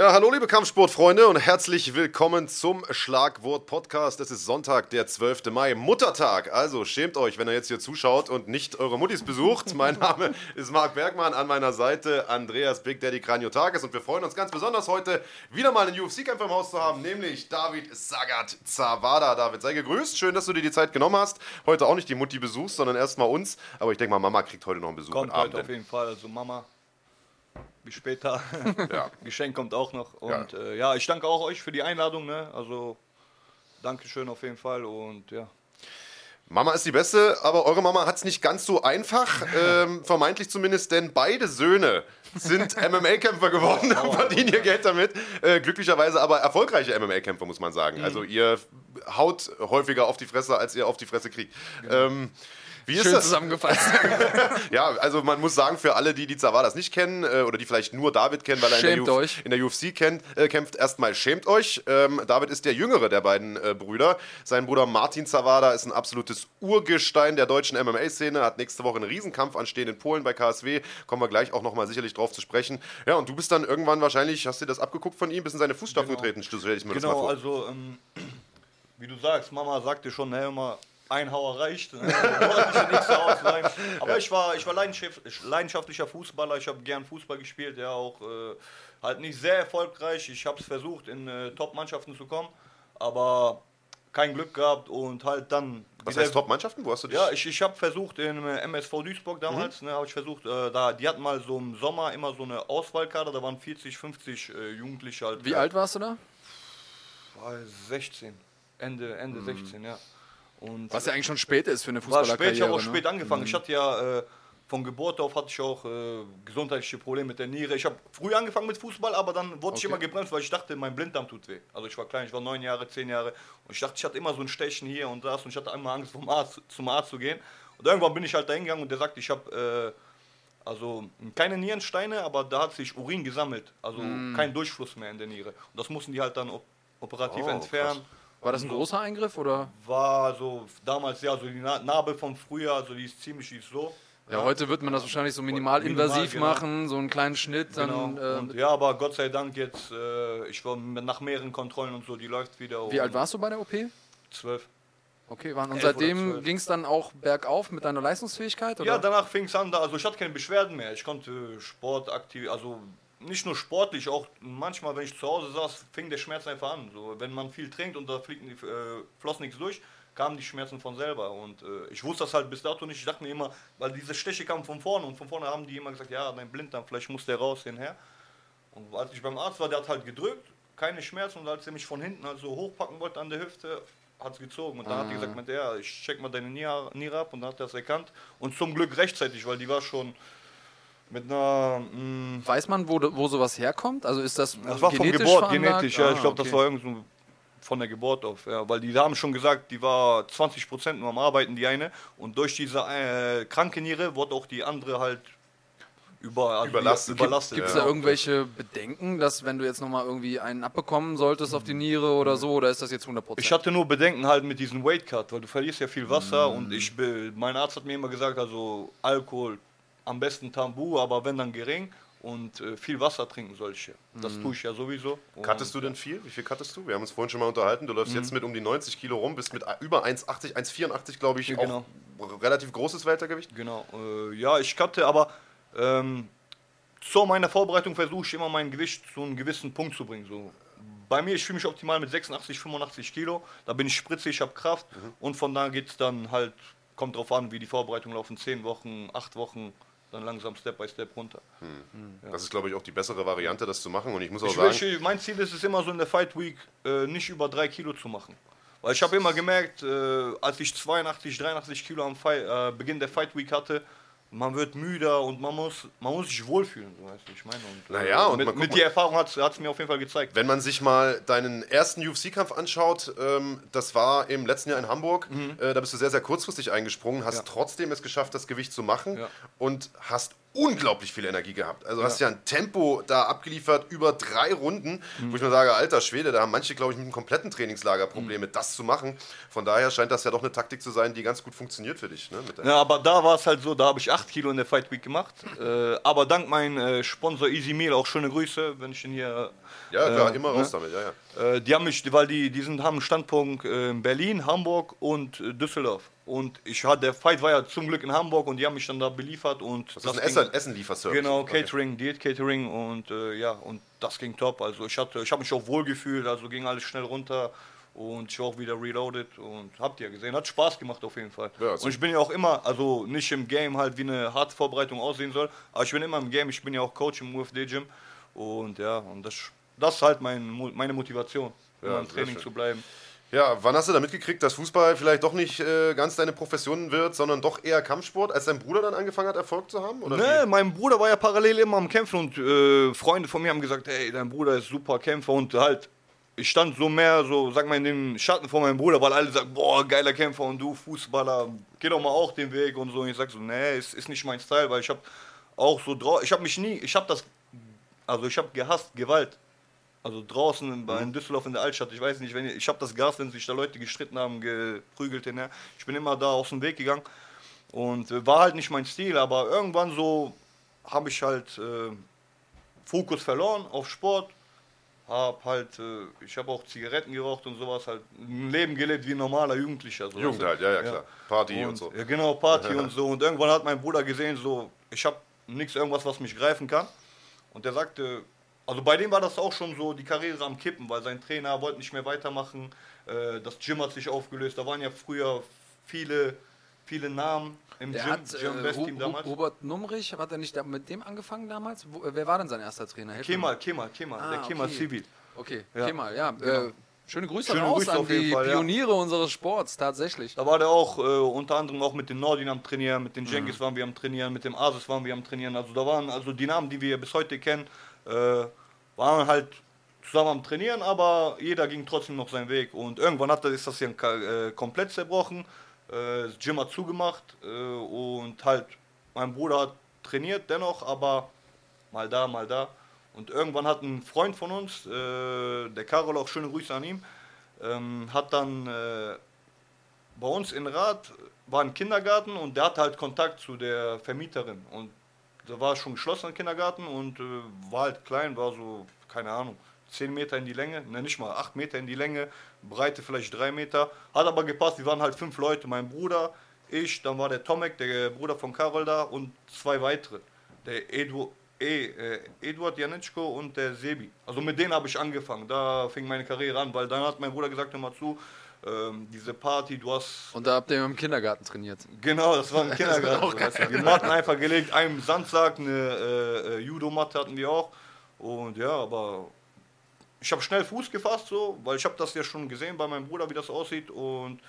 Ja, hallo liebe Kampfsportfreunde und herzlich willkommen zum Schlagwort Podcast. Es ist Sonntag, der 12. Mai, Muttertag. Also schämt euch, wenn ihr jetzt hier zuschaut und nicht eure Muttis besucht. Mein Name ist Marc Bergmann, an meiner Seite Andreas Big Daddy Kranjotakis und wir freuen uns ganz besonders heute wieder mal einen UFC-Kämpfer im Haus zu haben, nämlich David Sagat Zawada. David, sei gegrüßt. Schön, dass du dir die Zeit genommen hast. Heute auch nicht die Mutti besuchst, sondern erstmal uns. Aber ich denke mal, Mama kriegt heute noch einen Besuch. Kommt heute auf jeden Fall. Also Mama, bis später. Ja. Geschenk kommt auch noch. Und ja. Äh, ja. ich danke auch euch für die Einladung. Ne? Also Dankeschön auf jeden Fall und ja. Mama ist die Beste, aber eure Mama hat es nicht ganz so einfach, ähm, vermeintlich zumindest, denn beide Söhne sind MMA-Kämpfer geworden und verdienen ihr Geld damit. Äh, glücklicherweise aber erfolgreiche MMA-Kämpfer, muss man sagen. Mhm. Also ihr haut häufiger auf die Fresse, als ihr auf die Fresse kriegt. Genau. Ähm, wie ist Schön das? zusammengefasst. ja, also man muss sagen, für alle, die die Zavadas nicht kennen äh, oder die vielleicht nur David kennen, weil er in der, Uf in der, UFC kennt, äh, kämpft, erstmal schämt euch. Ähm, David ist der jüngere der beiden äh, Brüder. Sein Bruder Martin Zawada ist ein absolutes Urgestein der deutschen MMA-Szene, hat nächste Woche einen Riesenkampf anstehen in Polen bei KSW. Kommen wir gleich auch nochmal sicherlich drauf zu sprechen. Ja, und du bist dann irgendwann wahrscheinlich, hast du das abgeguckt von ihm, bist in seine Fußstapfen genau. getreten, stelle ich mir genau, das mal vor. also ähm, wie du sagst, Mama sagte schon, hey, immer ein Hauer reicht. Ne? Aber ich war, ich war leidenschaftlicher Fußballer. Ich habe gern Fußball gespielt, ja auch äh, halt nicht sehr erfolgreich. Ich habe es versucht, in äh, Top-Mannschaften zu kommen, aber kein Glück gehabt und halt dann. Was heißt Top-Mannschaften? Wo hast du dich? Ja, ich, ich habe versucht in äh, MSV Duisburg damals, mhm. ne, habe ich versucht, äh, da, die hatten mal so im Sommer immer so eine Auswahlkarte, da waren 40, 50 äh, Jugendliche halt. Wie alt warst du da? War 16. Ende, Ende mhm. 16, ja. Und Was ja eigentlich schon spät ist für eine Fußballerkarriere. Spät, ich habe auch ne? spät angefangen. Mhm. Ich hatte ja äh, von Geburt auf hatte ich auch äh, gesundheitliche Probleme mit der Niere. Ich habe früh angefangen mit Fußball, aber dann wurde okay. ich immer gebremst, weil ich dachte, mein Blinddarm tut weh. Also ich war klein, ich war neun Jahre, zehn Jahre und ich dachte, ich hatte immer so ein Stechen hier und das und ich hatte einmal Angst, vom Arzt, zum Arzt zu gehen. Und irgendwann bin ich halt da hingegangen und der sagte, ich habe äh, also keine Nierensteine, aber da hat sich Urin gesammelt, also mm. kein Durchfluss mehr in der Niere. Und das mussten die halt dann operativ oh, entfernen. Krass. War das ein großer Eingriff oder? War so damals ja so die Narbe vom Frühjahr, also die ist ziemlich die ist so. Ja, ja, heute wird man das wahrscheinlich so minimal, genau. machen, so einen kleinen Schnitt. Dann, genau. und, äh, ja, aber Gott sei Dank jetzt, äh, ich war nach mehreren Kontrollen und so, die läuft wieder. Wie alt warst du bei der OP? Zwölf. Okay, waren, und seitdem ging es dann auch bergauf mit deiner Leistungsfähigkeit? Oder? Ja, danach fing es an, also ich hatte keine Beschwerden mehr. Ich konnte Sport aktiv, also nicht nur sportlich, auch manchmal, wenn ich zu Hause saß, fing der Schmerz einfach an. So, wenn man viel trinkt und da fliegt, äh, floss nichts durch, kamen die Schmerzen von selber. Und äh, ich wusste das halt bis dato nicht. Ich dachte mir immer, weil diese Steche kamen von vorne und von vorne haben die immer gesagt, ja, dein Blinddarm, vielleicht muss der raus hinher. Und als ich beim Arzt war, der hat halt gedrückt, keine Schmerzen und als er mich von hinten halt so hochpacken wollte an der Hüfte, hat es gezogen. Und dann ah. hat er gesagt, ja, ich check mal deine Niere, ab und dann hat er das erkannt. Und zum Glück rechtzeitig, weil die war schon mit einer. Mh, mm, Weiß man, wo, wo sowas herkommt? Also ist das. Das war von Geburt, genetisch, ja. Ah, ich glaube, okay. das war irgendwie so von der Geburt auf. Ja, weil die haben schon gesagt, die war 20 Prozent nur am Arbeiten, die eine. Und durch diese äh, kranke Niere wurde auch die andere halt über, also überlastet. überlastet. Gibt es da irgendwelche Bedenken, dass wenn du jetzt nochmal irgendwie einen abbekommen solltest auf die Niere oder so, oder ist das jetzt 100%? Ich hatte nur Bedenken halt mit diesem Weight Cut, weil du verlierst ja viel Wasser mm. und ich, mein Arzt hat mir immer gesagt, also Alkohol, am besten Tambu, aber wenn dann gering und äh, viel Wasser trinken solche. Das mhm. tue ich ja sowieso. Kattest du denn viel? Wie viel kattest du? Wir haben uns vorhin schon mal unterhalten. Du läufst mhm. jetzt mit um die 90 Kilo rum, bist mit über 1,80, 1,84 glaube ich, ja, genau. auch relativ großes Weltergewicht. Genau. Äh, ja, ich katte, aber ähm, zu meiner Vorbereitung versuche ich immer mein Gewicht zu einem gewissen Punkt zu bringen. So. Bei mir, ich fühle mich optimal mit 86, 85 Kilo. Da bin ich spritzig, ich habe Kraft mhm. und von da geht es dann halt, kommt drauf an, wie die Vorbereitungen laufen, 10 Wochen, 8 Wochen dann langsam Step by Step runter. Hm. Ja. Das ist, glaube ich, auch die bessere Variante, das zu machen. Und ich muss auch ich sagen. Will, mein Ziel ist es immer so in der Fight Week äh, nicht über drei Kilo zu machen. Weil ich habe immer gemerkt, äh, als ich 82, 83 Kilo am Fight, äh, Beginn der Fight Week hatte, man wird müder und man muss, man muss sich wohlfühlen, so weißt du, ich meine. Und, naja, und mit, mit die Erfahrung hat es mir auf jeden Fall gezeigt. Wenn man sich mal deinen ersten UFC-Kampf anschaut, ähm, das war im letzten Jahr in Hamburg, mhm. äh, da bist du sehr, sehr kurzfristig eingesprungen, hast ja. trotzdem es geschafft, das Gewicht zu machen ja. und hast unglaublich viel Energie gehabt. Also hast ja ein Tempo da abgeliefert über drei Runden, wo ich mir sage, alter Schwede, da haben manche, glaube ich, mit einem kompletten Trainingslager Probleme, das zu machen. Von daher scheint das ja doch eine Taktik zu sein, die ganz gut funktioniert für dich. Ne? Ja, aber da war es halt so, da habe ich 8 Kilo in der Fight Week gemacht. Äh, aber dank meinem äh, Sponsor Easy Meal, auch schöne Grüße, wenn ich ihn hier. ja, klar, äh, immer raus damit, ja, ja. Äh, die haben mich, weil die, die sind, haben einen Standpunkt äh, in Berlin, Hamburg und äh, Düsseldorf. Und ich hatte, der Fight war ja zum Glück in Hamburg und die haben mich dann da beliefert und Das ist ein Essen, Essen-Lieferservice. Genau, Okay. Catering, Diät-Catering und äh, ja, und das ging top. Also ich hatte, ich habe mich auch wohl gefühlt, also ging alles schnell runter und ich war auch wieder reloaded und habt ihr gesehen, hat Spaß gemacht auf jeden Fall. Ja, also- und ich bin ja auch immer, also nicht im Game halt wie eine harte Vorbereitung aussehen soll, aber ich bin immer im Game, ich bin ja auch Coach im UFD Gym und ja, und das, das ist halt mein, meine Motivation, Ja, im Training zu bleiben. Ja, wann hast du da mitgekriegt, dass Fußball vielleicht doch nicht äh, ganz deine Profession wird, sondern doch eher Kampfsport, als dein Bruder dann angefangen hat, Erfolg zu haben? Oder Ne, wie? mein Bruder war ja parallel immer am Kämpfen und äh, Freunde von mir haben gesagt, hey, dein Bruder ist super Kämpfer und halt, ich stand so mehr, so, sag mal, in den Schatten von meinem Bruder, weil alle sagen, boah, geiler Kämpfer und du Fußballer, geh doch mal auch den Weg und so. Und ich sag so, nee, ist, ist nicht mein Style, weil ich hab auch so drauf, ich hab mich nie, ich hab das, also ich hab gehasst, Gewalt. Also draußen in, in Düsseldorf in der Altstadt, ich weiß nicht, wenn ich, ich habe das Gas, wenn sich da Leute gestritten haben, geprügelt hinher. Ich bin immer da aus dem Weg gegangen und äh, war halt nicht mein Stil, aber irgendwann so habe ich halt äh, Fokus verloren auf Sport. Hab halt, äh, ich habe auch Zigaretten geraucht und sowas, halt ein Leben gelebt wie ein normaler Jugendlicher. So, Jugend halt, ja, ja, klar. Party und, so. Ja, genau, Party und so. Und irgendwann hat mein Bruder gesehen, so, ich habe nichts, irgendwas, was mich greifen kann. Und der sagte, also bei dem war das auch schon so, die Karriere am Kippen, weil sein Trainer wollte nicht mehr weitermachen. Äh, das Gym hat sich aufgelöst. Da waren ja früher viele, viele Namen im Der Gym, hat, Gym äh, Team damals. Hubert Numrich, hat er nicht mit dem angefangen damals? Wo, äh, wer war denn sein erster Trainer? Helf Kemal, mal. Kemal, Kemal, Ah, der Kemal okay. Civil. Okay, Ja. Kemal, ja. Äh, schöne Grüße Schöne raus Grüße an die Fall, ja. Pioniere unseres Sports, tatsächlich. Da war der auch äh, unter anderem auch mit den Nordin am Trainieren, mit den Mhm. Jengis waren wir am Trainieren, mit dem Asis waren wir am Trainieren. Also da waren also die Namen, die wir bis heute kennen, äh, waren halt zusammen am Trainieren, aber jeder ging trotzdem noch seinen Weg. Und irgendwann hat, ist das hier äh, komplett zerbrochen. Äh, das Gym hat zugemacht äh, und halt mein Bruder hat trainiert dennoch, aber mal da, mal da. Und irgendwann hat ein Freund von uns, äh, der Karol, auch schöne Grüße an ihm, ähm, hat dann äh, bei uns in Rath war ein Kindergarten und der hatte halt Kontakt zu der Vermieterin. Und da war schon geschlossen ein Kindergarten und äh, war halt klein, war so, keine Ahnung, 10 Meter in die Länge, ne nicht mal, 8 Meter in die Länge, Breite vielleicht 3 Meter. Hat aber gepasst, wir waren halt fünf Leute, mein Bruder, ich, dann war der Tomek, der Bruder von Karol da und zwei weitere. Der Edu, e, äh, Eduard Janitschko und der Sebi. Also mit denen habe ich angefangen, da fing meine Karriere an, weil dann hat mein Bruder gesagt, hör mal zu, ähm, diese Party, du hast Und da habt ihr im Kindergarten trainiert. Genau, das war im Kindergarten. du. Wir Matten einfach gelegt, einen Sandsack, eine äh, äh, Judo-Matte hatten wir auch. Und ja, aber ich habe schnell Fuß gefasst, so, weil ich habe das ja schon gesehen bei meinem Bruder, wie das aussieht. Und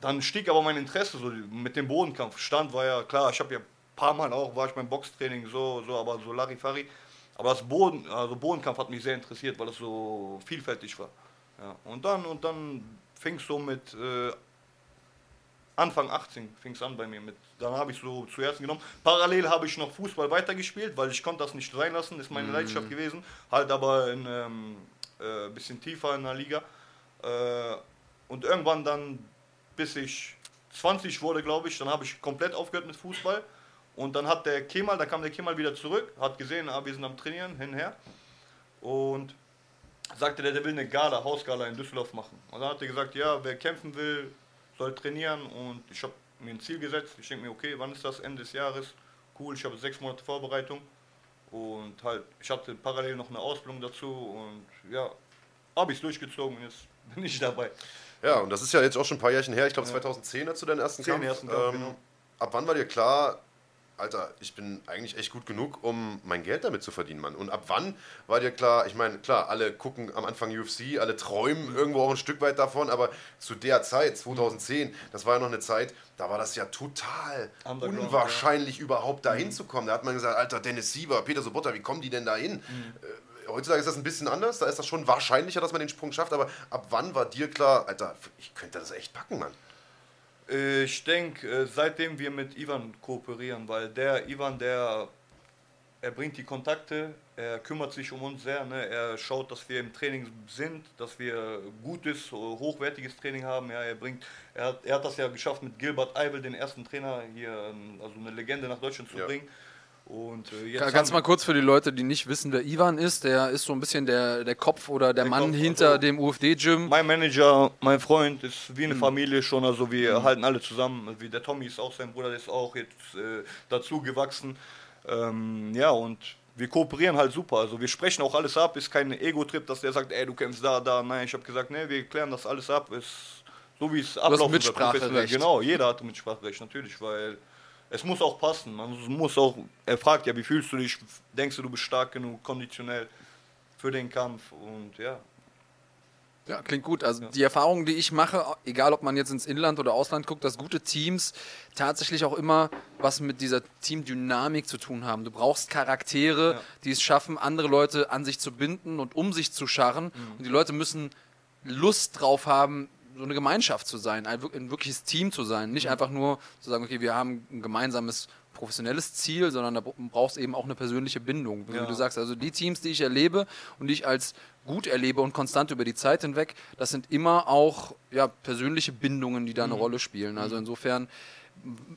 dann stieg aber mein Interesse so mit dem Bodenkampf. Stand war ja klar, ich habe ja ein paar Mal auch, war ich beim Boxtraining so, so, aber so Larifari. Aber das Boden, also Bodenkampf hat mich sehr interessiert, weil es so vielfältig war. Ja, und dann, und dann fing es so mit äh, Anfang 18 fing es an bei mir. Mit, dann habe ich so zuerst genommen. Parallel habe ich noch Fußball weitergespielt, weil ich konnte das nicht sein lassen, ist meine Leidenschaft gewesen. Halt aber ein ähm, äh, bisschen tiefer in der Liga. Äh, und irgendwann dann, bis ich 20 wurde, glaube ich, dann habe ich komplett aufgehört mit Fußball. Und dann hat der Kemal, dann kam der Kemal wieder zurück, hat gesehen, ah, wir sind am Trainieren, hinher. Und sagte der, der will eine Gala, Hausgala in Düsseldorf machen. Und dann hat er gesagt, ja, wer kämpfen will, soll trainieren. Und ich habe mir ein Ziel gesetzt. Ich denke mir, okay, wann ist das? Ende des Jahres. Cool, ich habe sechs Monate Vorbereitung. Und halt, ich hatte parallel noch eine Ausbildung dazu. Und ja, habe ich es durchgezogen und jetzt bin ich dabei. Ja, und das ist ja jetzt auch schon ein paar Jährchen her. Ich glaube, 2010 hast du deinen ersten Zehn Kampf. ersten Kampf, ähm, genau. Ab wann war dir klar, Alter, ich bin eigentlich echt gut genug, um mein Geld damit zu verdienen, Mann? Und ab wann war dir klar, ich meine, klar, alle gucken am Anfang UFC, alle träumen irgendwo auch ein Stück weit davon, aber zu der Zeit, 2010, das war ja noch eine Zeit, da war das ja total unwahrscheinlich, überhaupt dahin zu kommen. Da hat man gesagt, Alter, Dennis Siever, Peter Sobotta, wie kommen die denn da hin? Äh, Heutzutage ist das ein bisschen anders, da ist das schon wahrscheinlicher, dass man den Sprung schafft, aber ab wann war dir klar, Alter, ich könnte das echt packen, Mann? Äh, Ich denke, seitdem wir mit Ivan kooperieren, weil der Ivan, der er bringt die Kontakte, er kümmert sich um uns sehr, ne? er schaut, dass wir im Training sind, dass wir gutes, hochwertiges Training haben. Ja, er, bringt, er, hat, er hat das ja geschafft, mit Gilbert Eibel, den ersten Trainer hier, ähm, also eine Legende nach Deutschland zu Ja. bringen. Und, äh, haben- mal kurz für die Leute, die nicht wissen, wer Ivan ist. Der ist so ein bisschen der, der Kopf oder der, Der Mann Kopf, hinter also- dem UFD-Gym. Mein Manager, mein Freund, ist wie Mhm. eine Familie schon, also wir halten alle zusammen. Wie der Tommy ist auch sein Bruder, der ist auch jetzt äh, dazu gewachsen. Ähm, ja, und wir kooperieren halt super. Also wir sprechen auch alles ab, ist kein Ego-Trip, dass der sagt, ey, du kämpfst da, da. Nein, ich habe gesagt, nee, wir klären das alles ab. Ist so wie es Mitspracherecht. professionell- Genau, jeder hat Mitspracherecht, natürlich, weil es muss auch passen. Man muss auch, er fragt ja, wie fühlst du dich? Denkst du, du bist stark genug, konditionell für den Kampf? Und ja, Ja, klingt gut. Also die Erfahrung, die ich mache, egal ob man jetzt ins Inland oder Ausland guckt, dass gute Teams tatsächlich auch immer was mit dieser Teamdynamik zu tun haben. Du brauchst Charaktere, Ja. die es schaffen, andere Leute an sich zu binden und um sich zu scharren. Und die Leute müssen Lust drauf haben, so eine Gemeinschaft zu sein, ein, ein wirkliches Team zu sein. Nicht einfach nur zu sagen, okay, wir haben ein gemeinsames professionelles Ziel, sondern da br- brauchst eben auch eine persönliche Bindung. Wie Ja. du sagst, also die Teams, die ich erlebe und die ich als gut erlebe und konstant über die Zeit hinweg, das sind immer auch ja, persönliche Bindungen, die da eine Rolle spielen. Also insofern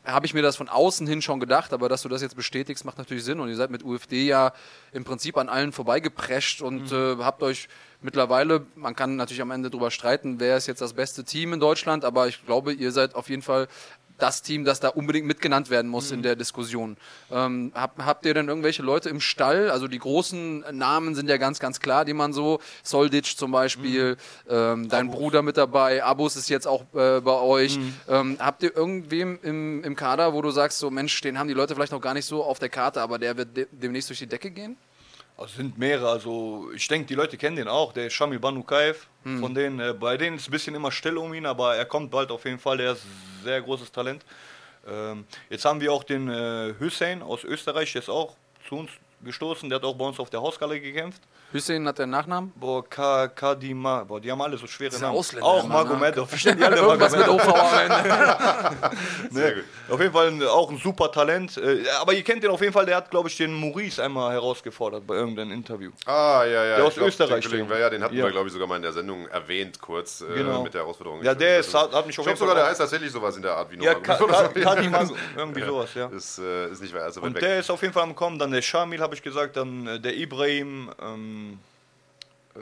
habe ich mir das von außen hin schon gedacht, aber dass du das jetzt bestätigst, macht natürlich Sinn. Und ihr seid mit UFD ja im Prinzip an allen vorbeigeprescht und äh, habt euch mittlerweile, man kann natürlich am Ende drüber streiten, wer ist jetzt das beste Team in Deutschland, aber ich glaube, ihr seid auf jeden Fall das Team, das da unbedingt mitgenannt werden muss in der Diskussion. Ähm, habt, habt ihr denn irgendwelche Leute im Stall? Also die großen Namen sind ja ganz, ganz klar, die man so, Soldic zum Beispiel, ähm, dein Bruder mit dabei, Abus ist jetzt auch äh, bei euch. Ähm, habt ihr irgendwem im, im Kader, wo du sagst, so Mensch, den haben die Leute vielleicht noch gar nicht so auf der Karte, aber der wird de demnächst durch die Decke gehen? Also es sind mehrere, also ich denke, die Leute kennen den auch, der Shamil Banukaev. Von denen, äh, bei denen ist es ein bisschen immer still um ihn, aber er kommt bald auf jeden Fall, der ist ein sehr großes Talent. Ähm, jetzt haben wir auch den äh, Hussein aus Österreich, der ist auch zu uns gestoßen, der hat auch bei uns auf der Hausgalle gekämpft. Hüseyin hat der Nachnamen? Boah, Ka Kadima, boah, die haben alle so schwere Namen. Ausländer Auch ne? Magomedov, verstehen die alle Irgendwas mit Magomedov. OV gut. Auf jeden Fall ein- auch ein super Talent. Äh, aber ihr kennt den auf jeden Fall, der hat, glaube ich, den Maurice einmal herausgefordert bei irgendeinem Interview. Ah, ja, ja. Der ich aus glaub, Österreich, Den, der- ja, den hatten Ja. wir, glaube ich, sogar mal in der Sendung erwähnt, kurz äh, Genau. mit der Herausforderung. Ja, der Ich ist, hat, hat mich ich auf glaube sogar, der auch- heißt tatsächlich sowas in der Art wie Ja, Nummer. Ka Ka so. Kadima, irgendwie sowas, ja. Ist, äh, ist nicht weit, also weit Und weg. der ist auf jeden Fall am Kommen. Dann der Shamil, habe ich gesagt, dann äh, der Ibrahim. Ähm, äh,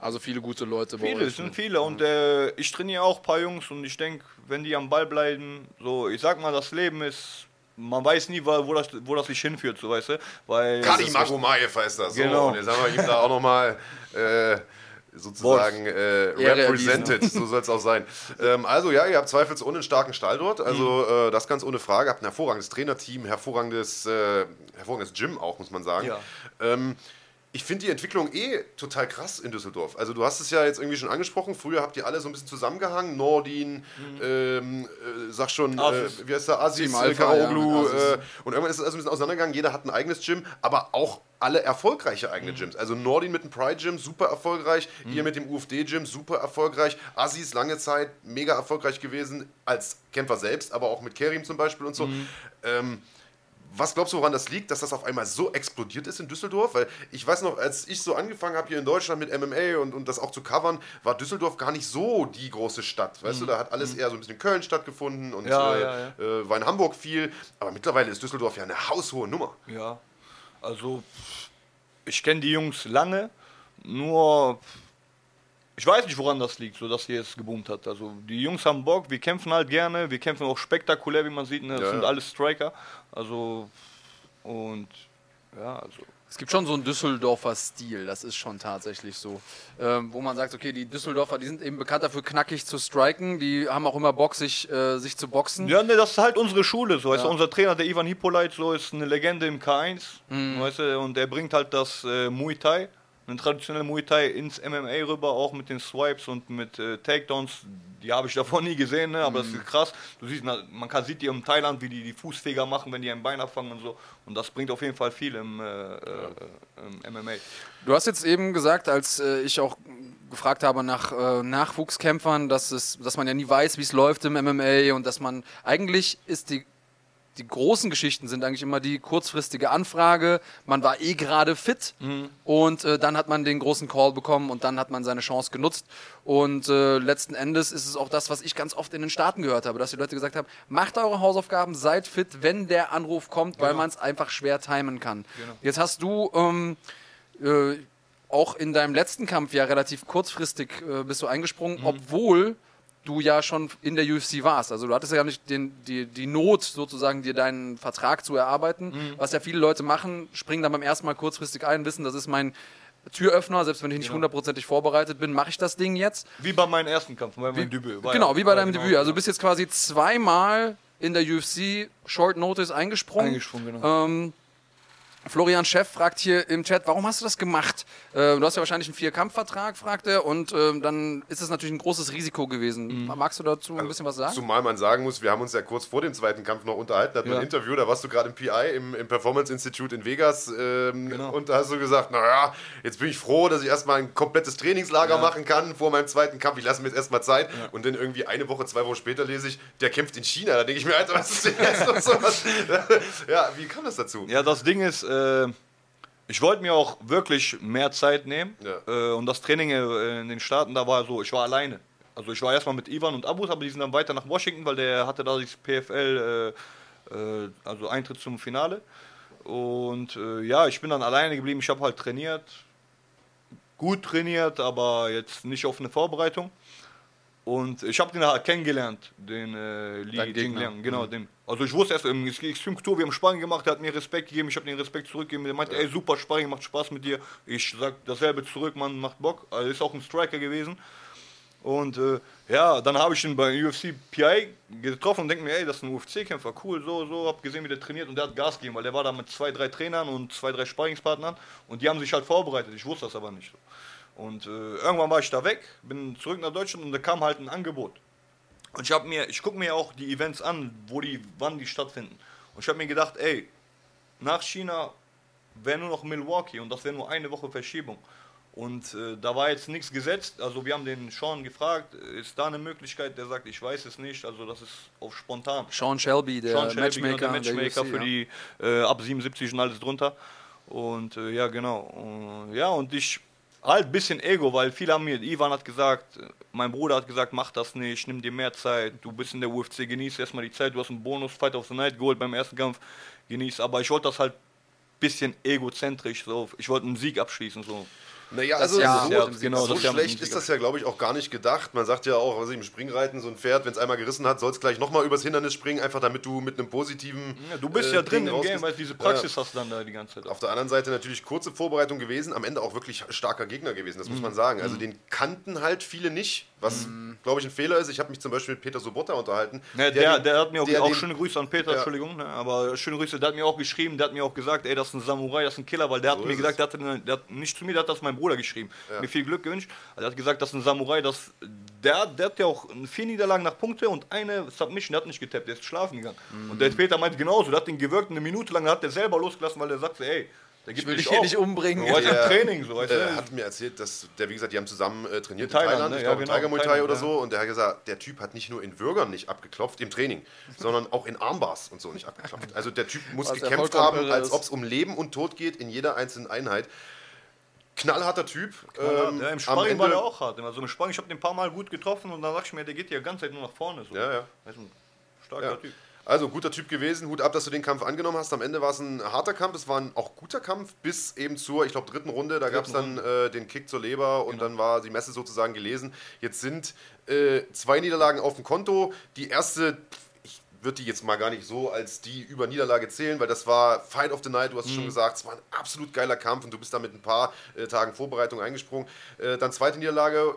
Also viele gute Leute bei viele, euch. es sind viele. Und äh, ich trainiere auch ein paar Jungs und ich denke, wenn die am Ball bleiben, so, ich sag mal, das Leben ist. Man weiß nie, wo wo das, wo das sich hinführt, so weißt du. Weil Kadi Magomayev heißt das. So, Genau. Und jetzt haben wir ihm da auch nochmal äh, sozusagen äh, Ehre represented. So soll es auch sein. Ähm, also ja, ihr habt zweifelsohne einen starken Stall dort. Also Mhm. äh, das ganz ohne Frage. Habt ein hervorragendes Trainerteam, hervorragendes, äh, hervorragendes Gym auch, muss man sagen. Ja. Ähm, ich finde die Entwicklung eh total krass in Düsseldorf. Also du hast es ja jetzt irgendwie schon angesprochen. Früher habt ihr alle so ein bisschen zusammengehangen. Nordin, ähm, äh, sag schon, äh, Asis. wie heißt der? Asis, äh, Alpha, Karaoglu. ja, äh, und irgendwann ist es also ein bisschen auseinandergegangen. Jeder hat ein eigenes Gym, aber auch alle erfolgreiche Mhm. eigene Gyms. Also Nordin mit dem Pride Gym, super erfolgreich. Ihr mit dem UFD Gym, super erfolgreich. Asis lange Zeit mega erfolgreich gewesen als Kämpfer selbst, aber auch mit Kerim zum Beispiel und so. Mhm. Ähm, was glaubst du, woran das liegt, dass das auf einmal so explodiert ist in Düsseldorf? Weil ich weiß noch, als ich so angefangen habe hier in Deutschland mit MMA und, und das auch zu covern, war Düsseldorf gar nicht so die große Stadt. Weißt du, da hat alles eher so ein bisschen in Köln stattgefunden und Mhm. Ja, äh, ja, ja. Äh, war in Hamburg viel. Aber mittlerweile ist Düsseldorf ja eine haushohe Nummer. Ja, also ich kenne die Jungs lange, nur ich weiß nicht, woran das liegt, so dass hier es geboomt hat. Also die Jungs haben Bock, wir kämpfen halt gerne, wir kämpfen auch spektakulär, wie man sieht. Ne? Das Ja, sind ja. alles Striker. Also und ja, also Es gibt schon so einen Düsseldorfer Stil, das ist schon tatsächlich so. Ähm, wo man sagt, okay, die Düsseldorfer, die sind eben bekannt dafür, knackig zu striken, die haben auch immer Bock, sich, äh, sich zu boxen. Ja, ne, das ist halt unsere Schule. So. Weißt du, unser Trainer, der Ivan Hippolyte, so, ist eine Legende im K1. Weißt du, und der bringt halt das äh, Muay Thai, einen traditionellen Muay Thai ins MMA rüber, auch mit den Swipes und mit äh, Takedowns. Die habe ich davor nie gesehen, ne? aber das ist krass. Du siehst, man kann, sieht die im Thailand, wie die die Fußfeger machen, wenn die ein Bein abfangen und so. Und das bringt auf jeden Fall viel im, äh, äh, im MMA. Du hast jetzt eben gesagt, als äh, ich auch gefragt habe nach äh, Nachwuchskämpfern, dass, es, dass man ja nie weiß, wie es läuft im MMA und dass man eigentlich ist die die großen Geschichten sind eigentlich immer die kurzfristige Anfrage. Man war eh gerade fit und äh, dann hat man den großen Call bekommen und dann hat man seine Chance genutzt. Und äh, letzten Endes ist es auch das, was ich ganz oft in den Staaten gehört habe, dass die Leute gesagt haben: Macht eure Hausaufgaben, seid fit, wenn der Anruf kommt, weil man es einfach schwer timen kann. Jetzt hast du ähm, äh, auch in deinem letzten Kampf ja relativ kurzfristig äh, bist du eingesprungen, obwohl du ja schon in der UFC warst. Also du hattest ja nicht den, die, die Not, sozusagen dir deinen Vertrag zu erarbeiten. Was ja viele Leute machen, springen dann beim ersten Mal kurzfristig ein, wissen, das ist mein Türöffner, selbst wenn ich nicht hundertprozentig vorbereitet bin, mache ich das Ding jetzt. Wie bei meinem ersten Kampf, bei meinem Debüt. War genau, ja- wie bei deinem genau, Debüt. Also du genau. bist jetzt quasi zweimal in der UFC Short Notice eingesprungen. Eingesprungen, genau. Ähm, Florian Chef fragt hier im Chat, warum hast du das gemacht? Äh, du hast ja wahrscheinlich einen Vier-Kampf-Vertrag, fragt er, und ähm, dann ist es natürlich ein großes Risiko gewesen. Mhm. Magst du dazu ein bisschen was sagen? Zumal man sagen muss, wir haben uns ja kurz vor dem zweiten Kampf noch unterhalten, hatten Ja. ein Interview, da warst du gerade im PI, im, im Performance Institute in Vegas. Ähm, Genau. Und da hast du gesagt, naja, jetzt bin ich froh, dass ich erstmal ein komplettes Trainingslager machen kann vor meinem zweiten Kampf. Ich lasse mir jetzt erstmal Zeit. Und dann irgendwie eine Woche, zwei Wochen später lese ich, der kämpft in China. Da denke ich mir, Alter, was ist denn jetzt noch so was? Ja, wie kam das dazu? Ja, das Ding ist, äh, ich wollte mir auch wirklich mehr Zeit nehmen. Ja. Äh, und das Training äh, in den Staaten, da war so, ich war alleine. Also ich war erstmal mit Ivan und Abus, aber die sind dann weiter nach Washington, weil der hatte da das PFL, äh, äh, also Eintritt zum Finale. Und äh, ja, ich bin dann alleine geblieben. Ich habe halt trainiert, gut trainiert, aber jetzt nicht auf eine Vorbereitung. Und ich habe den halt kennengelernt, den äh, Li. Jingliang, genau, den. Also ich wusste erst im Extreme Tour, wir haben Sparring gemacht, der hat mir Respekt gegeben, ich habe den Respekt zurückgegeben, der meinte, ey, super Sparring, macht Spaß mit dir. Ich sag dasselbe zurück, man macht Bock. Also ist auch ein Striker gewesen. Und äh, ja, dann habe ich ihn bei UFC PI getroffen und denke mir, ey, das ist ein UFC-Kämpfer, cool, so, so, hab gesehen, wie der trainiert und der hat Gas gegeben, weil der war da mit zwei, drei Trainern und zwei, drei Sparringspartnern und die haben sich halt vorbereitet, ich wusste das aber nicht. Und äh, irgendwann war ich da weg, bin zurück nach Deutschland und da kam halt ein Angebot. Und ich habe mir, ich gucke mir auch die Events an, wo die, wann die stattfinden. Und ich habe mir gedacht, ey, nach China wäre nur noch Milwaukee und das wäre nur eine Woche Verschiebung. Und äh, da war jetzt nichts gesetzt. Also wir haben den Sean gefragt, ist da eine Möglichkeit? Der sagt, ich weiß es nicht. Also das ist auf spontan. Sean Shelby, der Sean Shelby, genau, Matchmaker, der Matchmaker der für UFC, die äh, ab 77 und alles drunter. Und äh, ja, genau. Und, ja, und ich halt ein bisschen Ego, weil viele haben mir, Ivan hat gesagt, mein Bruder hat gesagt, mach das nicht, nimm dir mehr Zeit, du bist in der UFC, genieß erstmal die Zeit, du hast einen Bonus Fight of the Night geholt beim ersten Kampf, genieß. Aber ich wollte das halt bisschen egozentrisch, so. ich wollte einen Sieg abschließen, so. Naja, Das also ja, so, ja, genau, so schlecht ist das ja, glaube ich, auch gar nicht gedacht. Man sagt ja auch, was ich, im Springreiten, so ein Pferd, wenn es einmal gerissen hat, soll es gleich nochmal übers Hindernis springen, einfach damit du mit einem positiven. Ja, du bist äh, ja drin Ding im. Game, weil diese Praxis hast du dann da die ganze Zeit. Auf der anderen Seite natürlich kurze Vorbereitung gewesen, am Ende auch wirklich starker Gegner gewesen, das muss Mhm. man sagen. Also den kannten halt viele nicht, was glaube ich ein Fehler ist. Ich habe mich zum Beispiel mit Peter Sobotta unterhalten. Ne, der, den- der, hat mir auch, der auch den- schöne Grüße an Peter, Ja. Entschuldigung, ne, aber schöne Grüße, der hat mir auch geschrieben, der hat mir auch gesagt, ey, das ist ein Samurai, das ist ein Killer, weil der So hat mir gesagt, der hat, der hat nicht zu mir, der hat das mein Bruder geschrieben, mir viel Glück gewünscht, aber der hat gesagt, das ist ein Samurai, das, der, der hat ja auch vier Niederlagen nach Punkte und eine Submission, der hat nicht getappt, der ist schlafen gegangen. Und der Peter meinte genauso, der hat ihn gewirkt, eine Minute lang hat der selber losgelassen, weil der sagte, ey, der gibt will mich dich hier nicht umbringen. Heute Der- im Training, so, weißt äh, hat mir erzählt, dass der, wie gesagt, die haben zusammen äh, trainiert in In Thailand, Thailand, ne? ich Ja, glaube genau, Tiger Muay Thai Thailand, oder ja. so. Und der hat gesagt, der Typ hat nicht nur in Würgern nicht abgeklopft im Training, sondern auch in Armbars und so nicht abgeklopft. Also der Typ muss Was gekämpft haben, als ob es um Leben und Tod geht in jeder einzelnen Einheit. Knallharter Typ. Ja, ähm, ja, Im Sparring war der auch hart. Also im Sparring, ich habe den ein paar Mal gut getroffen und dann sag ich mir, der geht ja die ganze Zeit nur nach vorne. So. Ja, ja. Ein starker Ja. Typ. Also guter Typ gewesen, Hut ab, dass du den Kampf angenommen hast. Am Ende war es ein harter Kampf, es war ein auch guter Kampf bis eben zur, ich glaube, dritten Runde. Da gab es dann äh, den Kick zur Leber und dann war die Messe sozusagen gelesen. Jetzt sind äh, zwei Niederlagen auf dem Konto. Die erste, ich würde die jetzt mal gar nicht so als die über Niederlage zählen, weil das war Fight of the Night, du hast es schon gesagt, es war ein absolut geiler Kampf und du bist da mit ein paar äh, Tagen Vorbereitung eingesprungen. Äh, dann zweite Niederlage,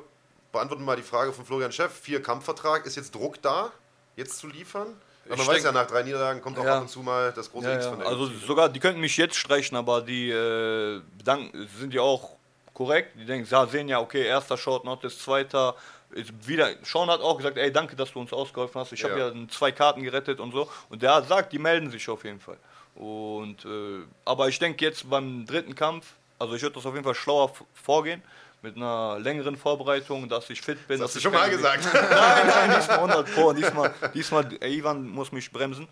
beantworten wir mal die Frage von Florian Chef. Vier Kampfvertrag, ist jetzt Druck da, jetzt zu liefern? Aber man Ich weiß denk- ja, nach drei Niederlagen kommt auch Ja. ab und zu mal das große Ja, X von der Also sogar, die könnten mich jetzt streichen, aber die äh, bedanken, sind ja auch korrekt. Die denken, ja, sehen ja, okay, erster Short Notice, zweiter. Ist wieder, Sean hat auch gesagt, ey, danke, dass du uns ausgeholfen hast. Ich habe Ja. zwei Karten gerettet und so. Und der sagt, die melden sich auf jeden Fall. Und, äh, aber ich denke jetzt beim dritten Kampf, also ich würde das auf jeden Fall schlauer vorgehen. Mit einer längeren Vorbereitung, dass ich fit bin. Das hast du schon mal gesagt. Nein, nein, diesmal 100 Pro. Diesmal, diesmal Ivan muss mich bremsen.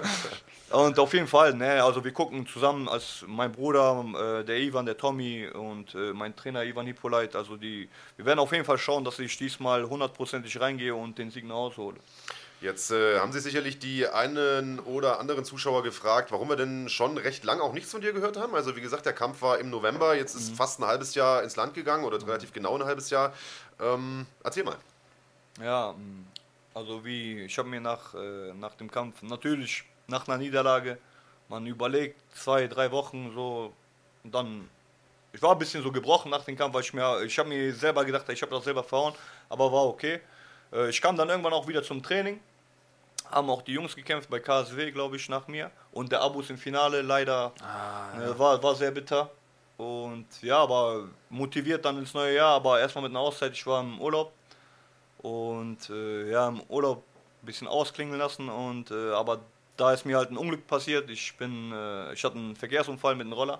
und auf jeden Fall, ne, also wir gucken zusammen als mein Bruder, äh, der Ivan, der Tommy und äh, mein Trainer Ivan Hippolyte. Also die, wir werden auf jeden Fall schauen, dass ich diesmal hundertprozentig reingehe und den Sieg nach Hause hole. Jetzt äh, haben sich sicherlich die einen oder anderen Zuschauer gefragt, warum wir denn schon recht lang auch nichts von dir gehört haben. Also wie gesagt, der Kampf war im November, jetzt Mhm. ist fast ein halbes Jahr ins Land gegangen oder relativ genau ein halbes Jahr. Ähm, erzähl mal. Ja, mh, also wie, ich habe mir nach, äh, nach dem Kampf, natürlich nach einer Niederlage, man überlegt, zwei, drei Wochen so, und dann, ich war ein bisschen so gebrochen nach dem Kampf, weil ich mir, ich habe mir selber gedacht, ich habe das selber verhauen, aber war okay. Äh, ich kam dann irgendwann auch wieder zum Training, haben auch die Jungs gekämpft bei KSW, glaube ich, nach mir. Und der Abus im Finale leider äh, war, war sehr bitter. Und ja, aber motiviert dann ins neue Jahr, aber erstmal mit einer Auszeit. Ich war im Urlaub und äh, ja, im Urlaub ein bisschen ausklingen lassen. Und äh, aber da ist mir halt ein Unglück passiert. Ich bin, äh, ich hatte einen Verkehrsunfall mit einem Roller,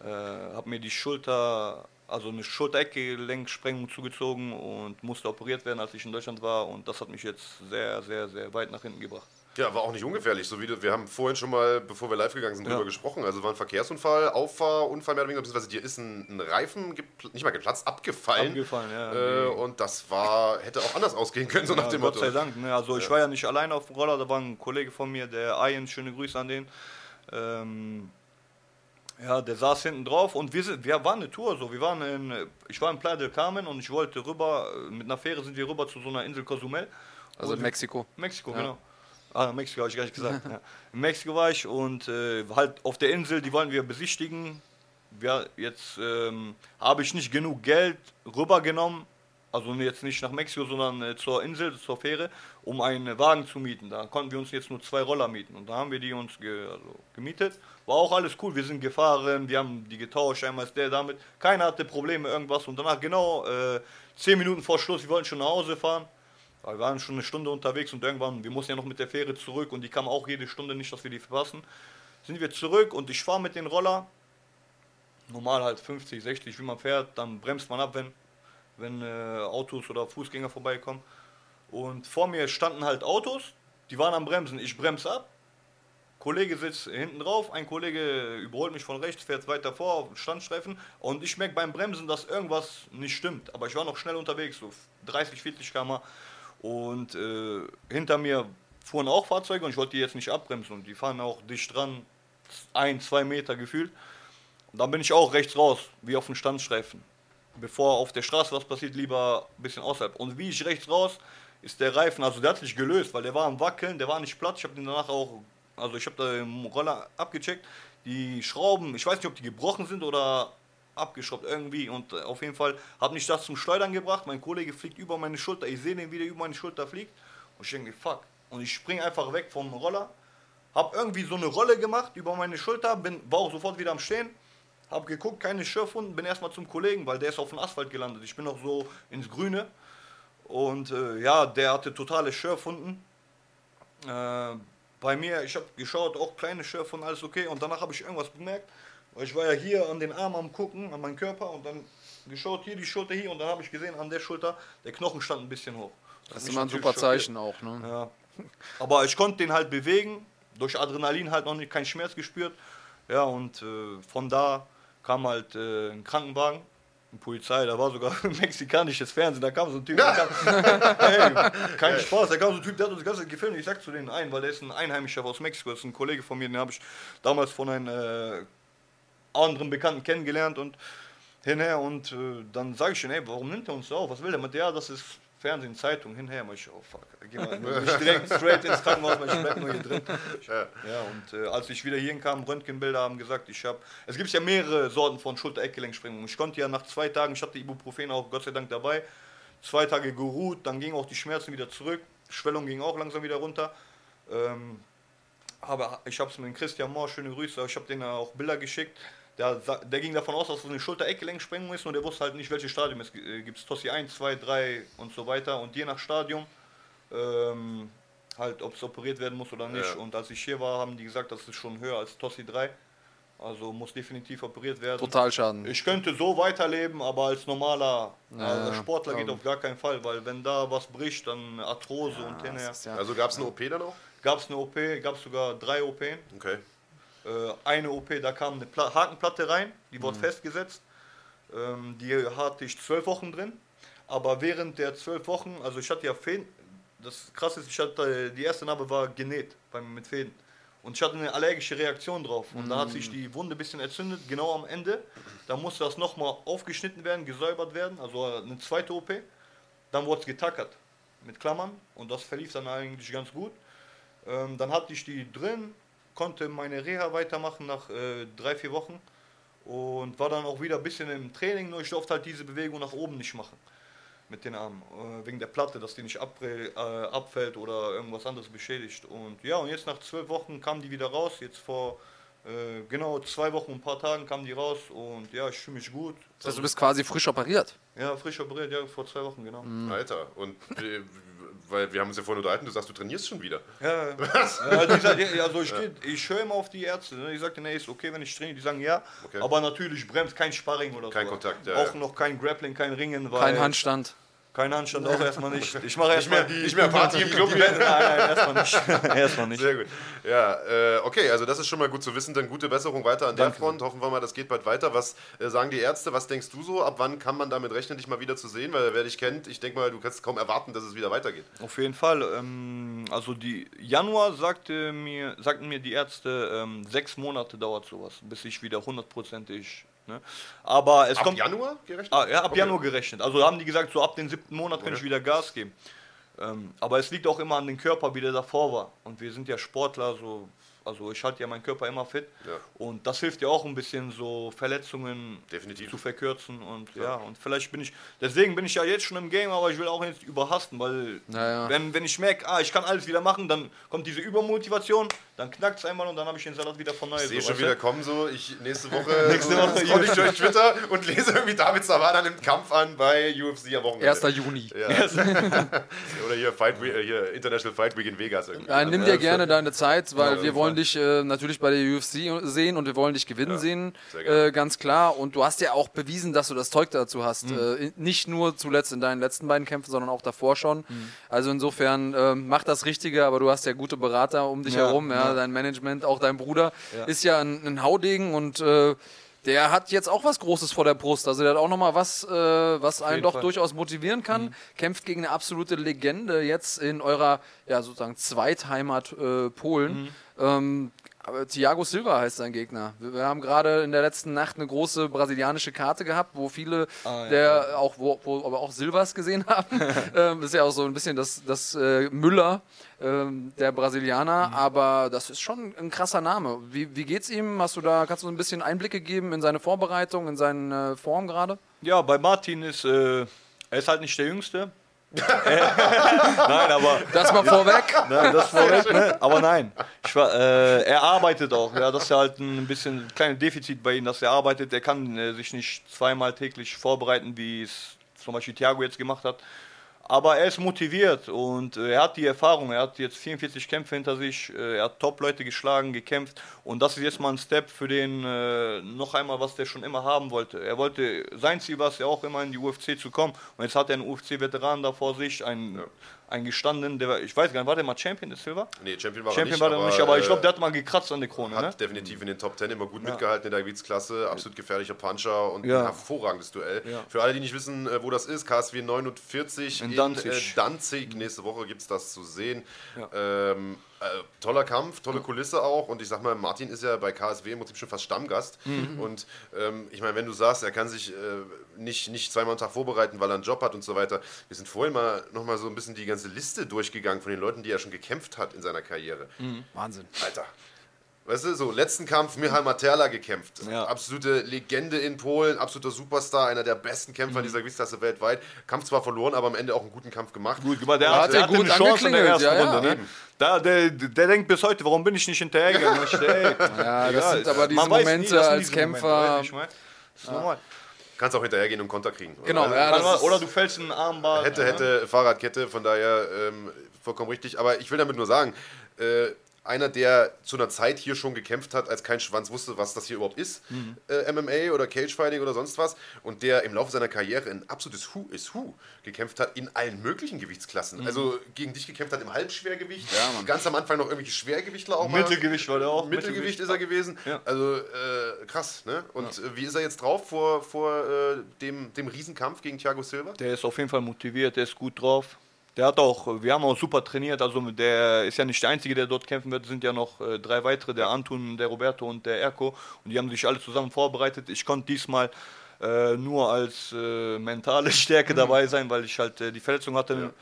äh, habe mir die Schulter, also eine Schulter-Eckgelenksprengung zugezogen und musste operiert werden, als ich in Deutschland war. Und das hat mich jetzt sehr, sehr, sehr weit nach hinten gebracht. Ja, war auch nicht ungefährlich. So wie du, wir haben vorhin schon mal, bevor wir live gegangen sind, Ja. drüber gesprochen. Also war ein Verkehrsunfall, Auffahrunfall mehr oder weniger, beziehungsweise dir ist ein, ein Reifen nicht mal geplatzt, abgefallen. Abgefallen, ja. Äh, und das war, hätte auch anders ausgehen können, so nach Ja, dem Gott Motto. sei Dank. Ne? Also ich war ja nicht alleine auf dem Roller, da war ein Kollege von mir, der Ian, schöne Grüße an den. Ähm, ja, der saß hinten drauf und wir, sind, wir waren eine Tour so. Wir waren in, ich war in Playa del Carmen und ich wollte rüber, mit einer Fähre sind wir rüber zu so einer Insel Cozumel. Also in Mexiko. Mexiko, Ja. genau. Ah, Mexiko habe ich gar nicht gesagt. ja. In Mexiko war ich und äh, halt auf der Insel, die wollen wir besichtigen. Wir, jetzt ähm, habe ich nicht genug Geld rübergenommen, also jetzt nicht nach Mexiko, sondern äh, zur Insel, zur Fähre, um einen Wagen zu mieten. Da konnten wir uns jetzt nur zwei Roller mieten und da haben wir die uns ge, also, gemietet. War auch alles cool, wir sind gefahren, wir haben die getauscht, einmal ist der damit. Keiner hatte Probleme, irgendwas und danach genau äh, zehn Minuten vor Schluss, wir wollten schon nach Hause fahren. Wir waren schon eine Stunde unterwegs und irgendwann, wir mussten ja noch mit der Fähre zurück und die kam auch jede Stunde nicht, dass wir die verpassen. Sind wir zurück und ich fahre mit den Roller, normal halt 50, 60, wie man fährt, dann bremst man ab, wenn, wenn äh, Autos oder Fußgänger vorbeikommen. Und vor mir standen halt Autos, die waren am Bremsen, ich bremse ab, Kollege sitzt hinten drauf, ein Kollege überholt mich von rechts, fährt weiter vor auf den Standstreifen und ich merke beim Bremsen, dass irgendwas nicht stimmt. Aber ich war noch schnell unterwegs, so 30, 40 km und äh, hinter mir fuhren auch Fahrzeuge und ich wollte die jetzt nicht abbremsen und die fahren auch dicht dran, ein, zwei Meter gefühlt. Und dann bin ich auch rechts raus, wie auf dem Standstreifen. Bevor auf der Straße was passiert, lieber ein bisschen außerhalb. Und wie ich rechts raus, ist der Reifen, also der hat sich gelöst, weil der war am Wackeln, der war nicht platt. Ich habe den danach auch, also ich habe da im Roller abgecheckt. Die Schrauben, ich weiß nicht, ob die gebrochen sind oder abgeschraubt irgendwie. Und äh, auf jeden Fall hat mich das zum Schleudern gebracht. Mein Kollege fliegt über meine Schulter. Ich sehe den, wie der über meine Schulter fliegt. Und ich denke, fuck. Und ich springe einfach weg vom Roller. Hab irgendwie so eine Rolle gemacht über meine Schulter, bin, war auch sofort wieder am Stehen. Hab geguckt, keine Schürfwunden, bin erstmal zum Kollegen, weil der ist auf dem Asphalt gelandet. Ich bin noch so ins Grüne. Und äh, ja, der hatte totale Schürfwunden. Äh, bei mir, ich habe geschaut, auch kleine Schürfwunden, alles okay. Und danach habe ich irgendwas bemerkt. Ich war ja hier an den Arm am gucken, an meinen Körper und dann geschaut, hier die Schulter hier und dann habe ich gesehen, an der Schulter, der Knochen stand ein bisschen hoch. Das ist hat immer ein super schockiert. Zeichen auch. Ne? Ja. Aber ich konnte den halt bewegen, durch Adrenalin halt noch nicht keinen Schmerz gespürt. Ja, und äh, von da kam halt äh, ein Krankenwagen, eine Polizei, da war sogar mexikanisches Fernsehen, da kam so ein Typ, kam, hey, kein Spaß, da kam so ein Typ, der hat uns das ganze gefilmt, ich sag zu denen ein, weil der ist ein Einheimischer aus Mexiko, das ist ein Kollege von mir, den habe ich damals von einem äh, anderen Bekannten kennengelernt und hinher und äh, dann sage ich schon, ey, warum nimmt er uns so auf? Was will der? Meint, ja, das ist Fernsehen, Zeitung, hinher. Mach ich, oh fuck, geh mal direkt straight ins Krankenhaus, weil ich bleib nur hier drin. Ja. Und äh, als ich wieder hierhin kam, Röntgenbilder haben gesagt, ich habe, es gibt ja mehrere Sorten von Schulter-Eckgelenksprengung. Ich konnte ja nach zwei Tagen, ich hatte Ibuprofen auch Gott sei Dank dabei, zwei Tage geruht, dann gingen auch die Schmerzen wieder zurück, Schwellung ging auch langsam wieder runter. Ähm, aber ich habe es mit Christian Mohr, schöne Grüße, ich habe denen auch Bilder geschickt. Der, sa- der ging davon aus, dass es eine Schulter-Eckgelenksprengung ist und der wusste halt nicht, welches Stadium es äh, gibt. Tossi 1, 2, 3 und so weiter. Und je nach Stadium, ähm, halt, ob es operiert werden muss oder nicht. Ja. Und als ich hier war, haben die gesagt, das ist schon höher als Tossi 3. Also muss definitiv operiert werden. Totalschaden. Ich könnte so weiterleben, aber als normaler Ja, äh, Sportler geht ja. auf gar keinen Fall, weil wenn da was bricht, dann Arthrose und hinterher. Das ist ja- Also gab es eine OP dann auch? Gab es eine OP, gab es sogar drei OP. Okay. Eine OP, da kam eine Pla Hakenplatte rein, die Mhm. wurde festgesetzt. Ähm, die hatte ich zwölf Wochen drin. Aber während der zwölf Wochen, also ich hatte ja Fäden, das krasse ist, ich hatte, die erste Narbe war genäht beim, mit Fäden. Und ich hatte eine allergische Reaktion drauf. Und da hat sich die Wunde ein bisschen entzündet, genau am Ende. Da musste das nochmal aufgeschnitten werden, gesäubert werden, also eine zweite OP. Dann wurde es getackert mit Klammern und das verlief dann eigentlich ganz gut. Ähm, dann hatte ich die drin, konnte meine Reha weitermachen nach äh, drei, vier Wochen und war dann auch wieder ein bisschen im Training, nur ich durfte halt diese Bewegung nach oben nicht machen mit den Armen, äh, wegen der Platte, dass die nicht abre äh, abfällt oder irgendwas anderes beschädigt. Und ja, und jetzt nach zwölf Wochen kam die wieder raus, jetzt vor äh, genau zwei Wochen, ein paar Tagen kam die raus und ja, ich fühle mich gut. Das heißt, du bist quasi frisch operiert. Ja, frisch operiert, ja, vor zwei Wochen, genau. Alter. Und äh, weil wir haben uns ja vorhin unterhalten, du sagst, du trainierst schon wieder. Ja, ja, die sagt, ja, also ich, geh- ich höre immer auf die Ärzte. Ne? Ich sagte, nee, ist okay, wenn ich trainiere. Die sagen ja, Okay. aber natürlich bremst kein Sparring oder Kein so. Kontakt, ja, Auch ja. noch kein Grappling, kein Ringen. Weil Kein Handstand. Kein Handstand, auch erstmal nicht. Ich mache erstmal die. nicht mehr Party im Club. Die, nein, nein, erstmal nicht. erstmal nicht. Sehr gut. Ja, äh, okay, also das ist schon mal gut zu wissen. Dann gute Besserung weiter an der Danke. Front. Hoffen wir mal, das geht bald weiter. Was äh, sagen die Ärzte? Was denkst du so? Ab wann kann man damit rechnen, dich mal wieder zu sehen? Weil wer dich kennt, ich denke mal, du kannst kaum erwarten, dass es wieder weitergeht. Auf jeden Fall. Ähm, also die Januar sagte mir, sagten mir die Ärzte, ähm, sechs Monate dauert sowas, bis ich wieder hundertprozentig. Ne? Aber es Ab kommt. Januar gerechnet? Ah, ja, ab Okay. Januar gerechnet. Also haben die gesagt, so ab dem siebten Monat kann ich wieder Gas geben. Ähm, aber es liegt auch immer an dem Körper, wie der davor war. Und wir sind ja Sportler, so, also ich halte ja meinen Körper immer fit. Ja. Und das hilft ja auch ein bisschen, so Verletzungen Definitiv. zu verkürzen. Und ja. und vielleicht bin ich, deswegen bin ich ja jetzt schon im Game, aber ich will auch nicht überhasten, weil Naja. wenn, wenn ich merke, ah, ich kann alles wieder machen, dann kommt diese Übermotivation, dann knackt es einmal und dann habe ich den Salat wieder von neu. Ich sehe so, schon wieder kommen so, ich nächste Woche Nächste Woche scroll ich durch Twitter und lese irgendwie David Savana nimmt Kampf an bei UFC am Wochenende. 1. Juni. Ja. Oder hier, Fight Week, äh, hier International Fight Week in Vegas irgendwie. Ja, nimm Ja, dir gerne deine Zeit, weil Ja, wir auf wollen dich äh, natürlich bei der UFC sehen und wir wollen dich gewinnen sehen, sehr gerne. äh, ganz klar. Und du hast ja auch bewiesen, dass du das Zeug dazu hast. Mhm. Äh, nicht nur zuletzt in deinen letzten beiden Kämpfen, sondern auch davor schon. Mhm. Also insofern äh, mach das Richtige, aber du hast ja gute Berater um dich Ja, herum, ja, ja. dein Management, auch dein Bruder Ja. ist ja ein, ein Haudegen und äh, der hat jetzt auch was Großes vor der Brust. Also der hat auch nochmal was, äh, was einen doch Fall. durchaus motivieren kann. Kämpft gegen eine absolute Legende jetzt in eurer, ja sozusagen Zweitheimat äh, Polen. Ähm, aber Thiago Silva heißt sein Gegner. Wir, haben gerade in der letzten Nacht eine große brasilianische Karte gehabt, wo viele Ah, ja, der auch, wo, wo aber auch Silvas gesehen haben. ähm, das ist ja auch so ein bisschen das, das äh, Müller ähm, der Brasilianer, aber das ist schon ein krasser Name. Wie, wie geht's ihm? Hast du da, kannst du ein bisschen Einblicke geben in seine Vorbereitung, in seine äh, Form gerade? Ja, bei Martin ist, äh, er ist halt nicht der Jüngste. nein, aber Das mal vorweg. nein, das vorweg, ne? Aber nein, war, äh, er arbeitet auch. Ja, das ist ja halt ein bisschen ein kleines Defizit bei ihm, dass er arbeitet. Er kann äh, sich nicht zweimal täglich vorbereiten, wie es zum Beispiel Thiago jetzt gemacht hat. Aber er ist motiviert und äh, er hat die Erfahrung. Er hat jetzt 44 Kämpfe hinter sich. Äh, er hat Top-Leute geschlagen, gekämpft. Und das ist jetzt mal ein Step für den äh, noch einmal, was der schon immer haben wollte. Er wollte, sein Ziel war es ja auch immer in die UFC zu kommen. Und jetzt hat er einen UFC-Veteran da vor sich, einen, einen gestandenen, der, war- ich weiß gar nicht, war der mal Champion des Silver? Nee, Champion war er Champion nicht. war der nicht, aber ich äh, glaube, der hat mal gekratzt an der Krone. Hat Ne? definitiv in den Top 10 immer gut mitgehalten in der Gewichtsklasse. Absolut gefährlicher Puncher und Ja. ein hervorragendes Duell. Ja. Für alle, die nicht wissen, äh, wo das ist, KSW 49 in, In Danzig. Äh, Danzig. Nächste Woche gibt es das zu sehen. Ähm, äh, toller Kampf, tolle Kulisse auch. Und ich sag mal, Martin ist ja bei KSW im Prinzip schon fast Stammgast. Mhm. Und ähm, ich meine, wenn du sagst, er kann sich äh, nicht, nicht zweimal am Tag vorbereiten, weil er einen Job hat und so weiter. Wir sind vorhin mal nochmal so ein bisschen die ganze Liste durchgegangen von den Leuten, die er schon gekämpft hat in seiner Karriere. Wahnsinn. Alter. Weißt du, so, letzten Kampf, Michal Materla gekämpft. Ja. Absolute Legende in Polen, absoluter Superstar, einer der besten Kämpfer dieser Gewichtsklasse weltweit. Kampf zwar verloren, aber am Ende auch einen guten Kampf gemacht. Gut gemacht, der, hat der hatte eine Chance in der ersten ja, ja. Runde. Ne? Da, der, der denkt bis heute, warum bin ich nicht hinterhergegangen? Ja, das sind aber diese nie, Momente sind als diese Momente, Kämpfer. ich mein? Das ist normal. Kannst auch hinterhergehen und Konter kriegen. Genau, Also, ja, oder du fällst in einen Armbar. Hätte, hätte, Fahrradkette, von daher ähm, vollkommen richtig. Aber ich will damit nur sagen, äh, einer, der zu einer Zeit hier schon gekämpft hat, als kein Schwanz wusste, was das hier überhaupt ist, Mhm. äh, MMA oder Cagefighting oder sonst was, und der im Laufe seiner Karriere ein absolutes Who is Who gekämpft hat in allen möglichen Gewichtsklassen. Mhm. Also gegen dich gekämpft hat im Halbschwergewicht, Ja, ganz am Anfang noch irgendwelche Schwergewichtler auch mal. Mittelgewicht war der auch. Mittelgewicht ist er gewesen. Ja. Also äh, krass, ne? Und äh, wie ist er jetzt drauf vor, vor äh, dem, dem Riesenkampf gegen Thiago Silva? Der ist auf jeden Fall motiviert, der ist gut drauf. Der hat auch, wir haben auch super trainiert, also der ist ja nicht der Einzige, der dort kämpfen wird, es sind ja noch äh, drei weitere, der Antun, der Roberto und der Erko und die haben sich alle zusammen vorbereitet. Ich konnte diesmal äh, nur als äh, mentale Stärke dabei sein, weil ich halt äh, die Verletzung hatte.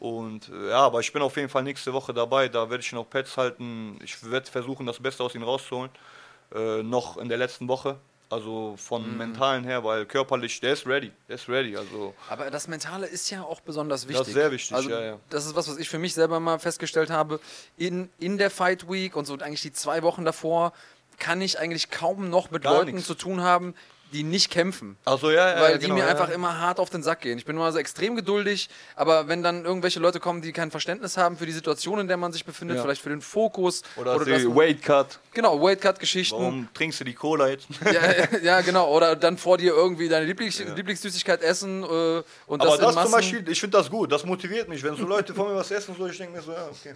Und äh, ja, aber ich bin auf jeden Fall nächste Woche dabei, da werde ich noch Pads halten. Ich werde versuchen, das Beste aus ihm rauszuholen. Äh, noch in der letzten Woche. Also von mentalen her, weil körperlich, der ist ready. Der ist ready. Also Aber das Mentale ist ja auch besonders wichtig. ist sehr wichtig, Also, ja, ja. Das ist was, was ich für mich selber mal festgestellt habe. In, in der Fight Week und so eigentlich die zwei Wochen davor kann ich eigentlich kaum noch mit Gar Leuten nix. zu tun haben, die nicht kämpfen. Also ja, ja, Weil die genau, mir ja. einfach immer hart auf den Sack gehen. Ich bin immer so extrem geduldig, aber wenn dann irgendwelche Leute kommen, die kein Verständnis haben für die Situation, in der man sich befindet, Ja. vielleicht für den Fokus Oder, das- die Weight Cut. genau, Weightcut-Geschichten. Warum trinkst du die Cola jetzt? Ja, ja, genau. Oder dann vor dir irgendwie deine Lieblings Lieblingssüßigkeit essen äh, und Aber das, das, zum Beispiel, ich finde das gut, das motiviert mich. Wenn so Leute von mir was essen, so, ich denke mir so, ja, okay.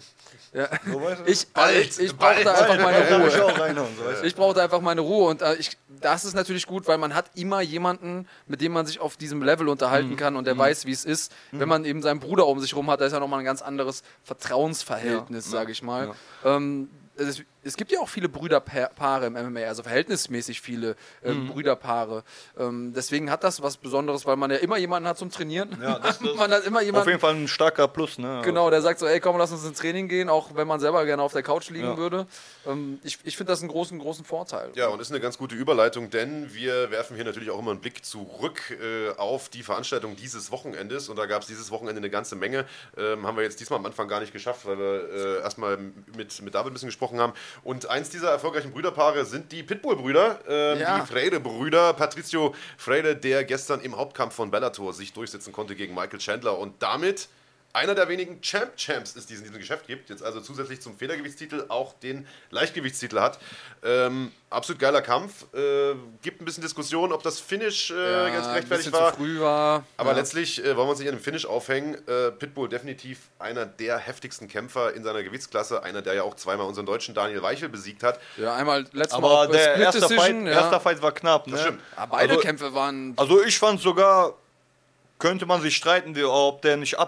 ja. So, weißt du? Ich, Bald, ich, ich brauche da einfach meine Ruhe. so? Ich brauche da einfach meine Ruhe und äh, ich, das ist natürlich gut, weil man hat immer jemanden, mit dem man sich auf diesem Level unterhalten Mhm. kann und der weiß, wie es ist. Wenn man eben seinen Bruder um sich rum hat, da ist ja nochmal ein ganz anderes Vertrauensverhältnis, Ja, sage ich mal. Ähm, es, gibt ja auch viele Brüderpaare im MMA, also verhältnismäßig viele äh, Mhm. Brüderpaare. Ähm, deswegen hat das was Besonderes, weil man ja immer jemanden hat zum Trainieren. Ja, das- das- man hat immer Auf jemanden, jeden Fall ein starker Plus, ne? Genau, der sagt so, ey, komm, lass uns ins Training gehen, auch wenn man selber gerne auf der Couch liegen Ja. würde. Ähm, ich ich finde das einen großen, großen Vorteil. Ja, und ist eine ganz gute Überleitung, denn wir werfen hier natürlich auch immer einen Blick zurück äh, auf die Veranstaltung dieses Wochenendes. Und da gab es dieses Wochenende eine ganze Menge. Ähm, haben wir jetzt diesmal am Anfang gar nicht geschafft, weil wir äh, erstmal mit, mit David ein bisschen gesprochen haben. Und eins dieser erfolgreichen Brüderpaare sind die Pitbull-Brüder, ähm, Ja. die Freire-Brüder. Patricio Freire, der gestern im Hauptkampf von Bellator sich durchsetzen konnte gegen Michael Chandler und damit einer der wenigen Champ-Champs ist, die es in diesem Geschäft gibt. Jetzt also zusätzlich zum Federgewichtstitel auch den Leichtgewichtstitel hat. Ähm, absolut geiler Kampf. Äh, gibt ein bisschen Diskussion, ob das Finish äh, Ja, ganz gerechtfertigt war. zu früh war. Aber ja. letztlich äh, wollen wir uns nicht an dem Finish aufhängen. Äh, Pitbull definitiv einer der heftigsten Kämpfer in seiner Gewichtsklasse. Einer, der ja auch zweimal unseren deutschen Daniel Weichel besiegt hat. Ja, einmal letztes Mal Aber der erste Fight, ja. erster Fight war knapp, ne? stimmt. Ja, beide Also- Kämpfe waren. Also ich fand sogar, könnte man sich streiten, ob der nicht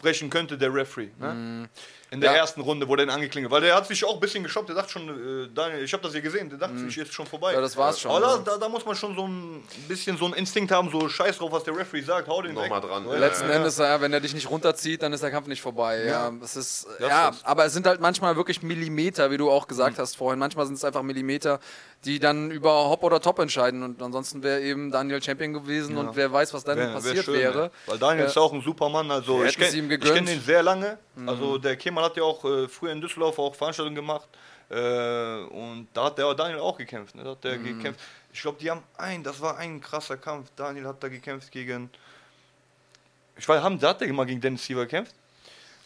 abbrechen könnte, der Referee. Ne? In der Ja. ersten Runde, wo der ihn angeklingelt Weil der hat sich auch ein bisschen geschockt. Der dachte schon, äh, Daniel, ich habe das hier gesehen, der dachte sich, ist schon vorbei. Ja, das war's schon, Aber ja. da, da, da muss man schon so ein bisschen so einen Instinkt haben, so scheiß drauf, was der Referee sagt, hau den Nochmal dran. Ja, Letzten Endes, ja, wenn er dich nicht runterzieht, dann ist der Kampf nicht vorbei. Ja, das ist, Das ja aber es sind halt manchmal wirklich Millimeter, wie du auch gesagt hast vorhin. Manchmal sind es einfach Millimeter, die dann über Hop oder Top entscheiden. Und ansonsten wäre eben Daniel Champion gewesen und wer weiß, was dann Wär- wär passiert schön, wäre. ja. Weil Daniel Ja. ist auch ein Supermann. Also ich kenne kenn ihn sehr lange. Also der Kemal hat ja auch äh, früher in Düsseldorf auch Veranstaltungen gemacht. Äh, und da hat der Daniel auch gekämpft. Ne? Da hat der gekämpft. Ich glaube, die haben ein, das war ein krasser Kampf. Daniel hat da gekämpft gegen. Ich weiß, haben, hat der mal gegen Dennis Siever gekämpft?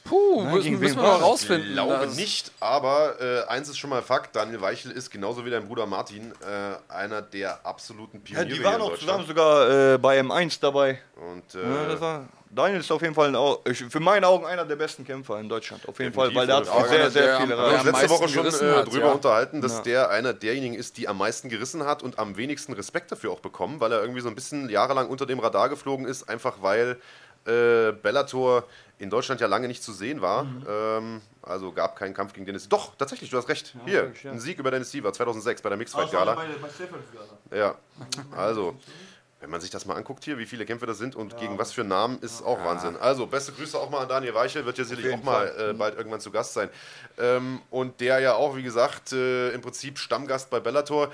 Puh, Na, müssen, müssen wir mal rausfinden. Ich glaube Das- nicht, aber äh, eins ist schon mal Fakt: Daniel Weichel ist genauso wie dein Bruder Martin äh, einer der absoluten Ja, Pioniere. die hier waren auch zusammen sogar äh, bei M1 dabei. Und, Ja, äh, das war, Daniel ist auf jeden Fall ein, für meine Augen einer der besten Kämpfer in Deutschland. Auf jeden Fall, weil der hat sehr, sehr der viele Wir haben uns letzte Woche schon äh, hat, drüber ja. unterhalten, dass Ja. der einer derjenigen ist, die am meisten gerissen hat und am wenigsten Respekt dafür auch bekommen, weil er irgendwie so ein bisschen jahrelang unter dem Radar geflogen ist, einfach weil äh, Bellator in Deutschland ja lange nicht zu sehen war. Mhm. Ähm, also gab keinen Kampf gegen Dennis. Doch, tatsächlich, du hast recht. Hier, wirklich, ja. ein Sieg über Dennis Siever 2006 bei der Mixfight Gala. Ja, also. Wenn man sich das mal anguckt hier, wie viele Kämpfe das sind und gegen was für Namen, ist auch Wahnsinn. Also, beste Grüße auch mal an Daniel Weichel, wird ja sicherlich auch mal äh, bald irgendwann zu Gast sein. Ähm, und der ja auch, wie gesagt, äh, im Prinzip Stammgast bei Bellator.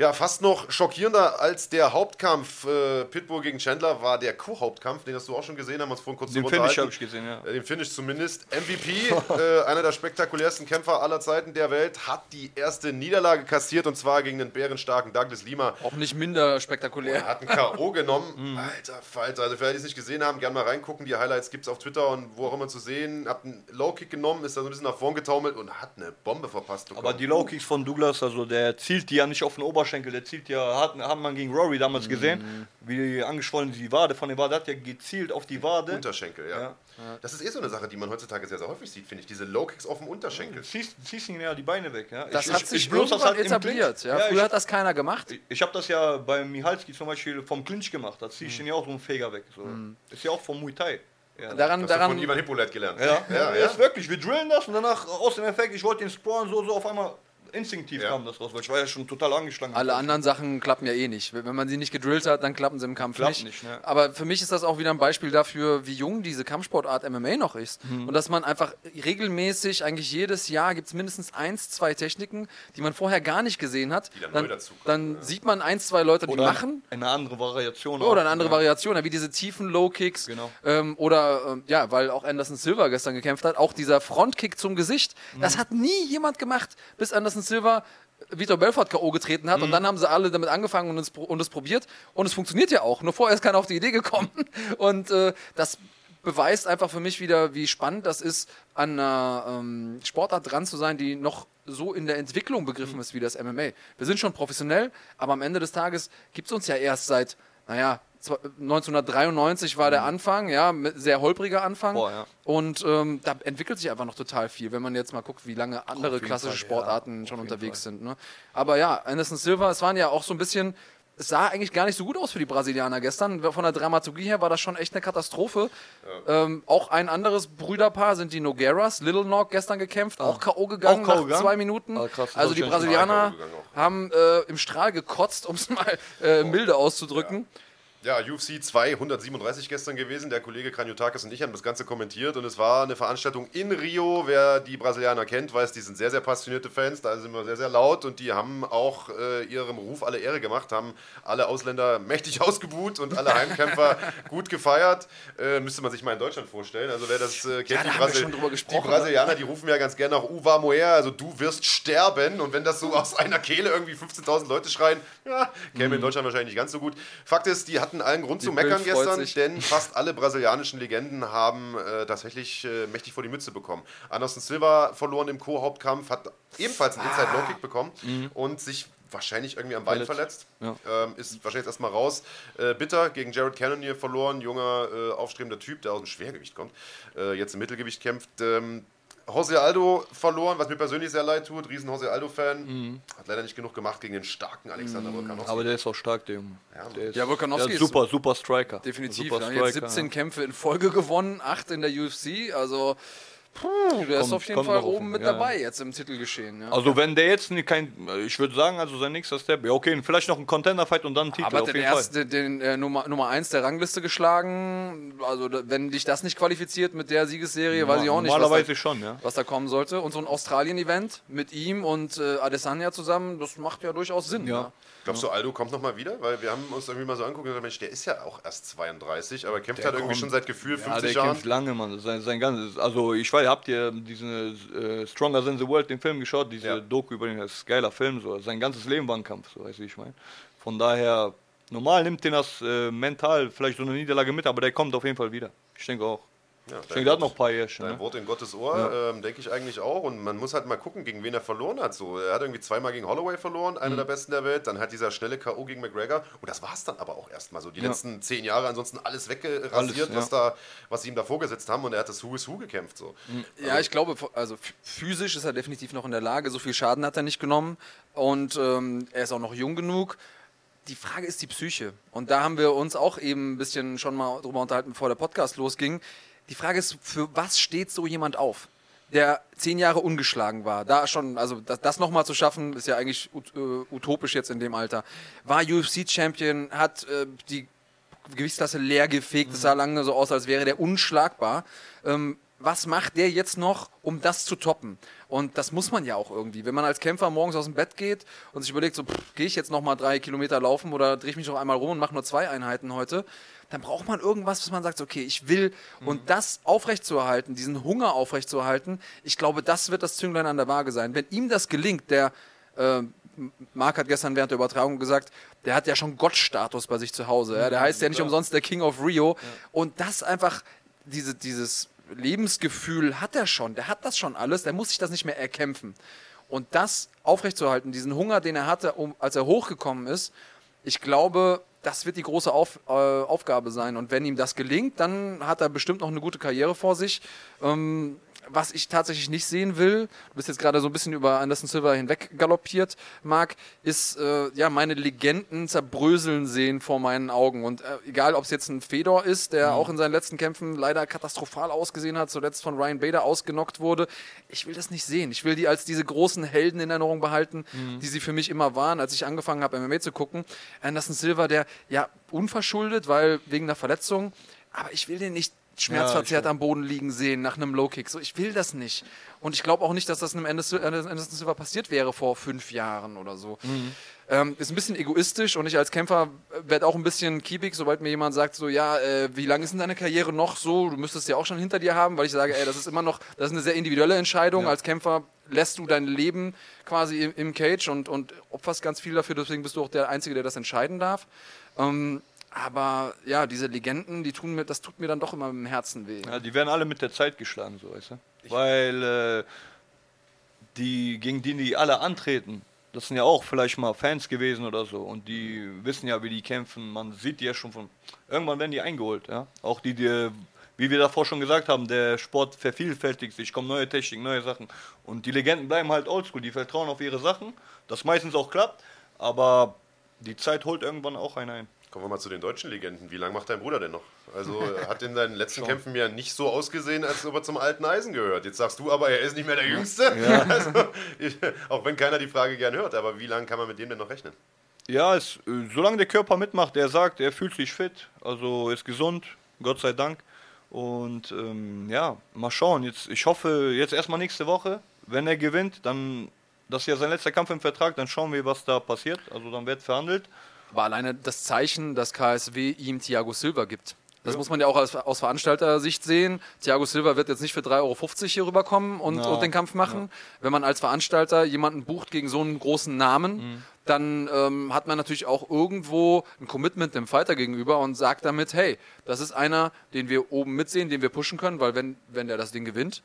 Ja, fast noch schockierender als der Hauptkampf äh, Pitbull gegen Chandler war der Co-Hauptkampf, den hast du auch schon gesehen, haben wir uns vorhin kurz Den Finish habe ich gesehen, ja. Äh, Den Finish zumindest. MVP, äh, einer der spektakulärsten Kämpfer aller Zeiten der Welt, hat die erste Niederlage kassiert und zwar gegen den bärenstarken Douglas Lima. Auch nicht minder spektakulär. Er hat ein K.O. genommen. Mhm. Alter Falter. Also für alle, die es nicht gesehen haben, gerne mal reingucken. Die Highlights gibt es auf Twitter und wo auch immer zu sehen. Hat einen Low-Kick genommen, ist da so ein bisschen nach vorn getaumelt und hat eine Bombe verpasst. bekommen. Aber die Low Kicks von Douglas, also der zielt die ja nicht auf den Oberschenkel, der zielt ja, hat, hat man gegen Rory damals Mhm. gesehen, wie angeschwollen die Wade von der Wade hat ja gezielt auf die Wade. Unterschenkel, ja. Ja. Das ist eh so eine Sache, die man heutzutage sehr, sehr häufig sieht, finde ich. Diese Low-Kicks auf dem Unterschenkel. Ziehst, ziehst ihn ja die Beine weg. Ja. Das Ich- hat ich- sich ich bloß das halt etabliert. Ja. Ja, Früher ich- hat das keiner gemacht. Ich habe das ja bei Mihalski zum Beispiel vom Clinch gemacht. Da ziehe ich den ja auch so einen Feger weg. So. Ist ja auch vom Muay Thai. Ja, Daran, Das du von daran, Ivan Hippolyt gelernt. ja, ja, ja, ja. ist wirklich. Wir drillen das und danach aus dem Effekt, ich wollte den Spawn so, so auf einmal instinktiv Ja. kam das raus, weil ich war ja schon total angeschlagen. Alle anderen Sachen klappen ja eh nicht. Wenn man sie nicht gedrillt hat, dann klappen sie im Kampf Klappt nicht. nicht, ne? Aber für mich ist das auch wieder ein Beispiel dafür, wie jung diese Kampfsportart MMA noch ist. Mhm. Und dass man einfach regelmäßig, eigentlich jedes Jahr gibt es mindestens eins, zwei Techniken, die man vorher gar nicht gesehen hat. Die dann dann neu dazukommen, dann ja. sieht man eins, zwei Leute, die Oder machen. eine andere Variation. Oder auch, eine andere ja. Variation, wie diese tiefen Low-Kicks. Genau. Ähm, oder, ähm, ja, weil auch Anderson Silva gestern gekämpft hat, auch dieser Frontkick zum Gesicht. Das hat nie jemand gemacht, bis Anderson Silva Vitor Belfort K.O. getreten hat. Und dann haben sie alle damit angefangen und es, und es probiert. Und es funktioniert ja auch. Nur vorher ist keiner auf die Idee gekommen. Und äh, das beweist einfach für mich wieder, wie spannend das ist, an einer ähm, Sportart dran zu sein, die noch so in der Entwicklung begriffen ist wie das MMA. Wir sind schon professionell, aber am Ende des Tages gibt es uns ja erst seit, naja, 1993 war der Anfang, ja, sehr holpriger Anfang. Boah, ja. Und ähm, da entwickelt sich einfach noch total viel, wenn man jetzt mal guckt, wie lange andere klassische Fall, Sportarten ja, schon unterwegs sind. Ne? Aber ja, Anderson Silva, es waren ja auch so ein bisschen. Es sah eigentlich gar nicht so gut aus für die Brasilianer gestern. Von der Dramaturgie her war das schon echt eine Katastrophe. Ähm, auch ein anderes Brüderpaar sind die Nogueras. Little Nog gestern gekämpft, auch K.O. gegangen Auch nach gegangen? zwei Minuten. Ah, krass, also die Brasilianer haben äh, im Strahl gekotzt, um es mal äh, milde auszudrücken. Ja, UFC 237 gestern gewesen. Der Kollege Kranjotakis und ich haben das Ganze kommentiert und es war eine Veranstaltung in Rio. Wer die Brasilianer kennt, weiß, die sind sehr, sehr passionierte Fans. Da sind wir sehr, sehr laut und die haben auch äh, ihrem Ruf alle Ehre gemacht, haben alle Ausländer mächtig ausgebuht und alle Heimkämpfer gut gefeiert. Äh, müsste man sich mal in Deutschland vorstellen. Also wer das äh, kennt, Ja, da die, Brasil- die gesprochen, Brasilianer, die rufen ja ganz gerne nach Uva Moer, also du wirst sterben. Und wenn das so aus einer Kehle irgendwie 15.000 Leute schreien, ja, käme in Deutschland wahrscheinlich nicht ganz so gut. Fakt ist, die hatten allen Grund zu Bild meckern freut gestern, denn fast alle brasilianischen Legenden haben äh, tatsächlich äh, mächtig vor die Mütze bekommen. Anderson Silva verloren im Co-Hauptkampf, hat ebenfalls einen Inside-Low-Kick bekommen und sich wahrscheinlich irgendwie am Bein verletzt. Ja. Ähm, ist wahrscheinlich erstmal raus. Äh, bitter gegen Jared Cannonier verloren, junger, äh, aufstrebender Typ, der aus dem Schwergewicht kommt, äh, jetzt im Mittelgewicht kämpft. Ähm, Jose Aldo verloren, was mir persönlich sehr leid tut. Riesen Jose Aldo-Fan. Hat leider nicht genug gemacht gegen den starken Alexander Volkanovski. Aber der ist auch stark, der Junge. Ja, der ist, Ja, Volkanovski der ist super, super Striker. Definitiv. Super Ja. Jetzt 17 ja. Kämpfe in Folge gewonnen, 8 in der UFC. Also, puh, der ist Kommt- auf jeden Fall oben mit ja, dabei jetzt im Titelgeschehen. Ja. Also wenn der jetzt kein, ich würde sagen, also sein nächster Step, ja okay, vielleicht noch ein Contender-Fight und dann ein Titel aber auf den, jeden ersten, den äh, Nummer, Nummer 1 der Rangliste geschlagen. Also, da, wenn dich das nicht qualifiziert mit der Siegesserie, weiß ich auch nicht, was da, schon, ja. was da kommen sollte. Und so ein Australien-Event mit ihm und äh, Adesanya zusammen, das macht ja durchaus Sinn. Ja. Glaubst du, Aldo kommt nochmal wieder? Weil wir haben uns irgendwie mal so angeguckt und gesagt, Mensch, der ist ja auch erst 32, aber kämpft halt irgendwie kommt. schon seit Gefühl Ja, 50 der Jahren. kämpft lange, Mann. Sein, sein ganzes, also ich weiß, habt ihr diesen äh, Stronger Than the World, den Film geschaut, diese Ja. Doku über den, das ist ein geiler Film, so. Sein ganzes Leben war ein Kampf, so weißt du, wie ich meine. Von daher, normal nimmt den das äh, mental vielleicht so eine Niederlage mit, aber der kommt auf jeden Fall wieder. Ich denke auch. Ja, Ich denke, hat noch ein paar Jährchen. Dein Ne? Wort in Gottes Ohr, ähm, denke ich eigentlich auch. Und man muss halt mal gucken, gegen wen er verloren hat. So, er hat irgendwie zweimal gegen Holloway verloren, Mhm. einer der besten der Welt. Dann hat dieser schnelle K.O. gegen McGregor. Und das war es dann aber auch erstmal so. Die Ja. letzten zehn Jahre ansonsten alles weggerasiert, Alles, ja. was, da, was sie ihm da vorgesetzt haben. Und er hat das Who is Who gekämpft. So. Ja, ich glaube, also ph- physisch ist er definitiv noch in der Lage. So viel Schaden hat er nicht genommen. Und ähm, er ist auch noch jung genug. Die Frage ist die Psyche. Und da haben wir uns auch eben ein bisschen schon mal drüber unterhalten, bevor der Podcast losging. Die Frage ist, für was steht so jemand auf? Der zehn Jahre ungeschlagen war. Da schon, also das, das nochmal zu schaffen, ist ja eigentlich ut äh, utopisch jetzt in dem Alter. War UFC-Champion, hat äh, die Gewichtsklasse leer gefegt. Es sah lange so aus, als wäre der unschlagbar. Ähm, was macht der jetzt noch, um das zu toppen? Und das muss man ja auch irgendwie. Wenn man als Kämpfer morgens aus dem Bett geht und sich überlegt, so, gehe ich jetzt nochmal drei Kilometer laufen oder drehe ich mich noch einmal rum und mache nur zwei Einheiten heute, dann braucht man irgendwas, was man sagt, okay, ich will. Und das aufrechtzuerhalten, diesen Hunger aufrechtzuerhalten, ich glaube, das wird das Zünglein an der Waage sein. Wenn ihm das gelingt, der äh, Marc hat gestern während der Übertragung gesagt, der hat ja schon Gottstatus bei sich zu Hause. Ja? Der heißt ja nicht umsonst der King of Rio. Und das einfach, diese, dieses Lebensgefühl hat er schon. Der hat das schon alles. Der muss sich das nicht mehr erkämpfen. Und das aufrechtzuerhalten, diesen Hunger, den er hatte, um, als er hochgekommen ist, ich glaube, das wird die große Auf, äh, Aufgabe sein. Und wenn ihm das gelingt, dann hat er bestimmt noch eine gute Karriere vor sich. Ähm, was ich tatsächlich nicht sehen will, du bist jetzt gerade so ein bisschen über Anderson Silva hinweg galoppiert, Marc, ist äh, ja meine Legenden zerbröseln sehen vor meinen Augen. Und äh, egal, ob es jetzt ein Fedor ist, der auch in seinen letzten Kämpfen leider katastrophal ausgesehen hat, zuletzt von Ryan Bader ausgenockt wurde, ich will das nicht sehen. Ich will die als diese großen Helden in Erinnerung behalten, die sie für mich immer waren, als ich angefangen habe, MMA zu gucken. Anderson Silva, der ja unverschuldet, weil wegen einer Verletzung, aber ich will den nicht schmerzverzerrt am Boden liegen sehen nach einem Low-Kick. So, ich will das nicht. Und ich glaube auch nicht, dass das einem Anderson Anderson Silva passiert wäre vor fünf Jahren oder so. Ähm, ist ein bisschen egoistisch und ich als Kämpfer werde auch ein bisschen kiebig, sobald mir jemand sagt, so, ja, äh, wie lange ist denn deine Karriere noch so? Du müsstest ja auch schon hinter dir haben, weil ich sage, ey, das ist immer noch, das ist eine sehr individuelle Entscheidung. Als Kämpfer lässt du dein Leben quasi im, im Cage und, und opferst ganz viel dafür, deswegen bist du auch der Einzige, der das entscheiden darf. Ähm, aber ja, diese Legenden, die tun mir, das tut mir dann doch immer im Herzen weh. Ja, die werden alle mit der Zeit geschlagen, so weißt du. Weil äh, die, gegen die die alle antreten, das sind ja auch vielleicht mal Fans gewesen oder so. Und die wissen ja, wie die kämpfen. Man sieht die ja schon von. Irgendwann werden die eingeholt, ja. Auch die, die, wie wir davor schon gesagt haben, der Sport vervielfältigt sich, kommen neue Techniken, neue Sachen. Und die Legenden bleiben halt oldschool, die vertrauen auf ihre Sachen, das meistens auch klappt, aber die Zeit holt irgendwann auch einen ein. Kommen wir mal zu den deutschen Legenden. Wie lange macht dein Bruder denn noch? Also er hat in seinen letzten Kämpfen ja nicht so ausgesehen, als ob er zum alten Eisen gehört. Jetzt sagst du aber, er ist nicht mehr der Jüngste. Also, ich, auch wenn keiner die Frage gern hört, aber wie lange kann man mit dem denn noch rechnen? Ja, es, äh, solange der Körper mitmacht, der sagt, er fühlt sich fit, also ist gesund, Gott sei Dank. Und ähm, ja, mal schauen. Jetzt, ich hoffe, jetzt erstmal nächste Woche, wenn er gewinnt, dann, das ist ja sein letzter Kampf im Vertrag, dann schauen wir, was da passiert. Also dann wird verhandelt. War alleine das Zeichen, dass KSW ihm Thiago Silva gibt. Das muss man ja auch aus, aus Veranstaltersicht sehen. Thiago Silva wird jetzt nicht für 3,50 Euro hier rüberkommen und, Ja, und den Kampf machen. Wenn man als Veranstalter jemanden bucht gegen so einen großen Namen, Mhm. dann ähm, hat man natürlich auch irgendwo ein Commitment dem Fighter gegenüber und sagt damit, hey, das ist einer, den wir oben mitsehen, den wir pushen können, weil wenn, wenn der das Ding gewinnt,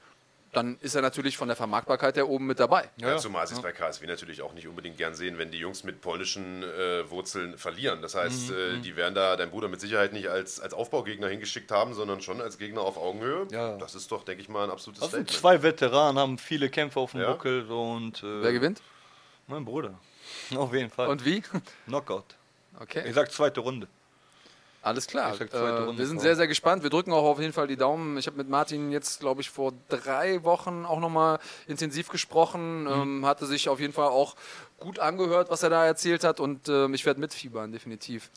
dann ist er natürlich von der Vermarktbarkeit der oben mit dabei. Ja, zumal sie es bei KSW natürlich auch nicht unbedingt gern sehen, wenn die Jungs mit polnischen äh, Wurzeln verlieren. Das heißt, Mhm, äh, die werden da dein Bruder mit Sicherheit nicht als, als Aufbaugegner hingeschickt haben, sondern schon als Gegner auf Augenhöhe. Ja. Das ist doch, denke ich mal, ein absolutes Also Statement. zwei Veteranen haben viele Kämpfe auf dem Ja. Buckel und äh, Wer gewinnt? mein Bruder. Auf jeden Fall. Und wie? Knockout. Okay. Ich sag zweite Runde. Alles klar. Äh, wir sind sehr, sehr gespannt. Wir drücken auch auf jeden Fall die Daumen. Ich habe mit Martin jetzt, glaube ich, vor drei Wochen auch nochmal intensiv gesprochen. Mhm. Ähm, hatte sich auf jeden Fall auch gut angehört, was er da erzählt hat. Und ähm, ich werde mitfiebern, definitiv.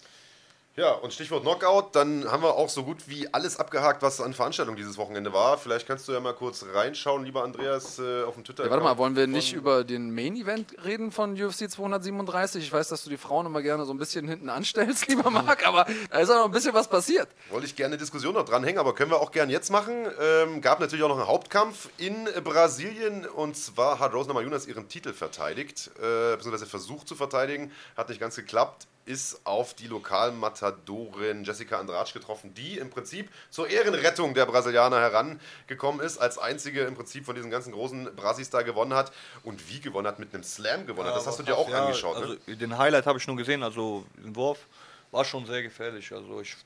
Ja, und Stichwort Knockout, dann haben wir auch so gut wie alles abgehakt, was an Veranstaltungen dieses Wochenende war. Vielleicht kannst du ja mal kurz reinschauen, lieber Andreas, äh, auf dem Twitter. Ja, warte mal, wollen wir nicht über den Main-Event reden von UFC 237? Ich weiß, dass du die Frauen immer gerne so ein bisschen hinten anstellst, lieber Marc, aber da ist auch noch ein bisschen was passiert. Wollte ich gerne eine Diskussion noch dranhängen, aber können wir auch gern jetzt machen. Ähm, gab natürlich auch noch einen Hauptkampf in Brasilien und zwar hat Rose Namajunas ihren Titel verteidigt, äh, beziehungsweise versucht zu verteidigen, hat nicht ganz geklappt, ist auf die Lokalmatadorin Jessica Andrade getroffen, die im Prinzip zur Ehrenrettung der Brasilianer herangekommen ist, als einzige im Prinzip von diesen ganzen großen Brasis da gewonnen hat und wie gewonnen hat, mit einem Slam gewonnen hat. Das hast du dir auch Ja, angeschaut, also ne? Den Highlight habe ich nur gesehen, also den Wurf war schon sehr gefährlich. Also ich.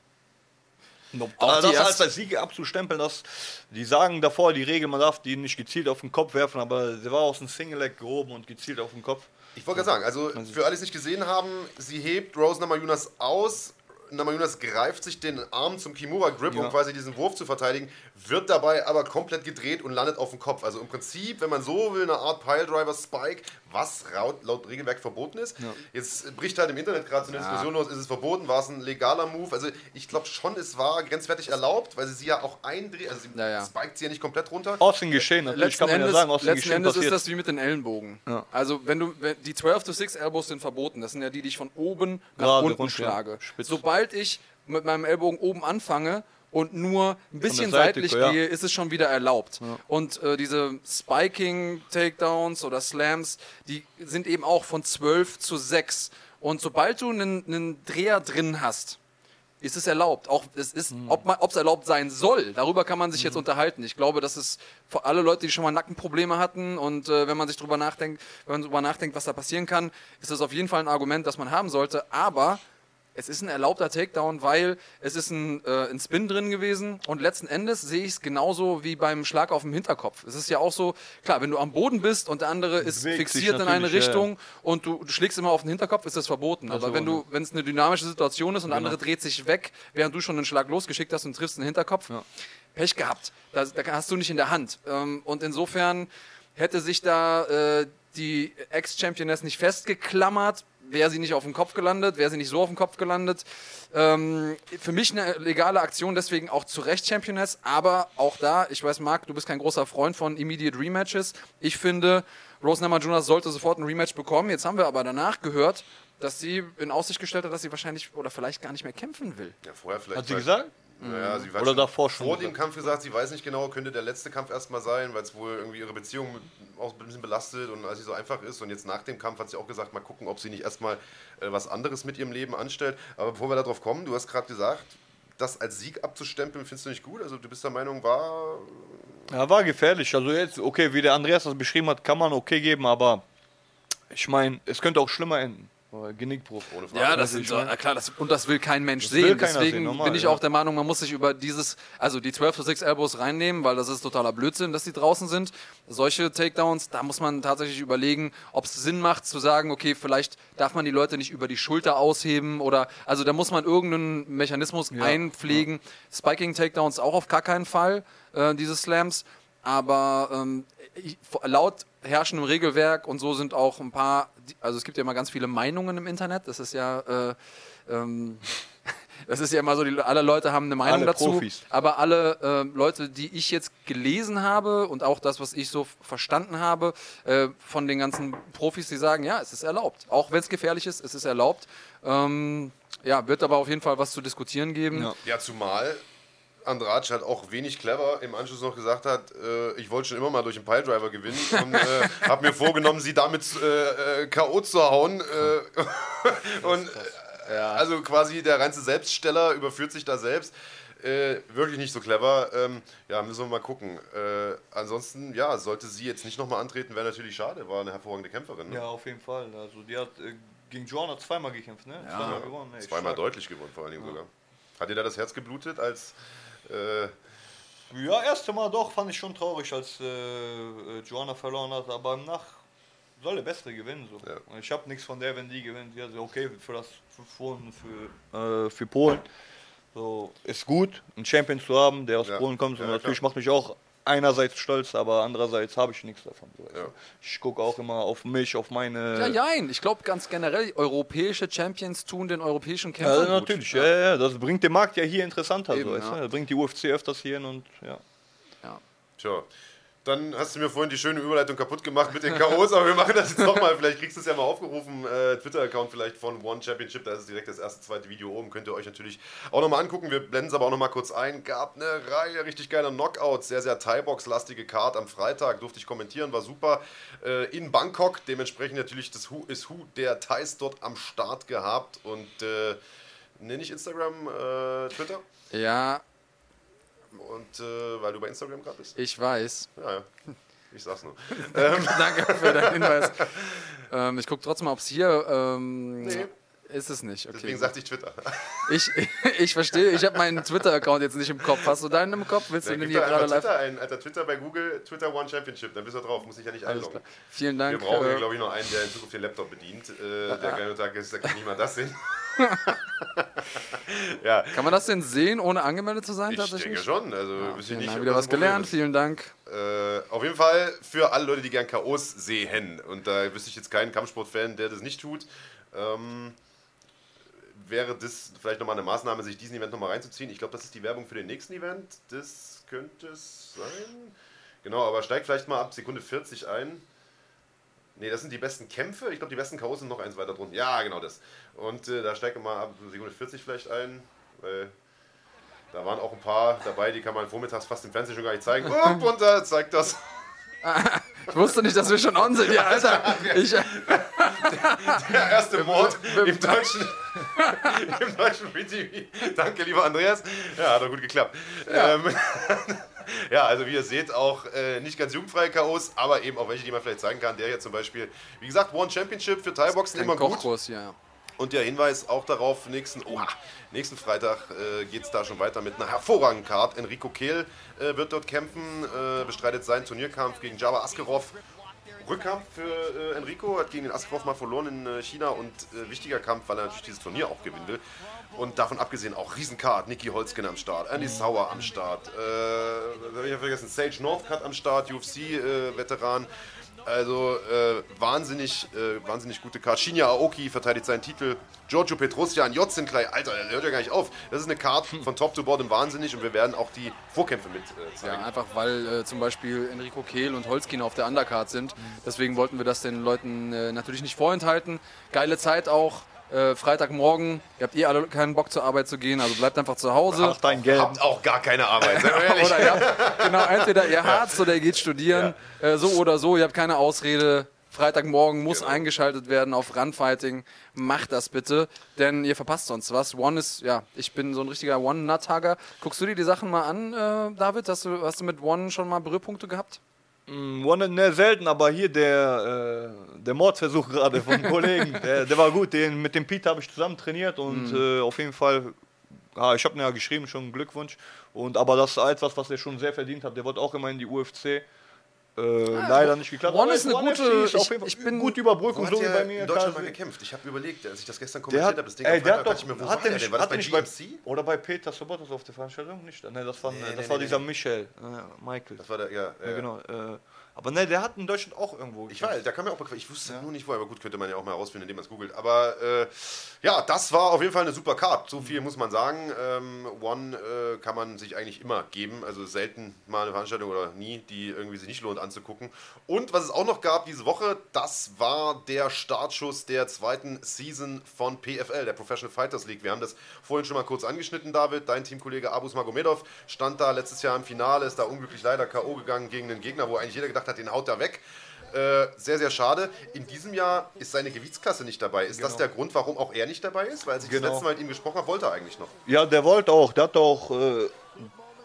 Also die das als als Sieg abzustempeln, das, die sagen davor die Regel, man darf die nicht gezielt auf den Kopf werfen, aber sie war aus dem Single Leg gehoben und gezielt auf den Kopf. Ich wollte gerade sagen, also für alle, die es nicht gesehen haben, sie hebt Rose Namajunas aus. Namajunas greift sich den Arm zum Kimura-Grip, um Ja. quasi diesen Wurf zu verteidigen, wird dabei aber komplett gedreht und landet auf dem Kopf. Also im Prinzip, wenn man so will, eine Art Piledriver-Spike, was laut, laut Regelwerk verboten ist. Jetzt bricht halt im Internet gerade so eine Diskussion los, ist es verboten, war es ein legaler Move? Also ich glaube schon, es war grenzwertig erlaubt, weil sie sie ja auch eindreht, also sie Ja, ja. spiked sie ja nicht komplett runter. Aus dem Geschehen, natürlich letzten kann man Endes, ja sagen, aus dem letzten Geschehen Endes ist passiert. das wie mit den Ellenbogen. Ja. Also wenn du wenn, die 12 to 6 Elbows sind verboten. Das sind ja die, die ich von oben nach Gerade unten runter, schlage. spitz. Sobald ich mit meinem Ellbogen oben anfange und nur ein bisschen Seite, seitlich ja. gehe, ist es schon wieder erlaubt. Und äh, diese Spiking Takedowns oder Slams, die sind eben auch von 12 zu 6. Und sobald du einen, einen Dreher drin hast, ist es erlaubt. Auch es ist, Hm. ob es erlaubt sein soll, darüber kann man sich jetzt unterhalten. Ich glaube, das ist für alle Leute, die schon mal Nackenprobleme hatten und äh, wenn man sich drüber nachdenkt, wenn man drüber nachdenkt, was da passieren kann, ist das auf jeden Fall ein Argument, das man haben sollte. Aber es ist ein erlaubter Takedown, weil es ist ein, äh, ein Spin drin gewesen und letzten Endes sehe ich es genauso wie beim Schlag auf dem Hinterkopf. Es ist ja auch so, klar, wenn du am Boden bist und der andere ist Bewegt fixiert in eine natürlich, ja, ja. Richtung und du, du schlägst immer auf den Hinterkopf, ist das verboten. Aber ist wenn du, wenn es eine dynamische Situation ist und der Genau. andere dreht sich weg, während du schon einen Schlag losgeschickt hast und triffst den Hinterkopf, Pech gehabt. Da, da hast du nicht in der Hand. Ähm, und insofern hätte sich da äh, die Ex-Championess nicht festgeklammert, wäre sie nicht auf dem Kopf gelandet, wäre sie nicht so auf dem Kopf gelandet. Ähm, für mich eine legale Aktion, deswegen auch zu Recht Championess, aber auch da, ich weiß, Marc, du bist kein großer Freund von Immediate Rematches. Ich finde, Rose Namajunas sollte sofort ein Rematch bekommen. Jetzt haben wir aber danach gehört, dass sie in Aussicht gestellt hat, dass sie wahrscheinlich oder vielleicht gar nicht mehr kämpfen will. Ja, vorher vielleicht. Hat sie gesagt? Naja, sie hat Oder schon davor schon Vor dem. Kampf gesagt, sie weiß nicht genau, könnte der letzte Kampf erstmal sein, weil es wohl irgendwie ihre Beziehung auch ein bisschen belastet und als sie so einfach ist. Und jetzt nach dem Kampf hat sie auch gesagt, mal gucken, ob sie nicht erstmal äh, was anderes mit ihrem Leben anstellt. Aber bevor wir darauf kommen, du hast gerade gesagt, das als Sieg abzustempeln, findest du nicht gut? Also du bist der Meinung, war. Ja, war gefährlich. Also jetzt, okay, wie der Andreas das beschrieben hat, kann man okay geben, aber ich meine, es könnte auch schlimmer enden. Äh, Genickbruch. Ohne Frage. Ja, das sind so, na klar, das, und das will kein Mensch will sehen. Deswegen sehen, normal, bin ich ja. auch der Meinung, man muss sich über dieses, also die 12 to 6 Elbows reinnehmen, weil das ist totaler Blödsinn, dass die draußen sind. Solche Takedowns, da muss man tatsächlich überlegen, ob es Sinn macht zu sagen, okay, vielleicht darf man die Leute nicht über die Schulter ausheben oder, also da muss man irgendeinen Mechanismus einpflegen. Spiking Takedowns auch auf gar keinen Fall, äh, diese Slams. Aber ähm, ich, laut herrschendem Regelwerk und so sind auch ein paar, also es gibt ja immer ganz viele Meinungen im Internet. Das ist ja, äh, ähm, das ist ja immer so, die, alle Leute haben eine Meinung Alle dazu. Profis. Aber alle äh, Leute, die ich jetzt gelesen habe und auch das, was ich so verstanden habe äh, von den ganzen Profis, die sagen, ja, es ist erlaubt. Auch wenn es gefährlich ist, es ist erlaubt. Ähm, ja, wird aber auf jeden Fall was zu diskutieren geben. Ja. Ja, zumal Andrade halt auch wenig clever im Anschluss noch gesagt hat, äh, ich wollte schon immer mal durch einen Piledriver gewinnen und äh, habe mir vorgenommen, sie damit äh, äh, K.O. zu hauen. Äh, und äh, also quasi der reinste Selbststeller überführt sich da selbst. Äh, wirklich nicht so clever. Ähm, ja, müssen wir mal gucken. Äh, ansonsten, ja, sollte sie jetzt nicht nochmal antreten, wäre natürlich schade. War eine hervorragende Kämpferin. Ne? Ja, auf jeden Fall. Also die hat äh, gegen Joanna zweimal gekämpft, ne? Zweimal gewonnen. Nee, Zweimal stark. deutlich gewonnen, vor allen Dingen sogar. Hat dir da das Herz geblutet, als äh, Ja, erste Mal doch, fand ich schon traurig, als äh, äh, Joanna verloren hat, aber nach soll der Bessere gewinnen. So. Ja. Ich habe nichts von der, wenn die gewinnt. Ja, so, okay, für das für, Polen, für, äh, für Polen. So, ist gut, einen Champion zu haben, der aus Ja. Polen kommt. Und natürlich macht mich auch einerseits stolz, aber andererseits habe ich nichts davon. So. Ja. Ich gucke auch immer auf mich, auf meine. Ja, jein. Ich glaube ganz generell, europäische Champions tun den europäischen Ja, Kämpfern gut. natürlich, ja. Ja, ja, das bringt den Markt ja hier interessanter. Eben, so, weißt ja. du? Das bringt die UFC öfters hier hin und ja. Ja. Tja, dann hast du mir vorhin die schöne Überleitung kaputt gemacht mit den K.O.s, aber wir machen das jetzt nochmal. Vielleicht kriegst du es ja mal aufgerufen. Äh, Twitter-Account vielleicht von One Championship, da ist direkt das erste, zweite Video oben. Könnt ihr euch natürlich auch nochmal angucken. Wir blenden es aber auch nochmal kurz ein. Gab eine Reihe richtig geiler Knockouts. Sehr, sehr Thai-Box-lastige Card am Freitag. Durfte ich kommentieren, war super. Äh, in Bangkok, dementsprechend natürlich das Who is Who der Thais dort am Start gehabt. Und äh, nenne ich Instagram, äh, Twitter. ja, Und äh, weil du bei Instagram gerade bist. ich weiß. Ja, ja. Ich sag's nur. Danke für deinen Hinweis. ähm, ich gucke trotzdem mal, ob es hier ähm, Nee. ist es nicht. Okay. Deswegen sagte ich Twitter. ich, ich verstehe, ich habe meinen Twitter-Account jetzt nicht im Kopf. Hast du deinen im Kopf? Willst du den hier gerade live? Twitter ein. Alter, Twitter bei Google, Twitter One Championship. Dann bist du drauf. Muss ich ja nicht Alles einloggen. Vielen Wir Dank. brauchen hier, äh, glaube ich, noch einen, der in Zukunft den Laptop bedient. Äh, der kleine Tag ist, da kann niemand das sehen. Ja, Kann man das denn sehen, ohne angemeldet zu sein ich tatsächlich? denke schon. Also, Ja, ich nicht, wieder was gelernt, vielen Dank. Äh, auf jeden Fall für alle Leute, die gern K.O.s sehen. Und da wüsste ich jetzt keinen Kampfsportfan, der das nicht tut. Ähm, wäre das vielleicht nochmal eine Maßnahme, sich diesen Event nochmal reinzuziehen. Ich glaube, das ist die Werbung für den nächsten Event. Das könnte es sein. Genau, aber steigt vielleicht mal ab Sekunde 40 ein. Ne, das sind die besten Kämpfe. Ich glaube, die besten K.O.s sind noch eins weiter drunter. Ja, genau das. Und äh, da steigt mal ab Sekunde 40 vielleicht ein. Weil da waren auch ein paar dabei, die kann man vormittags fast im Fernsehen schon gar nicht zeigen. Upp, und da zeigt das. Ich wusste nicht, dass wir schon on sind, ja, Alter. Ich, Der erste Mord im deutschen, im deutschen Free TV. Danke, lieber Andreas. Ja, hat doch gut geklappt. Ja, ähm, ja also wie ihr seht, auch äh, nicht ganz jugendfreie K.O.s, aber eben auch welche, die man vielleicht zeigen kann. Der hier zum Beispiel, wie gesagt, One Championship für Thai-Boxen immer gut. Kochkurs, ja. ja. Und der Hinweis auch darauf, nächsten, oha, nächsten Freitag äh, geht es da schon weiter mit einer hervorragenden Card. Enrico Kehl äh, wird dort kämpfen, äh, bestreitet seinen Turnierkampf gegen Java Askerov. Rückkampf für äh, Enrico, hat gegen den Askerov mal verloren in äh, China und äh, wichtiger Kampf, weil er natürlich dieses Turnier auch gewinnen will. Und davon abgesehen auch Riesencard, Niki Holzken am Start, Andy Sauer am Start, äh, habe ich ja vergessen, Sage Northcutt am Start, UFC-Veteran. Also äh, wahnsinnig, äh, wahnsinnig gute Card. Shinya Aoki verteidigt seinen Titel. Giorgio Petrosyan, Jotzin Klei, Alter, der hört ja gar nicht auf. Das ist eine Card von Top to Bottom wahnsinnig und wir werden auch die Vorkämpfe mit äh, zeigen. Ja, einfach weil äh, zum Beispiel Enrico Kehl und Holzkin auf der Undercard sind. Deswegen wollten wir das den Leuten äh, natürlich nicht vorenthalten. Geile Zeit auch. Äh, Freitagmorgen. Ihr habt eh alle keinen Bock zur Arbeit zu gehen, also bleibt einfach zu Hause. Ach, dein Geld. Habt auch gar keine Arbeit, seid ehrlich. Oder ihr habt, genau, entweder ihr harzt oder ihr geht studieren. Äh, so oder so, ihr habt keine Ausrede. Freitagmorgen muss Genau. eingeschaltet werden auf Runfighting. Macht das bitte, denn ihr verpasst sonst was. One ist, ja, ich bin so ein richtiger One-Nut-Hager. Guckst du dir die Sachen mal an, äh, David? Hast du, hast du mit One schon mal Berührpunkte gehabt? Mm, One ne, selten, aber hier der, äh, der Mordversuch gerade vom Kollegen, der, der war gut. Den, mit dem Pete habe ich zusammen trainiert und äh, auf jeden Fall, ja, ich habe mir ja geschrieben, schon Glückwunsch. Und, aber das ist etwas, was er schon sehr verdient hat. Der wollte auch immer in die UFC. Äh, leider nicht geklappt. One ist eine One gute- ich- jeden Fall ich bin- gut Wo Überbrückung, hat so wie der bei mir. in Deutschland mal gekämpft? Ich habe überlegt, als ich das gestern kommentiert habe, das Ding ey, der hat doch, ich mir, wo hat war der denn? War das hat bei der nicht bei, GMC? oder bei Peter Sobotos auf der Veranstaltung? Nicht? Ne, das war, Nee, das nee, war nee, dieser nee. Michel, äh, Michael. Das war der, ja. Ja, ja. genau. Äh, aber ne, der hat in Deutschland auch irgendwo. Ich weiß, da kam mir auch bequem. Ich wusste nur nicht wo, aber gut, könnte man ja auch mal herausfinden, indem man es googelt. Aber äh, ja, das war auf jeden Fall eine super Card. So viel muss man sagen. Ähm, One äh, kann man sich eigentlich immer geben. Also selten mal eine Veranstaltung oder nie, die irgendwie sich nicht lohnt anzugucken. Und was es auch noch gab diese Woche, das war der Startschuss der zweiten Season von PFL, der Professional Fighters League. Wir haben das vorhin schon mal kurz angeschnitten, David. Dein Teamkollege Abus Magomedov stand da letztes Jahr im Finale, ist da unglücklich leider K.O. gegangen gegen einen Gegner, wo eigentlich jeder gedacht hat, den haut er weg. Äh, sehr, sehr schade. In diesem Jahr ist seine Gewichtsklasse nicht dabei. Ist das Genau. der Grund, warum auch er nicht dabei ist? Weil als ich das Genau. letzte Mal mit ihm gesprochen habe, wollte er eigentlich noch. Ja, der wollte auch. Der hat auch. Äh,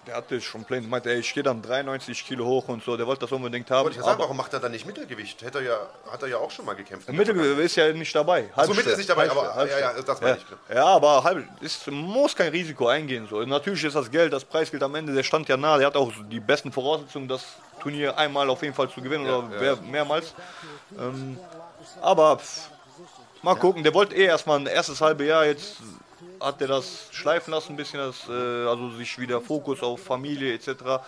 der hatte schon Pläne. Meinte, ey, ich gehe dann 93 Kilo hoch und so. Der wollte das unbedingt haben. Wollte ich ja sagen, warum macht er dann nicht Mittelgewicht? Hätte er ja, hat er ja auch schon mal gekämpft. Mittelgewicht ist ja nicht dabei. So, Mittel ist nicht dabei, aber Halbschwer, ja, ja, das meine ich. Ja, ja, aber halb, ist, muss kein Risiko eingehen. So. Natürlich ist das Geld, das Preisgeld am Ende, der stand ja nah. Der hat auch die besten Voraussetzungen, das Turnier einmal auf jeden Fall zu gewinnen oder ja. mehrmals. Ähm, aber pff, mal gucken, der wollte eh erstmal ein erstes halbe Jahr jetzt hat er das schleifen lassen, ein bisschen, das, äh, also sich wieder Fokus auf Familie etc.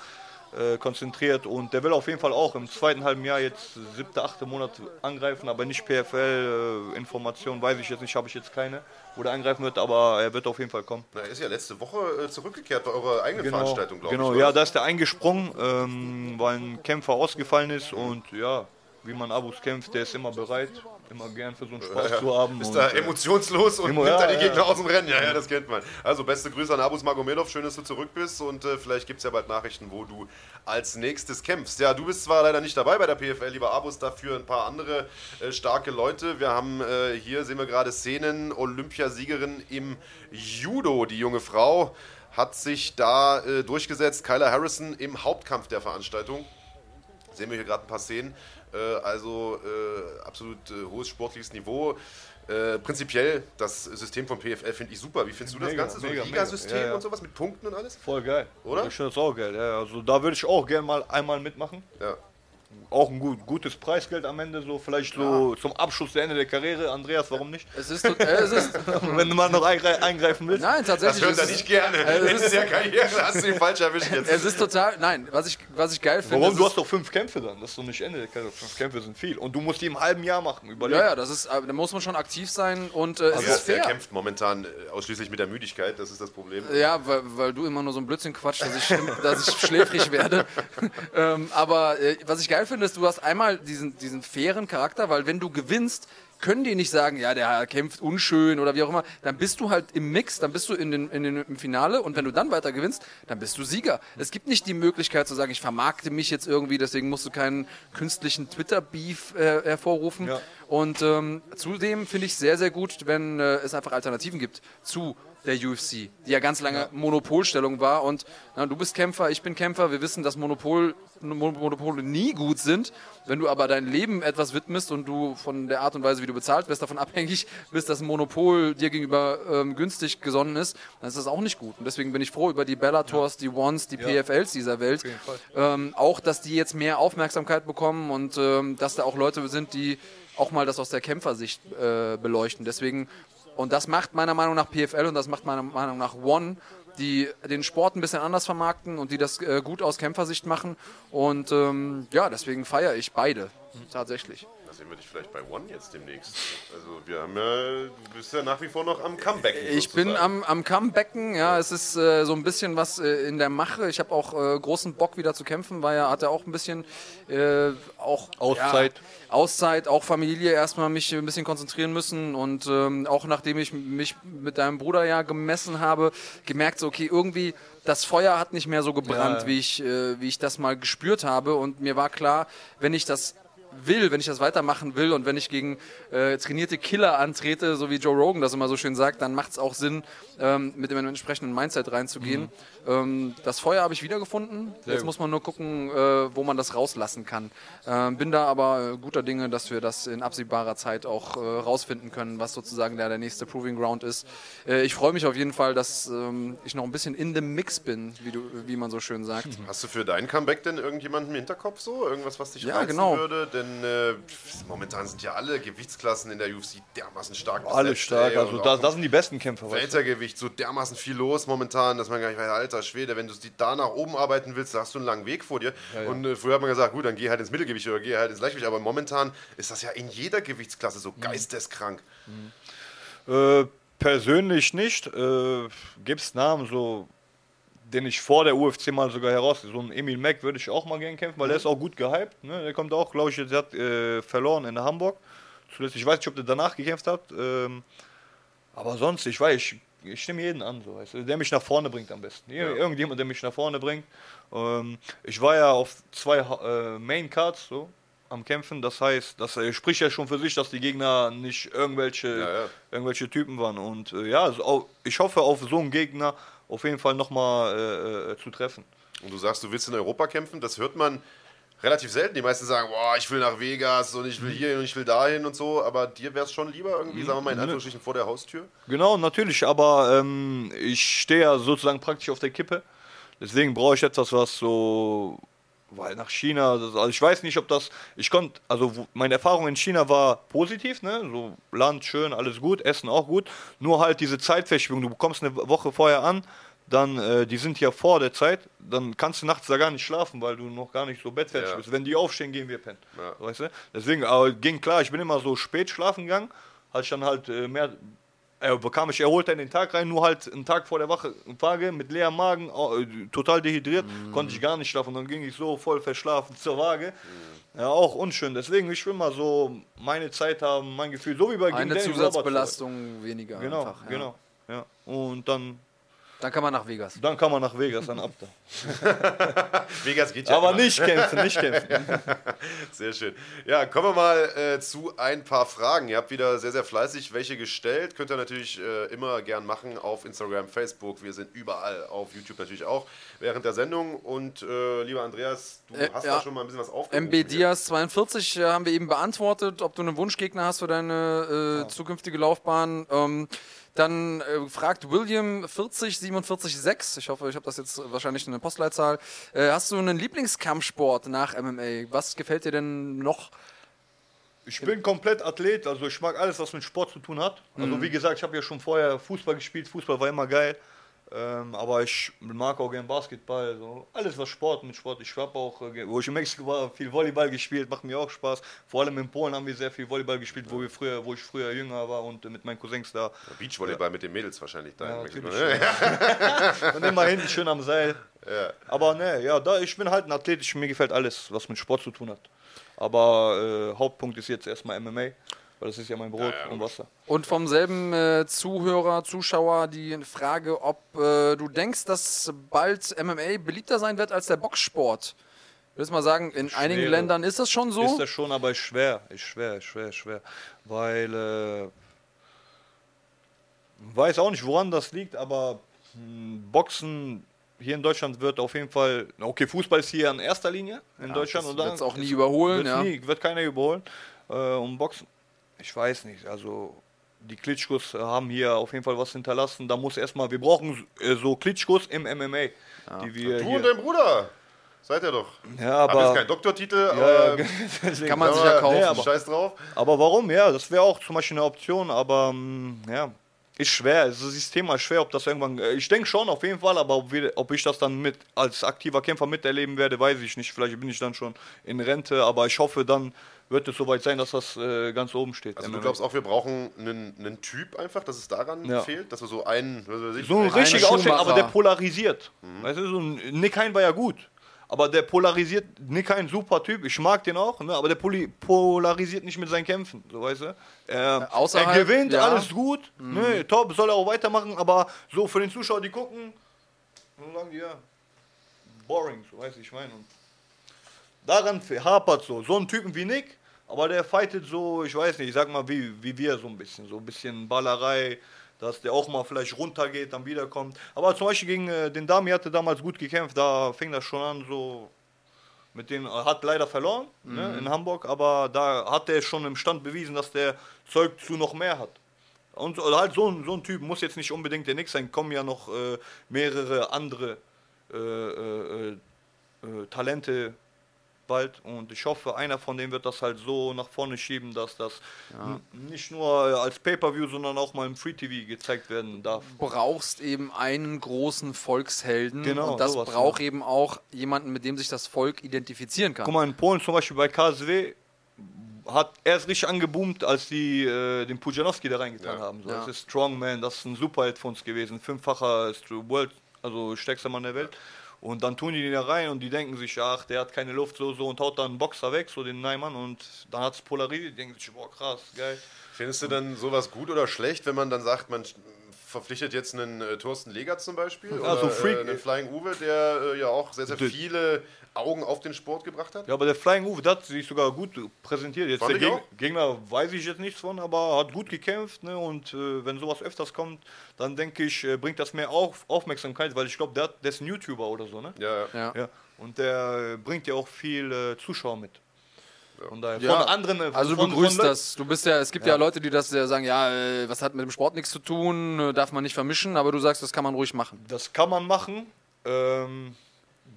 Äh, konzentriert und der will auf jeden Fall auch im zweiten halben Jahr jetzt siebte, achte Monat angreifen, aber nicht PFL-Informationen, weiß ich jetzt nicht, habe ich jetzt keine, wo der angreifen wird, aber er wird auf jeden Fall kommen. Na, er ist ja letzte Woche äh, zurückgekehrt bei eurer eigenen Veranstaltung, glaube genau, ich. ja, oder? da ist er eingesprungen, ähm, weil ein Kämpfer ausgefallen ist und ja, wie man Abus kämpft, der ist immer bereit, immer gern für so einen Spaß zu haben. Ist da äh, emotionslos und Emo- nimmt ja, da die ja, Gegner ja. aus dem Rennen. Ja, ja, das kennt man. Also beste Grüße an Abus Magomedov. Schön, dass du zurück bist und äh, vielleicht gibt es ja bald Nachrichten, wo du als nächstes kämpfst. Ja, du bist zwar leider nicht dabei bei der PFL, lieber Abus, dafür ein paar andere äh, starke Leute. Wir haben äh, hier, sehen wir gerade Szenen, Olympiasiegerin im Judo, die junge Frau. Hat sich da äh, durchgesetzt. Kyla Harrison im Hauptkampf der Veranstaltung. Sehen wir hier gerade ein paar Szenen. Äh, also äh, absolut äh, hohes sportliches Niveau. Prinzipiell, das System von PFL finde ich super. Wie findest du das Mega, Ganze? So ein mega, Ligasystem mega. Ja, ja. und sowas mit Punkten und alles? Voll geil. Oder? Ich finde das auch geil. Ja, also da würde ich auch gerne mal einmal mitmachen. Ja. Auch ein gut, gutes Preisgeld am Ende, so vielleicht so zum Abschluss der Ende der Karriere. Andreas, warum nicht? Es ist, äh, es ist Wenn du mal noch eingre eingreifen willst. nein, Das tatsächlich. hört es er ist- nicht gerne. Ende der Karriere hast du ihn falsch erwischt jetzt. Es ist total, nein, was ich, was ich geil finde. Warum? es Du ist- hast doch fünf Kämpfe dann. Das ist doch nicht Ende der Karriere. Fünf Kämpfe sind viel. Und du musst die im halben Jahr machen. Überleg. Ja, ja, das ist, äh, da muss man schon aktiv sein und äh, es Er, ist er fair. kämpft momentan äh, ausschließlich mit der Müdigkeit, das ist das Problem. Ja, weil, weil du immer nur so ein Blödsinn quatschst, dass ich, dass ich schläfrig werde. ähm, aber äh, was ich geil finde, ist, du hast einmal diesen, diesen fairen Charakter, weil wenn du gewinnst, können die nicht sagen, ja, der kämpft unschön oder wie auch immer. Dann bist du halt im Mix, dann bist du in den, in den, im Finale und wenn du dann weiter gewinnst, dann bist du Sieger. Es gibt nicht die Möglichkeit zu sagen, ich vermarkte mich jetzt irgendwie, deswegen musst du keinen künstlichen Twitter-Beef äh, hervorrufen. Ja. Und ähm, zudem finde ich sehr, sehr gut, wenn äh, es einfach Alternativen gibt zu der UFC, die ja ganz lange Monopolstellung war. Und na, du bist Kämpfer, ich bin Kämpfer. Wir wissen, dass Monopol, Mon- Monopole nie gut sind. Wenn du aber dein Leben etwas widmest und du von der Art und Weise, wie du bezahlt wirst, davon abhängig bist, dass ein Monopol dir gegenüber ähm, günstig gesonnen ist, dann ist das auch nicht gut. Und deswegen bin ich froh über die Bellators, die Ones, die PFLs dieser Welt. Ähm, auch, dass die jetzt mehr Aufmerksamkeit bekommen und ähm, dass da auch Leute sind, die auch mal das aus der Kämpfersicht äh, beleuchten. Deswegen, und das macht meiner Meinung nach PFL und das macht meiner Meinung nach One, die den Sport ein bisschen anders vermarkten und die das äh, gut aus Kämpfersicht machen. Und ähm, ja, deswegen feiere ich beide. Tatsächlich. Da sehen wir dich vielleicht bei One jetzt demnächst. Also wir haben ja, du bist ja nach wie vor noch am Comeback. Ich bin am, am Comebacken, ja, es ist äh, so ein bisschen was äh, in der Mache. Ich habe auch äh, großen Bock wieder zu kämpfen, weil er hatte auch ein bisschen äh, auch Auszeit. Ja, Auszeit, auch Familie erstmal mich ein bisschen konzentrieren müssen und ähm, auch nachdem ich mich mit deinem Bruder ja gemessen habe, gemerkt so, okay, irgendwie das Feuer hat nicht mehr so gebrannt, Ja. wie ich äh, wie ich das mal gespürt habe und mir war klar, wenn ich das will, wenn ich das weitermachen will und wenn ich gegen äh, trainierte Killer antrete, so wie Joe Rogan das immer so schön sagt, dann macht es auch Sinn, ähm, mit dem entsprechenden Mindset reinzugehen. Ähm, das Feuer habe ich wiedergefunden. Jetzt gut. muss man nur gucken, äh, wo man das rauslassen kann. Ähm, bin da aber äh, guter Dinge, dass wir das in absehbarer Zeit auch äh, rausfinden können, was sozusagen der, der nächste Proving Ground ist. Äh, ich freue mich auf jeden Fall, dass ähm, ich noch ein bisschen in the Mix bin, wie, du, wie man so schön sagt. Hast du für dein Comeback denn irgendjemanden im Hinterkopf so? Irgendwas, was dich Ja, genau. würde? Denn äh, momentan sind ja alle Gewichtsklassen in der UFC dermaßen stark besetzt. Alle stark. ey, Also da, das sind die besten Kämpfer. Weltergewicht, so dermaßen viel los momentan, dass man gar nicht weiß, alter Schwede, wenn du da nach oben arbeiten willst, da hast du einen langen Weg vor dir. Und äh, früher hat man gesagt, gut, dann geh halt ins Mittelgewicht oder geh halt ins Leichtgewicht. Aber momentan ist das ja in jeder Gewichtsklasse so Mhm. geisteskrank. Äh, persönlich nicht. Äh, Gibt es Namen, so, den ich vor der UFC mal sogar heraus. So ein Emil Mack würde ich auch mal gern kämpfen, weil der ist auch gut gehypt. Ne? Der kommt auch, glaube ich, jetzt hat äh, verloren in Hamburg. Zuletzt, ich weiß nicht, ob der danach gekämpft hat. Ähm, aber sonst, ich weiß, ich, ich nehme jeden an, so, weißt du, der mich nach vorne bringt am besten. Ir- Irgendjemand, der mich nach vorne bringt. Ähm, ich war ja auf zwei äh, Main Cards so am Kämpfen. Das heißt, das äh, spricht ja schon für sich, dass die Gegner nicht irgendwelche, Ja, ja. irgendwelche Typen waren. Und äh, ja, also auch, ich hoffe auf so einen Gegner auf jeden Fall nochmal äh, äh, zu treffen. Und du sagst, du willst in Europa kämpfen, das hört man relativ selten. Die meisten sagen, boah, ich will nach Vegas und ich will hier und ich will dahin und so. Aber dir wäre es schon lieber irgendwie, sagen wir mal in Anführungsstrichen, vor der Haustür? Genau, natürlich, aber ähm, ich stehe ja sozusagen praktisch auf der Kippe. Deswegen brauche ich etwas, was so, weil nach China, also ich weiß nicht, ob das, ich konnte, also meine Erfahrung in China war positiv, ne, so Land schön, alles gut, Essen auch gut, nur halt diese Zeitverschiebung, du bekommst eine Woche vorher an, dann, äh, die sind ja vor der Zeit, dann kannst du nachts da gar nicht schlafen, weil du noch gar nicht so bettfertig Ja. bist. Wenn die aufstehen, gehen wir pennen. Ja. Weißt du? Deswegen, aber ging klar, ich bin immer so spät schlafen gegangen, hatte ich dann halt äh, mehr, äh, bekam ich erholter in den Tag rein, nur halt einen Tag vor der Wache, Waage mit leerem Magen, äh, total dehydriert, konnte ich gar nicht schlafen. Dann ging ich so voll verschlafen zur Waage. Ja, auch unschön. Deswegen, ich will mal so meine Zeit haben, mein Gefühl, so wie bei Eine Zusatzbelastung weniger. Genau, einfach, ja. genau. Ja. Und dann, Dann kann man nach Vegas. dann kann man nach Vegas, dann ab da. Vegas geht ja Aber immer. nicht kämpfen, nicht kämpfen. Sehr schön. Ja, kommen wir mal äh, zu ein paar Fragen. Ihr habt wieder sehr, sehr fleißig welche gestellt. Könnt ihr natürlich äh, immer gern machen auf Instagram, Facebook. Wir sind überall, auf YouTube natürlich auch während der Sendung. Und äh, lieber Andreas, du Äh, hast ja. da schon mal ein bisschen was aufgerufen. MB Diaz 42 äh, haben wir eben beantwortet, ob du einen Wunschgegner hast für deine äh, zukünftige Laufbahn. Ähm, Dann äh, fragt William 40446, ich hoffe, ich habe das jetzt wahrscheinlich eine Postleitzahl. Äh, hast du einen Lieblingskampfsport nach MMA? Was gefällt dir denn noch? Ich bin komplett Athlet, also ich mag alles, was mit Sport zu tun hat. Also wie gesagt, ich habe ja schon vorher Fußball gespielt, Fußball war immer geil. Ähm, aber ich mag auch gerne Basketball, so alles was Sport mit Sport. Ich habe auch, äh, wo ich in Mexiko war, viel Volleyball gespielt, macht mir auch Spaß. Vor allem in Polen haben wir sehr viel Volleyball gespielt, wo wir früher, wo ich früher jünger war und äh, mit meinen Cousins da. Beachvolleyball mit den Mädels wahrscheinlich da. Ja, in Mexiko, ne? Und immer hinten schön am Seil. Ja. Aber ne, ja, da, ich bin halt ein Athlet, ich, mir gefällt alles, was mit Sport zu tun hat. Aber äh, Hauptpunkt ist jetzt erstmal MMA, weil das ist ja mein Brot Ja, ja, und Wasser. Und vom selben äh, Zuhörer, Zuschauer die Frage, ob äh, du denkst, dass bald MMA beliebter sein wird als der Boxsport. Würdest du mal sagen, in einigen Schwere. Ländern ist das schon so? Ist das schon, aber ist schwer, ist schwer, ist schwer, ist schwer. Weil, äh, weiß auch nicht, woran das liegt, aber hm, Boxen hier in Deutschland wird auf jeden Fall, okay, Fußball ist hier in erster Linie in Deutschland. das dann wird's auch nie überholen, ja. nie, wird keiner überholen. Äh, und Boxen, ich weiß nicht, also die Klitschkos haben hier auf jeden Fall was hinterlassen. Da muss erstmal, wir brauchen äh, so Klitschkos im MMA, die wir Du hier, und dein Bruder. Seid ihr doch. ja, Hab jetzt aber, keinen Doktortitel, ja, aber, deswegen- Kann man sich ja aber kaufen. Nee, aber- Scheiß drauf. Aber warum? Ja, das wäre auch zum Beispiel eine Option, aber mm, ja, ist schwer. Also dieses Thema ist schwer, ob das irgendwann. äh, Ich denke schon auf jeden Fall, aber ob, wir, ob ich das dann mit als aktiver Kämpfer miterleben werde, weiß ich nicht. Vielleicht bin ich dann schon in Rente, aber ich hoffe, dann wird es soweit sein, dass das äh, ganz oben steht. Also du glaubst auch, wir brauchen einen, einen Typ einfach, dass es daran Ja. fehlt, dass wir so einen, was weiß ich, so ein Schuhmacher. Ausschlag, aber der polarisiert. Weißt du, so ein Nick Hein war ja gut. Aber der polarisiert, Nick Hein, super Typ, ich mag den auch, ne? aber der poli polarisiert nicht mit seinen Kämpfen, so weißt du. Er, außerhalb, er gewinnt, ja. alles gut, ne? top, soll er auch weitermachen, aber so für den Zuschauer, die gucken, dann sagen die ja, boring, so weißt du, ich meine. Und daran hapert so, so ein Typen wie Nick, aber der fightet so, ich weiß nicht, ich sag mal, wie, wie wir so ein bisschen, so ein bisschen Ballerei, dass der auch mal vielleicht runtergeht, dann wiederkommt. Aber zum Beispiel gegen äh, den Dami hatte damals gut gekämpft, da fing das schon an, so mit dem hat leider verloren ne, in Hamburg, aber da hat er schon im Stand bewiesen, dass der Zeug zu noch mehr hat. Und so- halt so ein, so ein Typ muss jetzt nicht unbedingt der Nick sein, kommen ja noch äh, mehrere andere äh, äh, äh, äh, Talente bald und ich hoffe, einer von denen wird das halt so nach vorne schieben, dass das n- nicht nur äh, als Pay-Per-View, sondern auch mal im Free-TV gezeigt werden darf. brauchst eben einen großen Volkshelden Genau, und das sowas, braucht ja. eben auch jemanden, mit dem sich das Volk identifizieren kann. Guck mal, in Polen zum Beispiel bei KSW hat erst richtig angeboomt, als die äh, den Pujanowski da reingetan Ja. haben. So, Ja. Das ist Strongman, das ist ein Superheld von uns gewesen, fünffacher World, also stärkster Mann der Welt. Und dann tun die den da rein und die denken sich, ach, der hat keine Luft, so, so, und haut dann einen Boxer weg, so den Neimann, und dann hat es polarisiert, die denken sich, boah, krass, geil. Findest du dann sowas gut oder schlecht, wenn man dann sagt, man verpflichtet jetzt einen äh, Thorsten Legert zum Beispiel? Ja, oder so Freak- äh, einen Flying Uwe, der äh, ja auch sehr, sehr viele Augen auf den Sport gebracht hat? Ja, aber der Flying Uwe, der hat sich sogar gut präsentiert. Jetzt Fand der ich Geg auch. Gegner weiß ich jetzt nichts von, aber hat gut gekämpft. Ne? Und äh, wenn sowas öfters kommt, dann denke ich, äh, bringt das mehr auf Aufmerksamkeit, weil ich glaube, der, der ist ein YouTuber oder so. Ne? Ja, Ja. Ja. Und der äh, bringt ja auch viel äh, Zuschauer mit. Von daher, Ja, von anderen. äh, Also du von, begrüßt das. Du bist ja, es gibt ja, Ja. Leute, die das ja sagen, ja, äh, was hat mit dem Sport nichts zu tun, darf man nicht vermischen, aber du sagst, das kann man ruhig machen. Das kann man machen. Ähm,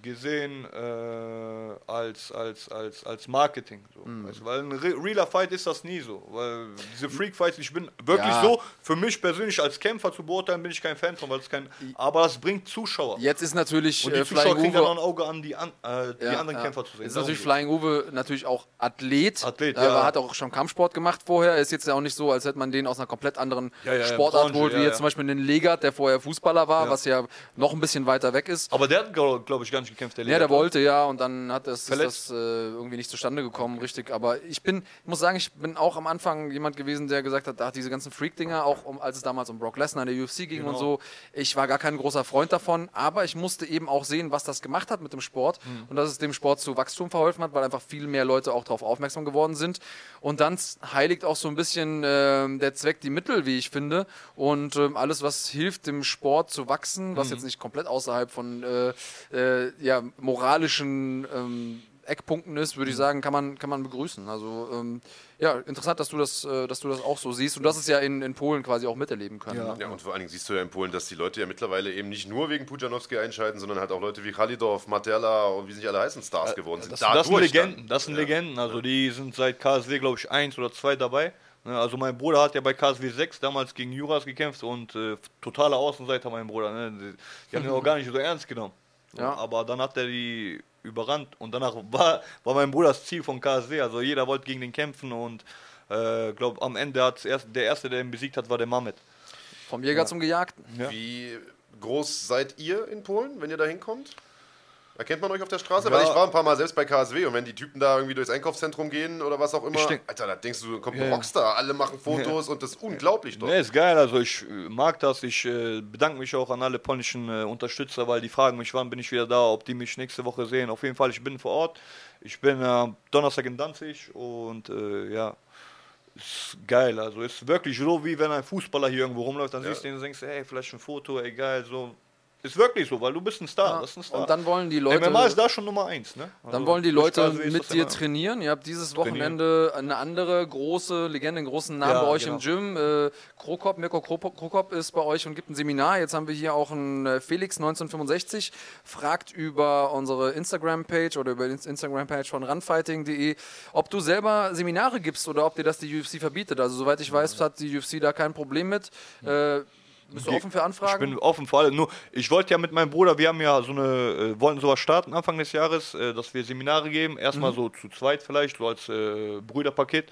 gesehen äh, als, als, als, als Marketing. So. Mhm. Weißt weil ein re realer Fight ist das nie so. Weil diese Freak-Fights, ich bin wirklich Ja. so, für mich persönlich als Kämpfer zu beurteilen, bin ich kein Fan von, weil es kein. Aber das bringt Zuschauer. Jetzt ist natürlich Und die äh, Zuschauer Flying kriegen dann Uwe ein Auge an, die, an, äh, die Ja, anderen ja. Kämpfer zu sehen. Ist natürlich. Flying Uwe natürlich auch Athlet. Athlet, ja. hat auch schon Kampfsport gemacht vorher. Ist jetzt ja auch nicht so, als hätte man den aus einer komplett anderen Sportart Branche, geholt, wie jetzt zum Beispiel den Legat, der vorher Fußballer war, was ja noch ein bisschen weiter weg ist. Aber der hat, glaube glaub ich, gar nicht gekämpft. Der Ja, der wollte ja und dann hat das, das äh, irgendwie nicht zustande gekommen, richtig. Aber ich bin, ich muss sagen, ich bin auch am Anfang jemand gewesen, der gesagt hat, ach, diese ganzen Freak-Dinger, auch um, als es damals um Brock Lesnar in der UFC ging und Genau. so, ich war gar kein großer Freund davon, aber ich musste eben auch sehen, was das gemacht hat mit dem Sport Hm. und dass es dem Sport zu Wachstum verholfen hat, weil einfach viel mehr Leute auch darauf aufmerksam geworden sind. Und dann heiligt auch so ein bisschen ähm, der Zweck die Mittel, wie ich finde. Und ähm, alles, was hilft, dem Sport zu wachsen, Mhm. was jetzt nicht komplett außerhalb von äh, äh, ja, moralischen ähm, Eckpunkten ist, würde ich sagen, kann man, kann man begrüßen. Also ähm, ja, interessant, dass du das, äh, dass du das auch so siehst und das ist ja in, in Polen quasi auch miterleben können. Ja. ne? Ja, und vor allen Dingen siehst du ja in Polen, dass die Leute ja mittlerweile eben nicht nur wegen Pujanowski einschalten, sondern halt auch Leute wie Khalidov, Materla und wie sie nicht alle heißen Stars geworden sind. Das, das sind dann. Legenden, das sind Legenden. Also die sind seit KSW, glaube ich, eins oder zwei dabei. Ne, Also mein Bruder hat ja bei KSW 6 damals gegen Juras gekämpft und äh, totaler Außenseiter mein Bruder. Ne? Die, die haben ihn auch gar nicht so ernst genommen. Ja. Aber dann hat er die überrannt und danach war, war mein Bruder das Ziel von KSW. Also jeder wollte gegen den kämpfen und äh, glaube am Ende hat erst, der erste, der ihn besiegt hat, war der Mamet. Vom Jäger zum Gejagten. Ja. Wie groß seid ihr in Polen, wenn ihr da hinkommt? Erkennt man euch auf der Straße? Ja. Weil ich war ein paar Mal selbst bei KSW und wenn die Typen da irgendwie durchs Einkaufszentrum gehen oder was auch immer, Alter, da denkst du, kommt Ja, ein ja. Rockstar, alle machen Fotos und das ist unglaublich dort. Ne, ist geil, also ich äh, mag das. Ich äh, bedanke mich auch an alle polnischen äh, Unterstützer, weil die fragen mich, wann bin ich wieder da, ob die mich nächste Woche sehen. Auf jeden Fall, ich bin vor Ort. Ich bin äh, Donnerstag in Danzig und äh, ja, ist geil. Also ist wirklich so, wie wenn ein Fußballer hier irgendwo rumläuft, dann Ja. siehst du ihn und denkst, hey, vielleicht ein Foto, ey, geil, so. Ist wirklich so, weil du bist ein Star. Ja. Das ist ein Star. Und dann wollen die Leute. MMA ist da schon Nummer eins, ne? Dann Also, wollen die Leute mit dir trainieren. Ihr habt dieses Wochenende eine andere große Legende, einen großen Namen Ja, bei euch genau. im Gym. Äh, Krokop, Mirko Krokop, Krokop ist bei euch und gibt ein Seminar. Jetzt haben wir hier auch einen äh, Felix 1965, fragt über unsere Instagram-Page oder über die Instagram-Page von runfighting.de, ob du selber Seminare gibst oder ob dir das die UFC verbietet. Also soweit ich weiß, hat die UFC da kein Problem mit. Äh, bist du offen für Ich Anfragen? bin offen für alle. Nur, ich wollte ja mit meinem Bruder, wir haben ja so eine, äh, wollten sowas starten Anfang des Jahres, äh, dass wir Seminare geben. Erstmal Mhm. so zu zweit vielleicht, so als äh, Brüderpaket.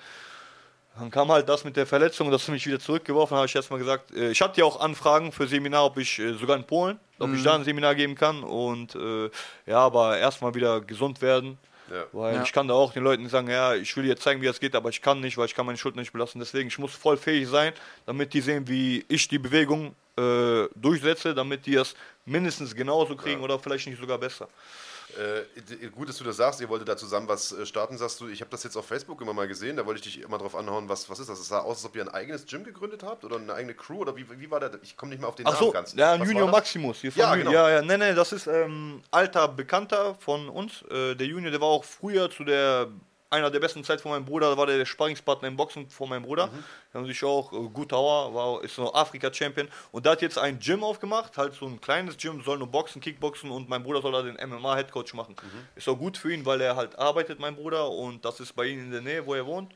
Dann kam halt das mit der Verletzung, das hat mich wieder zurückgeworfen. habe ich erstmal gesagt, äh, ich hatte ja auch Anfragen für Seminar, ob ich äh, sogar in Polen, ob Mhm. ich da ein Seminar geben kann. Und äh, ja, aber erstmal wieder gesund werden. Ja. Weil Ja. ich kann da auch den Leuten sagen, ja, ich will dir zeigen, wie das geht, aber ich kann nicht, weil ich kann meine Schulter nicht belasten. Deswegen, ich muss voll fähig sein, damit die sehen, wie ich die Bewegung äh, durchsetze, damit die das mindestens genauso kriegen oder vielleicht nicht sogar besser. Äh, gut, dass du das sagst. Ihr wolltet da zusammen was äh, starten, sagst du. Ich habe das jetzt auf Facebook immer mal gesehen. Da wollte ich dich immer drauf anhauen. Was, was ist das? Es sah aus, als ob ihr ein eigenes Gym gegründet habt oder eine eigene Crew oder wie, wie war der? Ich komme nicht mehr auf den Ach Namen so, ganz. ja, Was Junior das? Maximus. Hier Ja, von- genau. Ja, ja, nee, nee, das ist ähm, alter Bekannter von uns. Äh, der Junior, der war auch früher zu der einer der besten Zeit von meinem Bruder, da war der, der Sparringspartner im Boxen von meinem Bruder. Mhm. Sich auch äh, gut Hauer, war ist so Afrika-Champion und der hat jetzt ein Gym aufgemacht, halt so ein kleines Gym, soll nur Boxen, Kickboxen und mein Bruder soll da den MMA-Headcoach machen. Mhm. Ist auch gut für ihn, weil er halt arbeitet, mein Bruder, und das ist bei ihm in der Nähe, wo er wohnt.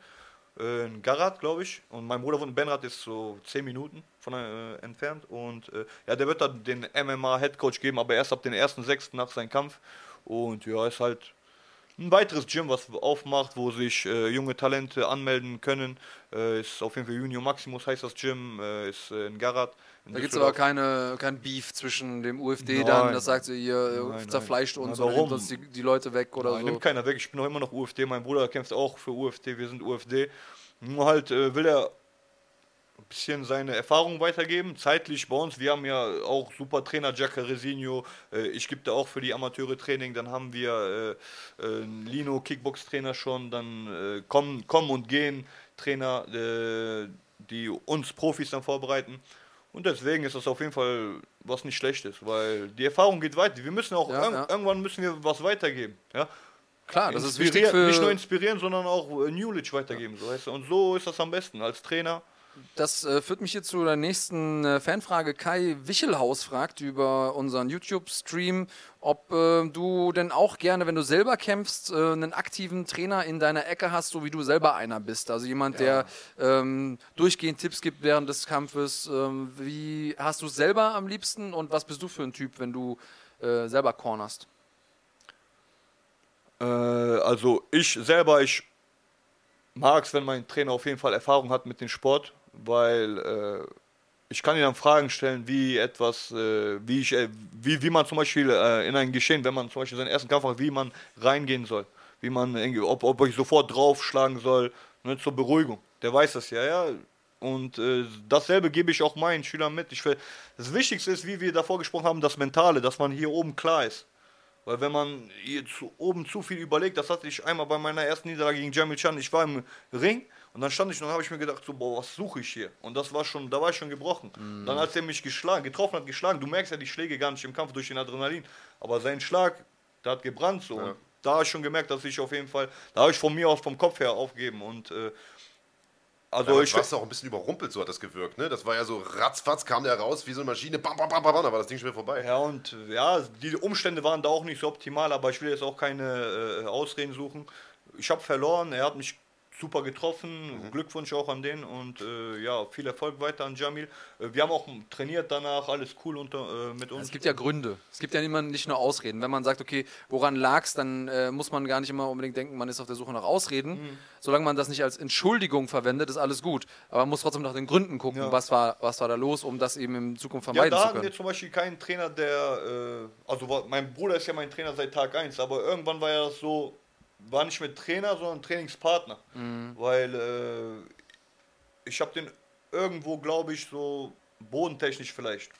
Äh, in Garat, glaube ich. Und mein Bruder wohnt in Benrad, ist so 10 Minuten von äh, entfernt. Und äh, ja, der wird dann den MMA-Headcoach geben, aber erst ab den 1.6. nach seinem Kampf. Und ja, ist halt ein weiteres Gym, was aufmacht, wo sich äh, junge Talente anmelden können. Äh, ist auf jeden Fall Junior Maximus heißt das Gym, äh, ist äh, in Garat. in Da gibt es aber keine, kein Beef zwischen dem UFD Nein. dann, das sagt sie, ihr äh, Nein, zerfleischt nein. uns Na, nimmt warum? uns die, die Leute weg oder Nein, so. nimmt keiner weg. Ich bin auch immer noch UFD. Mein Bruder kämpft auch für UFD. Wir sind UFD. Nur halt äh, will er ein bisschen seine Erfahrung weitergeben. Zeitlich bei uns. Wir haben ja auch super Trainer, Giacca Resinho. Äh, ich gebe da auch für die Amateure Training. Dann haben wir äh, äh, Lino Kickbox-Trainer schon. Dann äh, kommen, kommen und gehen Trainer, äh, die uns Profis dann vorbereiten. Und deswegen ist das auf jeden Fall was nicht Schlechtes, weil die Erfahrung geht weiter. Wir müssen auch, Ja, irg ja. irgendwann müssen wir was weitergeben. Ja? Klar, das ist wichtig für... nicht nur inspirieren, sondern auch äh, Knowledge weitergeben. So heißt es. Und so ist das am besten als Trainer. Das äh, führt mich jetzt zu der nächsten äh, Fanfrage. Kai Wichelhaus fragt über unseren YouTube-Stream, ob äh, du denn auch gerne, wenn du selber kämpfst, äh, einen aktiven Trainer in deiner Ecke hast, so wie du selber einer bist. Also jemand, der ähm, durchgehend Tipps gibt während des Kampfes. Ähm, wie hast du es selber am liebsten und was bist du für ein Typ, wenn du äh, selber cornerst? Äh, also ich selber, ich mag es, wenn mein Trainer auf jeden Fall Erfahrung hat mit dem Sport, weil äh, ich kann dann Fragen stellen, wie etwas, äh, wie ich, äh, wie, wie man zum Beispiel in ein Geschehen, wenn man zum Beispiel seinen ersten Kampf hat, wie man reingehen soll, wie man, ob, ob ich sofort draufschlagen soll, ne, zur Beruhigung. Der weiß das ja, ja. Und äh, dasselbe gebe ich auch meinen Schülern mit. Ich will, das Wichtigste ist, wie wir davor gesprochen haben, das Mentale, dass man hier oben klar ist. Weil wenn man hier zu, oben zu viel überlegt, das hatte ich einmal bei meiner ersten Niederlage gegen Jamil Chan, ich war im Ring und dann stand ich und habe ich mir gedacht, so, boah, was suche ich hier? Und das war schon, da war ich schon gebrochen. Dann als er mich geschlagen, getroffen hat, geschlagen, du merkst ja die Schläge gar nicht im Kampf durch den Adrenalin, aber sein Schlag, der hat gebrannt so. Und da habe ich schon gemerkt, dass ich auf jeden Fall, da habe ich von mir aus vom Kopf her aufgeben und äh, also Aber ich du warst auch ein bisschen überrumpelt, so hat das gewirkt, ne? Das war ja so ratzfatz, kam der raus wie so eine Maschine, bam, bam, bam, bam, da war das Ding schon wieder vorbei. Ja, und ja, die Umstände waren da auch nicht so optimal, aber ich will jetzt auch keine äh, Ausreden suchen. Ich habe verloren, er hat mich super getroffen, Mhm. Glückwunsch auch an den und äh, ja, viel Erfolg weiter an Jamil. Äh, wir haben auch trainiert danach, alles cool unter, äh, mit uns. Es gibt ja Gründe. Es gibt ja immer nicht nur Ausreden. Wenn man sagt, okay, woran lag's, dann äh, muss man gar nicht immer unbedingt denken, man ist auf der Suche nach Ausreden. Mhm. Solange man das nicht als Entschuldigung verwendet, ist alles gut. Aber man muss trotzdem nach den Gründen gucken, Ja. was, war, was war da los, um das eben in Zukunft ja, vermeiden da zu hatten können. wir zum Beispiel keinen Trainer, der, äh, also mein Bruder ist ja mein Trainer seit Tag 1, aber irgendwann war ja das so, war nicht mehr Trainer, sondern Trainingspartner. Mhm. Weil äh, ich habe den irgendwo, glaube ich, so bodentechnisch vielleicht,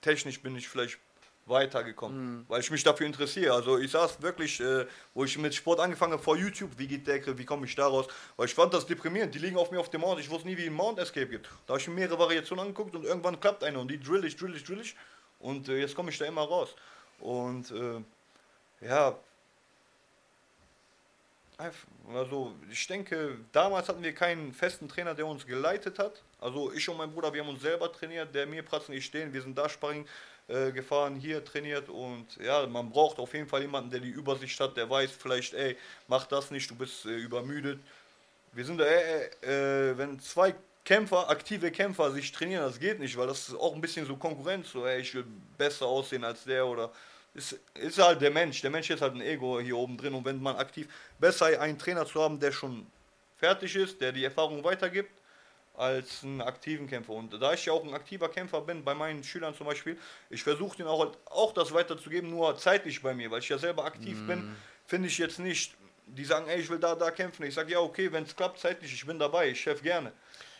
technisch bin ich vielleicht weitergekommen, Mhm. weil ich mich dafür interessiere. Also ich saß wirklich, äh, wo ich mit Sport angefangen habe, vor YouTube, wie geht der Griff, wie komme ich da raus, weil ich fand das deprimierend, die liegen auf mir auf dem Mount, ich wusste nie, wie ein Mount Escape gibt. Da habe ich mir mehrere Variationen angeguckt und irgendwann klappt eine und die drill ich, drill ich, drill ich und äh, jetzt komme ich da immer raus. Und äh, ja, Also ich denke, damals hatten wir keinen festen Trainer, der uns geleitet hat. Also ich und mein Bruder, wir haben uns selber trainiert, der mir Pratzen nicht stehen. Wir sind da Sparring äh, gefahren, hier trainiert und ja, man braucht auf jeden Fall jemanden, der die Übersicht hat, der weiß vielleicht, ey, mach das nicht, du bist äh, übermüdet. Wir sind da, äh, äh, wenn zwei Kämpfer, aktive Kämpfer sich trainieren, das geht nicht, weil das ist auch ein bisschen so Konkurrenz, so, ey, ich will besser aussehen als der oder ist, ist halt der Mensch. Der Mensch ist halt ein Ego hier oben drin und wenn man aktiv, besser einen Trainer zu haben, der schon fertig ist, der die Erfahrung weitergibt, als einen aktiven Kämpfer. Und da ich ja auch ein aktiver Kämpfer bin, bei meinen Schülern zum Beispiel, ich versuche denen auch, halt auch das weiterzugeben, nur zeitlich bei mir, weil ich ja selber aktiv bin, finde ich jetzt nicht, die sagen, ey, ich will da, da kämpfen. Ich sage, ja, okay, wenn es klappt zeitlich, ich bin dabei, ich helfe gerne.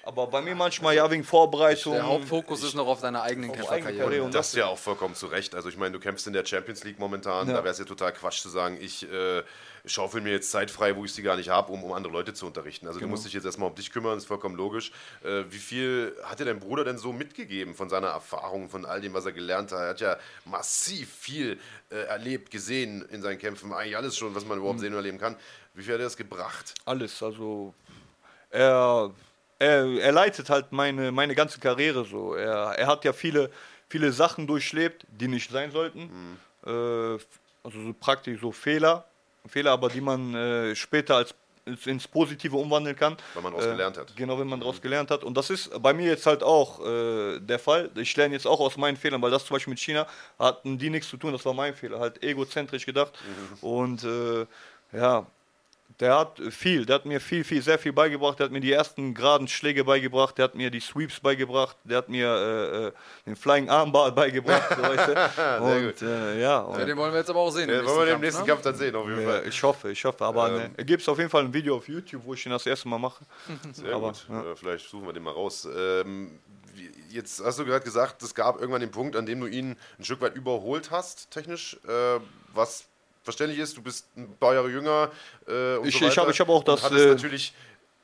Aber bei mir manchmal ja wegen Vorbereitung. Der Hauptfokus ist noch auf deiner eigenen Auf eigene Kämpferkarriere. Karriere. Und das ja auch vollkommen zu Recht. Also ich meine, du kämpfst in der Champions League momentan, Ja. da wäre es ja total Quatsch zu sagen, ich äh, schaufel mir jetzt Zeit frei, wo ich sie gar nicht habe, um, um andere Leute zu unterrichten. Also du musst dich jetzt erstmal um dich kümmern, ist vollkommen logisch. Äh, wie viel hat dir dein Bruder denn so mitgegeben von seiner Erfahrung, von all dem, was er gelernt hat? Er hat ja massiv viel äh, erlebt, gesehen in seinen Kämpfen, eigentlich alles schon, was man überhaupt sehen und erleben kann. Wie viel hat er das gebracht? Alles, also er, er, er leitet halt meine, meine ganze Karriere so. Er, er hat ja viele, viele Sachen durchlebt, die nicht sein sollten. Äh, also so praktisch so Fehler, Fehler, aber die man äh, später als ins- Positive umwandeln kann. Weil man daraus gelernt hat. Genau, wenn man daraus gelernt hat. Und das ist bei mir jetzt halt auch äh, der Fall. Ich lerne jetzt auch aus meinen Fehlern, weil das zum Beispiel mit China hatten die nichts zu tun, das war mein Fehler. Halt egozentrisch gedacht. Und äh, ja, der hat viel, der hat mir viel, viel, sehr viel beigebracht. Der hat mir die ersten geraden Schläge beigebracht, der hat mir die Sweeps beigebracht, der hat mir äh, äh, den Flying Armbar beigebracht. So, weißt du? Und äh, ja, und, Ja, den wollen wir jetzt aber auch sehen. im Ja, wollen wir den Kampf, nächsten ne? Kampf dann sehen, auf jeden ja, Fall. ich hoffe, ich hoffe. Aber Ähm. ne, gibt es auf jeden Fall ein Video auf YouTube, wo ich ihn das erste Mal mache. Sehr Aber, gut. Äh, vielleicht suchen wir den mal raus. Ähm, jetzt hast du gerade gesagt, es gab irgendwann den Punkt, an dem du ihn ein Stück weit überholt hast, technisch. Äh, was verständlich ist, du bist ein paar Jahre jünger. Äh, und Ich- so ich hab- weiter. ich hab auch das, Hattest äh, natürlich,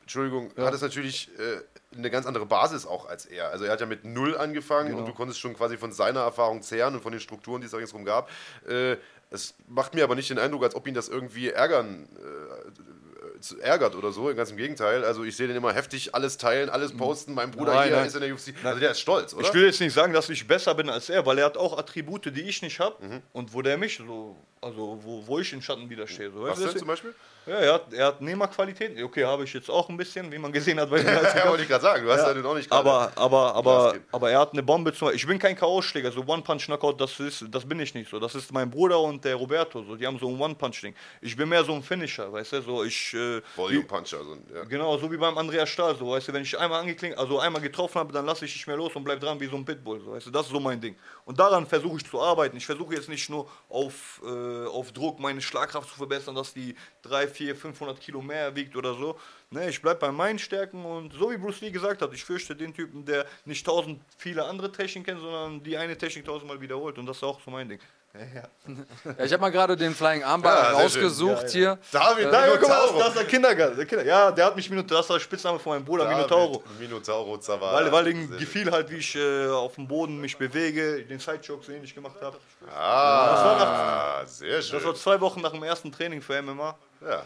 Entschuldigung, hattest natürlich äh, eine ganz andere Basis auch als er. Also er hat ja mit Null angefangen Genau. und du konntest schon quasi von seiner Erfahrung zehren und von den Strukturen, die es da ringsherum gab. Äh, es macht mir aber nicht den Eindruck, als ob ihn das irgendwie ärgern zu- ärgert oder so, ganz im Gegenteil. Also ich sehe den immer heftig alles teilen, alles posten. Mein Bruder Nein, hier nein. ist in der UFC. Also der ist stolz, oder? Ich will jetzt nicht sagen, dass ich besser bin als er, weil er hat auch Attribute, die ich nicht habe Mhm. und wo der mich so, also wo, wo ich in Schatten widerstehe. So, Was weißt du, denn das- zum Beispiel? Ja, er hat, er hat Nehmerqualitäten. Okay, habe ich jetzt auch ein bisschen, wie man gesehen hat bei Ja, wollte ich gerade sagen. Du hast ja, den auch nicht aber, aber, aber, aber er hat eine Bombe zum Ich bin kein K.O.-Schläger, so One-Punch-Knockout, das, ist, das bin ich nicht so. Das ist mein Bruder und der Roberto, so, die haben so ein One-Punch-Ding. Ich bin mehr so ein Finisher, weißt du, so ich. Äh, Volume Puncher. So, ja. Genau, so wie beim Andreas Stahl, so, weißt du, wenn ich einmal angeklingt, also einmal getroffen habe, dann lasse ich nicht mehr los und bleib dran wie so ein Pitbull, so, weißt du, das ist so mein Ding. Und daran versuche ich zu arbeiten. Ich versuche jetzt nicht nur auf, äh, auf Druck meine Schlagkraft zu verbessern, dass die 3, 4, 500 Kilo mehr wiegt oder so. Ne, ich bleib bei meinen Stärken und so wie Bruce Lee gesagt hat, ich fürchte den Typen, der nicht tausend viele andere Techniken kennt, sondern die eine Technik tausendmal wiederholt und das ist auch so mein Ding. Ja, ja. Ja, ich habe mal gerade den Flying Armbar Ja, rausgesucht hier. David, Da, guck mal, das, Minotauro. das ist der Kindergarten. Der Kinder, ja, der hat mich Minotauro, das war der Spitzname von meinem Bruder, Minotauro. David Minotauro Zavala. Weil, weil ihm gefiel halt, wie ich äh, auf dem Boden mich bewege, den Sidechoke so ähnlich gemacht habe. Ah, sehr Sehr schön. Das war zwei Wochen nach dem ersten Training für MMA. Ja.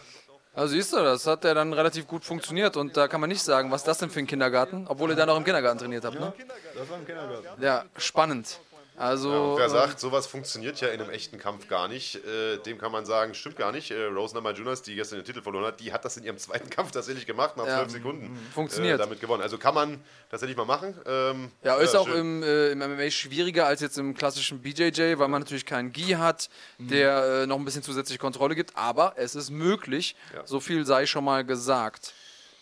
Also siehst du, das hat ja dann relativ gut funktioniert und da kann man nicht sagen, was ist das denn für ein Kindergarten, obwohl ihr da noch im Kindergarten trainiert habt. Ne? Das war im Kindergarten. Ja, spannend. Also, Und wer äh, sagt, sowas funktioniert ja in einem echten Kampf gar nicht, äh, dem kann man sagen, stimmt gar nicht. Äh, Rose Namajunas, die gestern den Titel verloren hat, die hat das in ihrem zweiten Kampf tatsächlich gemacht, nach Ja, zwölf Sekunden. funktioniert. Äh, damit gewonnen. Also kann man tatsächlich mal machen. Ähm, Ja, ist auch schön. im, äh, im MMA schwieriger als jetzt im klassischen BJJ, weil man natürlich keinen Gi hat, der äh, noch ein bisschen zusätzliche Kontrolle gibt, aber es ist möglich. Ja. So viel sei schon mal gesagt.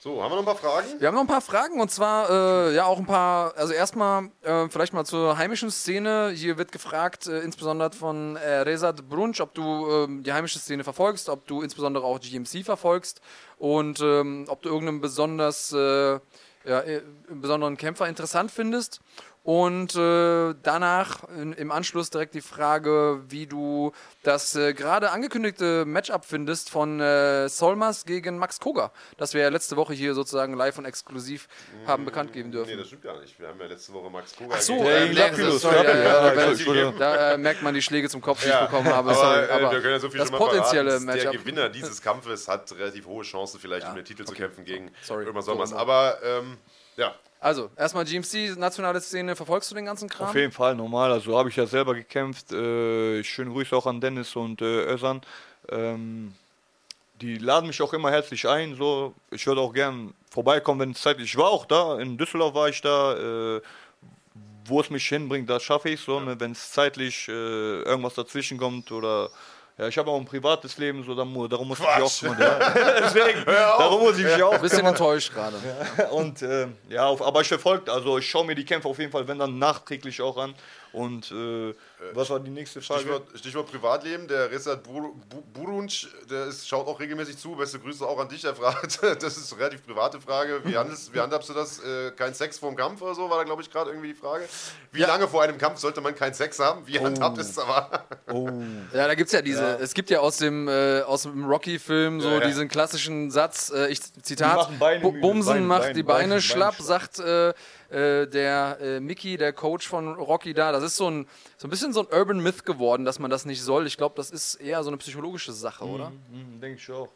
So, haben wir noch ein paar Fragen? Wir haben noch ein paar Fragen und zwar äh, ja auch ein paar, also erstmal äh, vielleicht mal zur heimischen Szene. Hier wird gefragt, äh, insbesondere von äh, Rezat Brunch, ob du ähm, die heimische Szene verfolgst, ob du insbesondere auch GMC verfolgst und ähm, ob du irgendeinen besonders äh, ja, äh, besonderen Kämpfer interessant findest. Und äh, danach in, im Anschluss direkt die Frage, wie du das äh, gerade angekündigte Matchup findest von äh, Solmas gegen Max Koga, das wir ja letzte Woche hier sozusagen live und exklusiv haben bekannt geben Nee, dürfen. das stimmt gar nicht. Wir haben ja letzte Woche Max Koga Ach so, gegen- äh, nee, Lapidus, sorry, ja, ja, ja, ja, da äh, merkt man die Schläge zum Kopf, die ich bekommen habe. aber, Sorry, äh, aber wir können ja so viel das schon mal potenzielle verraten. Der Matchup. Gewinner dieses Kampfes hat relativ hohe Chancen, vielleicht um den Titel zu okay. kämpfen gegen Sorry. Irma Sommers. So, Aber ähm, ja, Also, erstmal GMC, nationale Szene, verfolgst du den ganzen Kram? Auf jeden Fall normal. Also habe ich ja selber gekämpft. Äh, schönen Grüße auch an Dennis und äh, Özan. Ähm, die laden mich auch immer herzlich ein. So, ich würde auch gern vorbeikommen, wenn es Zeit ist. Ich war auch da. In Düsseldorf war ich da. Äh, wo es mich hinbringt, das schaffe ich so. Ne? Wenn es zeitlich äh, irgendwas dazwischen kommt oder ja, ich habe auch ein privates Leben, so darum, darum muss ich mich Quatsch. auch kümmern. Ja. Deswegen, darum muss ich mich auch Bisschen kümmern. enttäuscht gerade. Und äh, ja, auf, aber ich verfolge, also ich schaue mir die Kämpfe auf jeden Fall, wenn dann nachträglich auch an. Und äh, was war die nächste Frage? Stichwort, Stichwort Privatleben. Der Resat Bur- Bu- Burunc, der ist, schaut auch regelmäßig zu. Beste Grüße auch an dich, er fragt. Das ist eine relativ private Frage. Wie, handelst, wie handhabst du das? Äh, kein Sex vor dem Kampf oder so, war da, glaube ich, gerade irgendwie die Frage. Wie Ja. lange vor einem Kampf sollte man keinen Sex haben? Wie handhabt ist es aber? Oh. Ja, da gibt's ja diese, es gibt ja aus dem, äh, aus dem Rocky-Film so Ja, ja. diesen klassischen Satz, äh, ich Zitat, Beine Bumsen Beine, macht Beine, die Beine, Beine, schlapp, Beine sagt äh, der äh, Mickey, der Coach von Rocky da. Das ist so ein, so ein bisschen so ein Urban Myth geworden, dass man das nicht soll. Ich glaube, das ist eher so eine psychologische Sache, oder? Hm, Denke ich auch.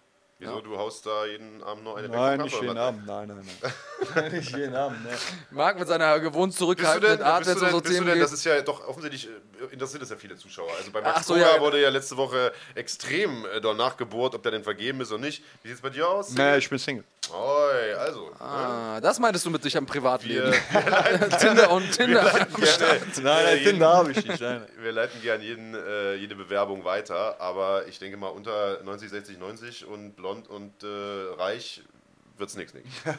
Wieso, du haust da jeden Abend noch eine weg Nein, nicht jeden? Abend. Nein, nein, nein. nicht jeden Abend, ne. Marc mit seiner gewohnt zurückhaltenden Art, bist wenn du es um denn, so Themen denn das ist ja doch offensichtlich, äh, interessiert das ja viele Zuschauer. Also bei Max Ach so, ja. wurde ja letzte Woche extrem äh, danach gebohrt, ob der denn vergeben ist oder nicht. Wie sieht es bei dir aus? Nee, ich bin Single. Oi, also. ne? Ah, das meintest du mit dich am Privatleben. Tinder und Tinder. gerne, Nein, nein, jeden- Tinder habe ich nicht. Nein. wir leiten gern jeden, äh, jede Bewerbung weiter, aber ich denke mal unter 90, 60, 90 und blond und äh, reich wird's nichts. Nix.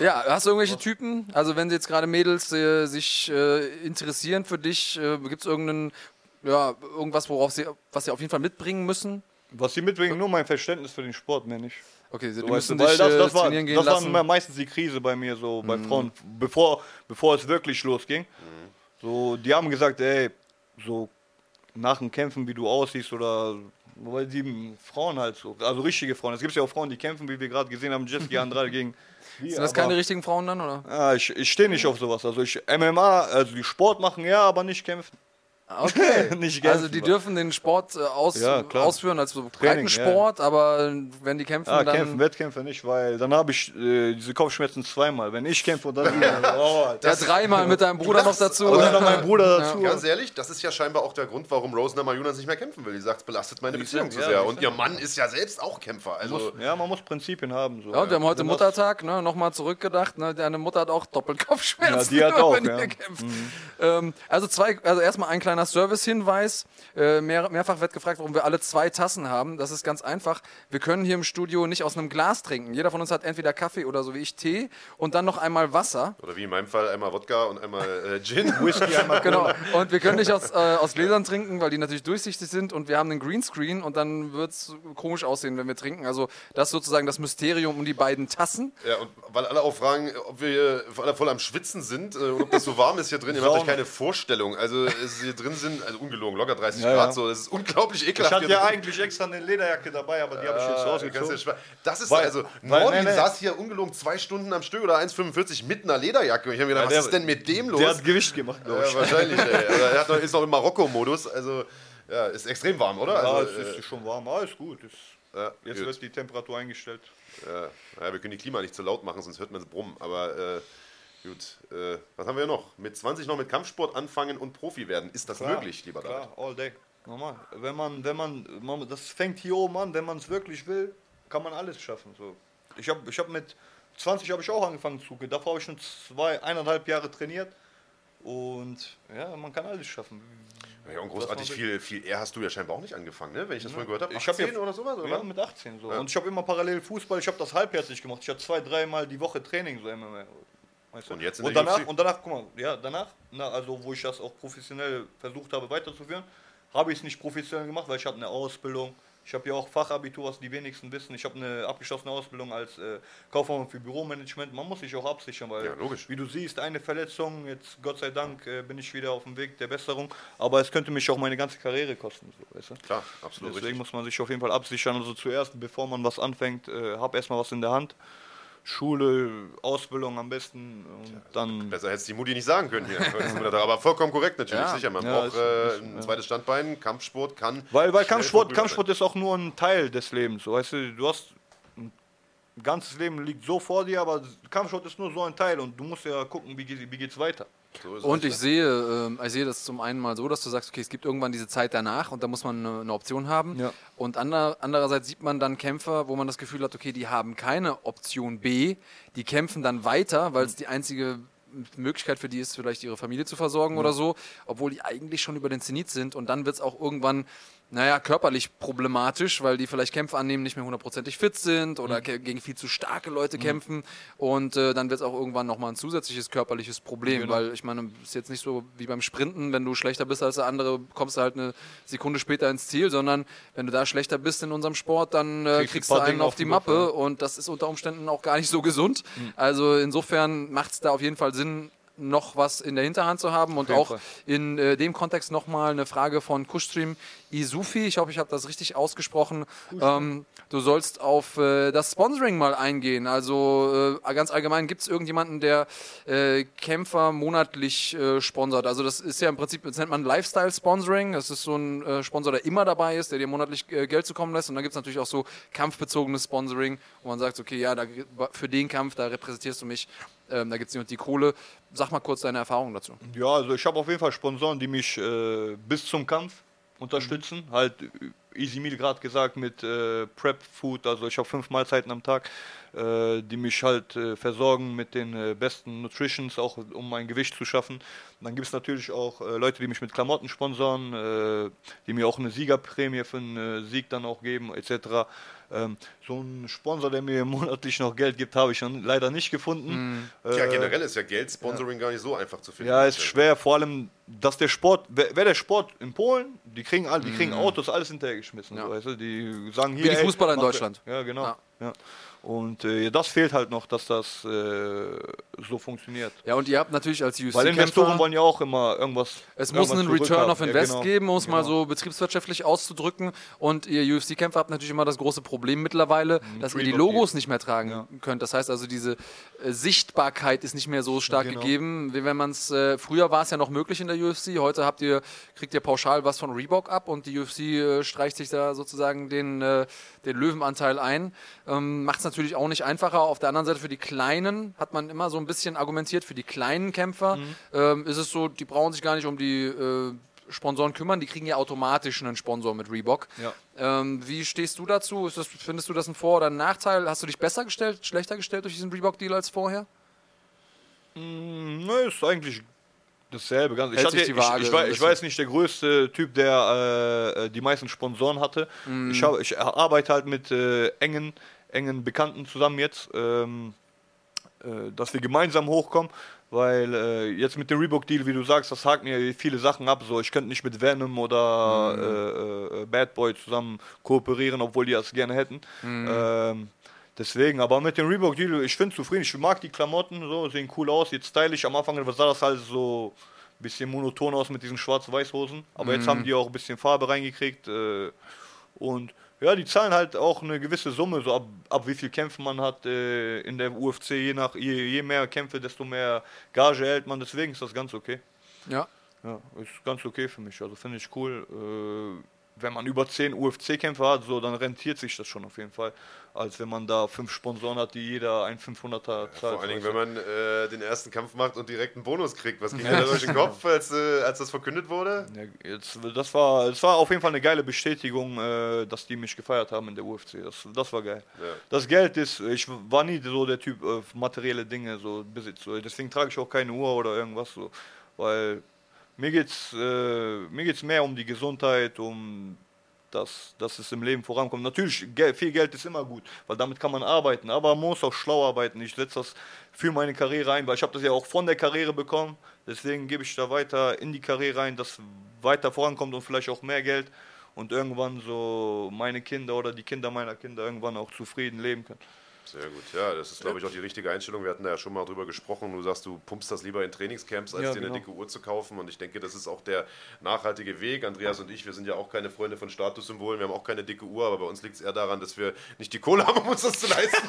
Ja, hast du irgendwelche Typen? Also wenn jetzt gerade Mädels äh, sich äh, interessieren für dich, äh, gibt es irgendeinen, ja, irgendwas, worauf sie, was sie auf jeden Fall mitbringen müssen? Was sie mitbringen, nur mein Verständnis für den Sport, mehr nicht. Okay, sie die So, weißt müssen du, weil dich das, äh, das war, trainieren gehen das lassen. Mhm. war meistens die Krise bei mir, so bei Frauen, bevor, bevor es wirklich losging. So, die haben gesagt, ey, so nach dem Kämpfen, wie du aussiehst oder weil die Frauen halt so, also richtige Frauen. Es gibt ja auch Frauen, die kämpfen, wie wir gerade gesehen haben, Jessica Andrade gegen. Sind das keine richtigen Frauen dann, oder? Ah, ich ich stehe nicht auf sowas. Also ich MMA, also die Sport machen, ja, aber nicht kämpfen. Okay. nicht Also die dürfen den Sport äh, aus, Ja, ausführen als so Breitensport, aber wenn die kämpfen, Ah, dann... kämpfen, Wettkämpfe nicht, weil dann habe ich äh, diese Kopfschmerzen zweimal. Wenn ich kämpfe und dann oh, Ja, das, dreimal mit deinem Bruder noch dazu. und dann mein Bruder dazu. Ganz ehrlich, das ist ja scheinbar auch der Grund, warum Rose Namajunas nicht mehr kämpfen will. Die sagt, es belastet meine Beziehung zu ja, sehr. Und ihr Mann ist ja selbst auch Kämpfer. Also Ja, man muss Prinzipien haben. So. Ja, und wir haben heute Wenn das- Muttertag, ne, nochmal zurückgedacht. Ne, deine Mutter hat auch doppelt Kopfschmerzen, Ja, die hat auch, wenn ja. ihr kämpft. Ähm, also zwei, also erstmal ein kleiner Service-Hinweis. Äh, mehr, mehrfach wird gefragt, warum wir alle zwei Tassen haben. Das ist ganz einfach. Wir können hier im Studio nicht aus einem Glas trinken. Jeder von uns hat entweder Kaffee oder so wie ich Tee und dann noch einmal Wasser. Oder wie in meinem Fall einmal Wodka und einmal äh, Gin. Whisky einmal Genau. Und wir können nicht aus, äh, aus Gläsern trinken, weil die natürlich durchsichtig sind und wir haben einen Greenscreen und dann wird es komisch aussehen, wenn wir trinken. Also das ist sozusagen das Mysterium um die beiden Tassen. Ja, und weil alle auch fragen, ob wir hier alle voll am Schwitzen sind äh, und ob das so warm ist hier drin. Ihr habt euch keine Vorstellung. Also es hier drin sind, also ungelogen, locker 30 Ja, Grad ja. so. Das ist unglaublich Ich ekelhaft. hatte hier ja drin. eigentlich extra eine Lederjacke dabei, aber die habe ich jetzt Ah, rausgezogen. ja schwa- Das ist Weil- also, weil- Norman nee, nee. saß hier ungelogen zwei Stunden am Stück oder 1,45 mit einer Lederjacke. Und ich habe mir gedacht, Ja, was der- ist denn mit dem los? Der hat Gewicht gemacht, glaube Ja, ich. wahrscheinlich, ey. Also, er hat noch, ist noch im Marokko-Modus. Also, Ja, ist extrem warm, oder? Ja, also, es ist schon warm, alles gut. Es, ja, jetzt gut. wird die Temperatur eingestellt. Ja, ja, wir können die Klima nicht zu laut machen, sonst hört man es brummen. Aber äh, gut, äh, was haben wir noch? Mit 20 noch mit Kampfsport anfangen und Profi werden. Ist das möglich, lieber David? Klar, all day. Normal. Wenn man, wenn man, man, das fängt hier oben an, wenn man es wirklich will, kann man alles schaffen. So. Ich habe ich hab mit 20 habe ich auch angefangen zu gehen. Davor habe ich schon zwei, eineinhalb Jahre trainiert. Und ja, man kann alles schaffen. Ja, und großartig viel, viel eher hast du ja scheinbar auch nicht angefangen, ne? wenn ich das vorhin gehört habe. Ich hab ja- oder sowas? Oder? Ja, mit 18 so. Ja. Und ich habe immer parallel Fußball, ich habe das halbherzig gemacht. Ich hatte zwei, dreimal die Woche Training, so MMA. Weißt du? Und jetzt und danach, und danach, guck mal, ja, danach, na, also wo ich das auch professionell versucht habe weiterzuführen, habe ich es nicht professionell gemacht, weil ich hatte eine Ausbildung. Ich habe ja auch Fachabitur, was die wenigsten wissen. Ich habe eine abgeschlossene Ausbildung als äh, Kaufmann für Büromanagement. Man muss sich auch absichern, weil, Ja, wie du siehst, eine Verletzung, jetzt Gott sei Dank äh, bin ich wieder auf dem Weg der Besserung, aber es könnte mich auch meine ganze Karriere kosten. So, weißt du? Klar, absolut Deswegen richtig. muss man sich auf jeden Fall absichern. Also zuerst, bevor man was anfängt, äh, hab erstmal was in der Hand. Schule, Ausbildung am besten und dann. Besser hätte es die Mutti nicht sagen können hier. Aber vollkommen korrekt natürlich, Ja. sicher. Man Ja, braucht äh, ein ja. zweites Standbein, Kampfsport kann. Weil, weil Kampfsport, Kampfsport ist auch nur ein Teil des Lebens. So, weißt du, du hast ein ganzes Leben liegt so vor dir, aber Kampfsport ist nur so ein Teil und du musst ja gucken, wie, geht- wie geht's weiter. So. Und ich sehe, ähm, ich sehe das zum einen mal so, dass du sagst, okay, es gibt irgendwann diese Zeit danach und da muss man eine, eine Option haben. Ja. Und ander, andererseits sieht man dann Kämpfer, wo man das Gefühl hat, okay, die haben keine Option B, die kämpfen dann weiter, weil es die einzige Möglichkeit für die ist, vielleicht ihre Familie zu versorgen oder so, obwohl die eigentlich schon über den Zenit sind und dann wird es auch irgendwann, naja, körperlich problematisch, weil die vielleicht Kämpfe annehmen, nicht mehr hundertprozentig fit sind oder ke- gegen viel zu starke Leute kämpfen. Und äh, dann wird es auch irgendwann nochmal ein zusätzliches körperliches Problem, weil ich meine, es ist jetzt nicht so wie beim Sprinten, wenn du schlechter bist als der andere, kommst du halt eine Sekunde später ins Ziel, sondern wenn du da schlechter bist in unserem Sport, dann äh, Kriegst du einen auf die Mappe und das ist unter Umständen auch gar nicht so gesund. Also insofern macht es da auf jeden Fall Sinn, noch was in der Hinterhand zu haben und auch in äh, dem Kontext nochmal eine Frage von Kushstream Isufi. Ich hoffe, ich habe das richtig ausgesprochen. Ähm, du sollst auf äh, das Sponsoring mal eingehen. Also äh, ganz allgemein gibt es irgendjemanden, der äh, Kämpfer monatlich äh, sponsert. Also das ist ja im Prinzip, das nennt man Lifestyle-Sponsoring. Das ist so ein äh, Sponsor, der immer dabei ist, der dir monatlich Geld zukommen lässt. Und dann gibt es natürlich auch so kampfbezogenes Sponsoring, wo man sagt, okay, ja, da, für den Kampf, da repräsentierst du mich. Ähm, da gibt es und die Kohle. Sag mal kurz deine Erfahrungen dazu. Ja, also ich habe auf jeden Fall Sponsoren, die mich äh, bis zum Kampf unterstützen. Halt, äh, Easy Meal gerade gesagt mit äh, Prep Food, also ich habe fünf Mahlzeiten am Tag, äh, die mich halt äh, versorgen mit den äh, besten Nutritions, auch um mein Gewicht zu schaffen. Und dann gibt es natürlich auch äh, Leute, die mich mit Klamotten sponsoren, äh, die mir auch eine Siegerprämie für einen äh, Sieg dann auch geben, etc. Ähm, so ein Sponsor, der mir monatlich noch Geld gibt, habe ich dann leider nicht gefunden. ja, Äh, generell ist ja Geld, Sponsoring gar nicht so einfach zu finden. ja, ist schwer, vor allem, dass der Sport, wer, der Sport in Polen, die kriegen, all, die kriegen Autos, alles hinterhergeschmissen. Ja. So, weißt du? Die sagen hier. Wie die ey, Fußballer in mach- Deutschland. Ja, genau. Ja. Und äh, das fehlt halt noch, dass das äh, so funktioniert. Ja, und ihr habt natürlich als Weil Investoren wollen ja auch immer irgendwas. Es muss einen Return of. Invest ja, genau. geben, um es mal Genau. so betriebswirtschaftlich auszudrücken. Und ihr UFC-Kämpfer habt natürlich immer das große Problem mittlerweile, dass ihr die Logos nicht mehr tragen Ja. könnt. Das heißt also, diese äh, Sichtbarkeit ist nicht mehr so stark Genau. gegeben, wie wenn man es. Äh, früher war es ja noch möglich in der UFC. Heute habt ihr, kriegt ihr pauschal was von Reebok ab und die UFC äh, streicht sich da sozusagen den, den Löwenanteil ein. Ähm, Macht es natürlich auch nicht einfacher. Auf der anderen Seite für die Kleinen hat man immer so ein bisschen argumentiert, für die kleinen Kämpfer Mhm. ähm, ist es so, die brauchen sich gar nicht um die äh, Sponsoren kümmern, die kriegen ja automatisch einen Sponsor mit Reebok. Ja. Ähm, wie stehst du dazu? Ist das, findest du das ein Vor- oder ein Nachteil? Hast du dich besser gestellt, schlechter gestellt durch diesen Reebok-Deal als vorher? Mm, Ne, ist eigentlich dasselbe. Ganz, ich, hatte, ich, ich, war, ich jetzt nicht der größte Typ, der äh, äh, die meisten Sponsoren hatte. Mhm. Ich, hab, ich arbeite halt mit äh, engen, engen Bekannten zusammen jetzt, ähm, äh, dass wir gemeinsam hochkommen. Weil äh, jetzt mit dem Reebok-Deal, wie du sagst, das hakt mir viele Sachen ab. So, ich könnte nicht mit Venom oder Mhm. äh, äh, Bad Boy zusammen kooperieren, obwohl die das gerne hätten. Mhm. Ähm, deswegen, aber mit dem Reebok Deal, ich bin zufrieden. Ich mag die Klamotten, so sehen cool aus. Jetzt stylisch. Am Anfang sah das halt so ein bisschen monoton aus mit diesen schwarz-weiß-Hosen. Aber jetzt haben die auch ein bisschen Farbe reingekriegt. Äh, und ja, die zahlen halt auch eine gewisse Summe, so ab, ab wie viel Kämpfe man hat äh, in der UFC. Je, nach, je, je mehr Kämpfe, desto mehr Gage erhält man. Deswegen ist das ganz okay. Ja. Ja, ist ganz okay für mich. Also finde ich cool. Äh, wenn man über 10 UFC-Kämpfer hat, so, dann rentiert sich das schon auf jeden Fall. Als wenn man da fünf Sponsoren hat, die jeder ein 500er zahlt. Vor allen Dingen, wenn man äh, den ersten Kampf macht und direkt einen Bonus kriegt. Was ging dir da durch den Kopf, als, äh, als das verkündet wurde? Ja, jetzt, das, war, das war auf jeden Fall eine geile Bestätigung, äh, dass die mich gefeiert haben in der UFC. Das, das war geil. Ja. Das Geld ist, ich war nie so der Typ materielle Dinge so besitzt. So. Deswegen trage ich auch keine Uhr oder irgendwas so. Weil mir geht's, äh, mir geht's mehr um die Gesundheit, um das, dass es im Leben vorankommt. Natürlich, viel Geld ist immer gut, weil damit kann man arbeiten, aber man muss auch schlau arbeiten. Ich setze das für meine Karriere ein, weil ich habe das ja auch von der Karriere bekommen. Deswegen gebe ich da weiter in die Karriere ein, dass weiter vorankommt und vielleicht auch mehr Geld und irgendwann so meine Kinder oder die Kinder meiner Kinder irgendwann auch zufrieden leben können. Sehr gut, ja, das ist, glaube ich, auch die richtige Einstellung. Wir hatten da ja schon mal drüber gesprochen. Du sagst, du pumpst das lieber in Trainingscamps, als Ja, dir eine genau. dicke Uhr zu kaufen. Und ich denke, das ist auch der nachhaltige Weg. Andreas und ich, wir sind ja auch keine Freunde von Statussymbolen. Wir haben auch keine dicke Uhr, aber bei uns liegt es eher daran, dass wir nicht die Kohle haben, um uns das zu leisten.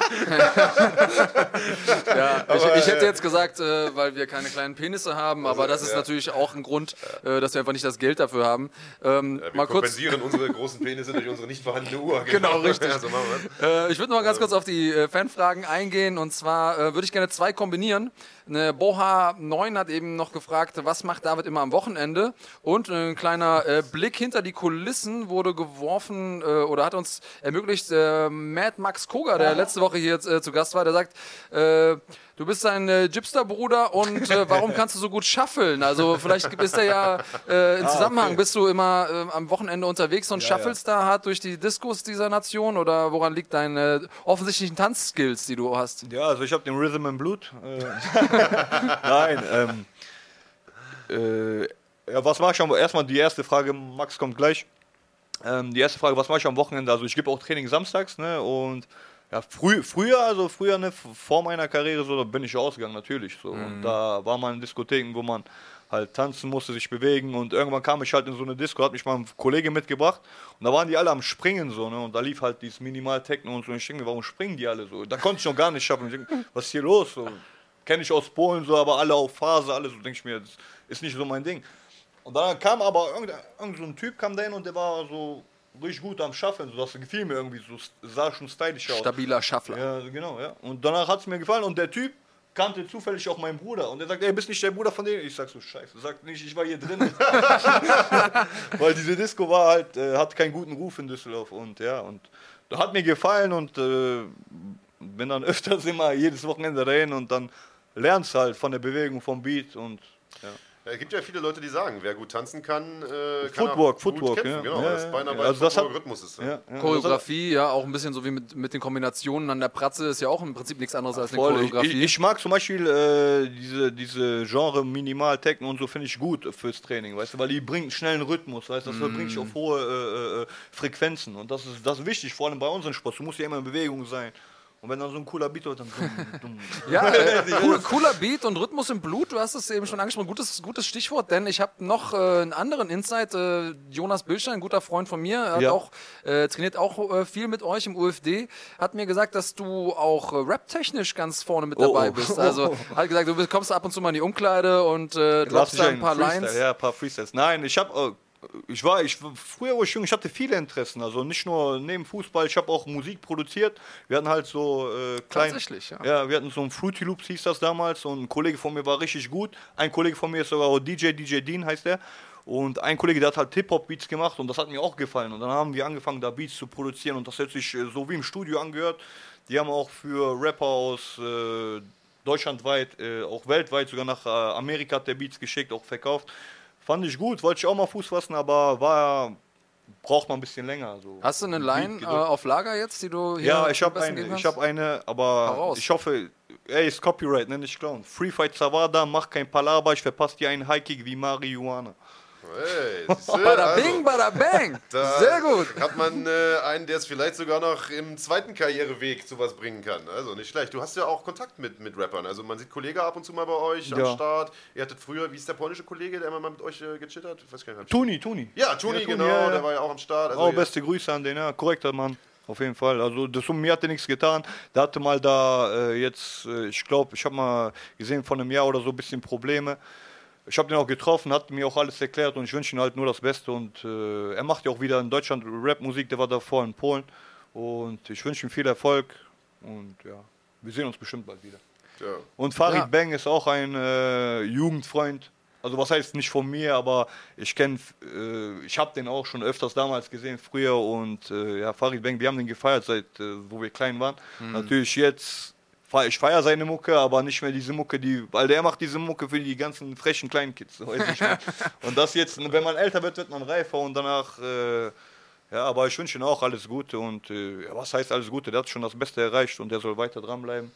Ja, ich, Aber, ich hätte äh, jetzt gesagt, äh, weil wir keine kleinen Penisse haben, aber das ist ja. natürlich auch ein Grund, äh, dass wir einfach nicht das Geld dafür haben. Ähm, Ja, wir mal kurz, kompensieren unsere großen Penisse durch unsere nicht vorhandene Uhr. Genau, richtig. Ja, so machen wir Äh, ich würde noch mal ganz kurz auf die äh, Fanfragen eingehen und zwar äh, würde ich gerne zwei kombinieren. Eine Boha 9 hat eben noch gefragt, was macht David immer am Wochenende? Und ein kleiner äh, Blick hinter die Kulissen wurde geworfen äh, oder hat uns ermöglicht äh, Mad Max Koga, der letzte Woche hier äh, zu Gast war, der sagt, äh, du bist ein äh, Gypster-Bruder und äh, warum kannst du so gut schaffeln? Also vielleicht ist er ja äh, im Zusammenhang, okay. bist du immer äh, am Wochenende unterwegs und Ja, schaffelst da hart durch die Diskos dieser Nation oder woran liegt deine offensichtlichen Tanzskills, die du hast? Ja, also ich habe den Rhythm im Blut. Äh, Nein, ähm, äh, ja, was mache ich am Erstmal die erste Frage, Max kommt gleich. Ähm, die erste Frage, was mache ich am Wochenende? Also ich gebe auch Training samstags, ne? Und ja, früh, früher, also früher, ne, vor meiner Karriere, so, da bin ich ausgegangen, natürlich. So. Und da war man in Diskotheken, wo man halt tanzen musste, sich bewegen und irgendwann kam ich halt in so eine Disco, hat mich mal ein Kollege mitgebracht und da waren die alle am Springen so, ne, und da lief halt dieses Minimal-Techno und so und ich denke mir, warum springen die alle so? Da konnte ich noch gar nicht schaffen. Ich denke, was ist hier los? So, Kenne ich aus Polen so, aber alle auf Phase, alle so, denke ich mir, das ist nicht so mein Ding. Und dann kam aber irgendein, irgend so ein Typ kam da hin und der war so richtig gut am Schaffen, so, das gefiel mir irgendwie, so sah schon stylisch aus. Stabiler Schaffler. Ja, genau, ja. Und danach hat es mir gefallen und der Typ kannte zufällig auch meinen Bruder und er sagt, ey, bist nicht der Bruder von dem? Ich sag so, scheiße, sag nicht, ich war hier drin. Weil diese Disco war halt, äh, hat keinen guten Ruf in Düsseldorf und ja, und da hat mir gefallen und äh, bin dann öfters immer jedes Wochenende rein und dann lernst halt von der Bewegung, vom Beat und ja. Es gibt ja viele Leute, die sagen, wer gut tanzen kann, äh, kann Footwork, auch Footwork, gut kämpfen. ja. Genau, Ja, das ja, Beinarbeit ja. Also das hat- Rhythmus ist. Ja, ja. Choreografie, ja, auch ein bisschen so wie mit, mit den Kombinationen an der Pratze ist ja auch im Prinzip nichts anderes als eine Voll. Choreografie. ich, ich mag zum Beispiel äh, diese, diese Genre Minimal Techno und so finde ich gut fürs Training, weißt du, weil die bringt schnellen Rhythmus, weißt du, das bringt dich auf hohe äh, äh, Frequenzen und das ist, das ist wichtig, vor allem bei unseren Sport. Du musst ja immer in Bewegung sein. Und wenn dann so ein cooler Beat wird, dann dumm, dumm. Ja, äh, cool, cooler Beat und Rhythmus im Blut, du hast es eben schon angesprochen, gutes, gutes Stichwort, denn ich habe noch äh, einen anderen Insight. Äh, Jonas Billstein, ein guter Freund von mir, hat Ja. auch, äh, trainiert auch äh, viel mit euch im UFD, hat mir gesagt, dass du auch äh, rap-technisch ganz vorne mit dabei Oh. bist. Also hat gesagt, du kommst ab und zu mal in die Umkleide und äh, droppst da ein paar Freestyle, Lines. Ja, ein paar Freestyles. Nein, ich habe ich war ich früher wo ich jung, ich hatte viele Interessen, also nicht nur neben Fußball, ich habe auch Musik produziert. Wir hatten halt so äh, klein, Tatsächlich, ja. Ja, wir hatten so ein Fruity Loops hieß das damals und ein Kollege von mir war richtig gut. Ein Kollege von mir ist sogar auch DJ DJ Dean heißt der. Und ein Kollege, der hat halt Hip-Hop-Beats gemacht und das hat mir auch gefallen. Und dann haben wir angefangen, da Beats zu produzieren und das hat sich äh, so wie im Studio angehört. Die haben auch für Rapper aus äh, deutschlandweit, äh, auch weltweit, sogar nach äh, Amerika hat der Beats geschickt, auch verkauft. Fand ich gut, wollte ich auch mal Fuß fassen, aber war braucht man ein bisschen länger. So. Hast du eine Line äh, auf Lager jetzt, die du hier ja, ich habe eine, ich habe eine, aber ich hoffe, ey, ist Copyright, nenn nicht klauen. Free Fight Savada, mach kein Palaber, ich verpasse dir einen Highkick wie Marihuana. Hey, Bada also, bing, bada bang. da Sehr gut. Hat man äh, einen, der es vielleicht sogar noch im zweiten Karriereweg zu was bringen kann. Also nicht schlecht. Du hast ja auch Kontakt mit, mit Rappern. Also man sieht Kollege ab und zu mal bei euch am Ja. Start. Ihr hattet früher, wie ist der polnische Kollege, der immer mal mit euch äh, gechillt hat? Ich weiß gar nicht. Tuni, Tuni. Ja, Tuni, Ja, genau, ja, der war ja auch am Start. Also Oh, beste Grüße an den, ja, korrekter Mann. Auf jeden Fall. Also das um mir hat er nichts getan. Der hatte mal da äh, jetzt, äh, ich glaube, ich habe mal gesehen, vor einem Jahr oder so ein bisschen Probleme. Ich habe den auch getroffen, hat mir auch alles erklärt und ich wünsche ihm halt nur das Beste. Und äh, er macht ja auch wieder in Deutschland Rap-Musik, der war davor in Polen. Und ich wünsche ihm viel Erfolg und ja, wir sehen uns bestimmt bald wieder. Ja. Und Farid Ja. Bang ist auch ein äh, Jugendfreund. Also was heißt nicht von mir, aber ich kenne, äh, ich habe den auch schon öfters damals gesehen, früher und äh, ja, Farid Bang, wir haben den gefeiert, seit äh, wo wir klein waren. Natürlich jetzt, ich feiere seine Mucke, aber nicht mehr diese Mucke, die, weil der macht diese Mucke für die ganzen frechen kleinen Kids. und das jetzt, wenn man älter wird, wird man reifer und danach, äh, ja, aber ich wünsche ihm auch alles Gute und äh, was heißt alles Gute? Der hat schon das Beste erreicht und der soll weiter dranbleiben.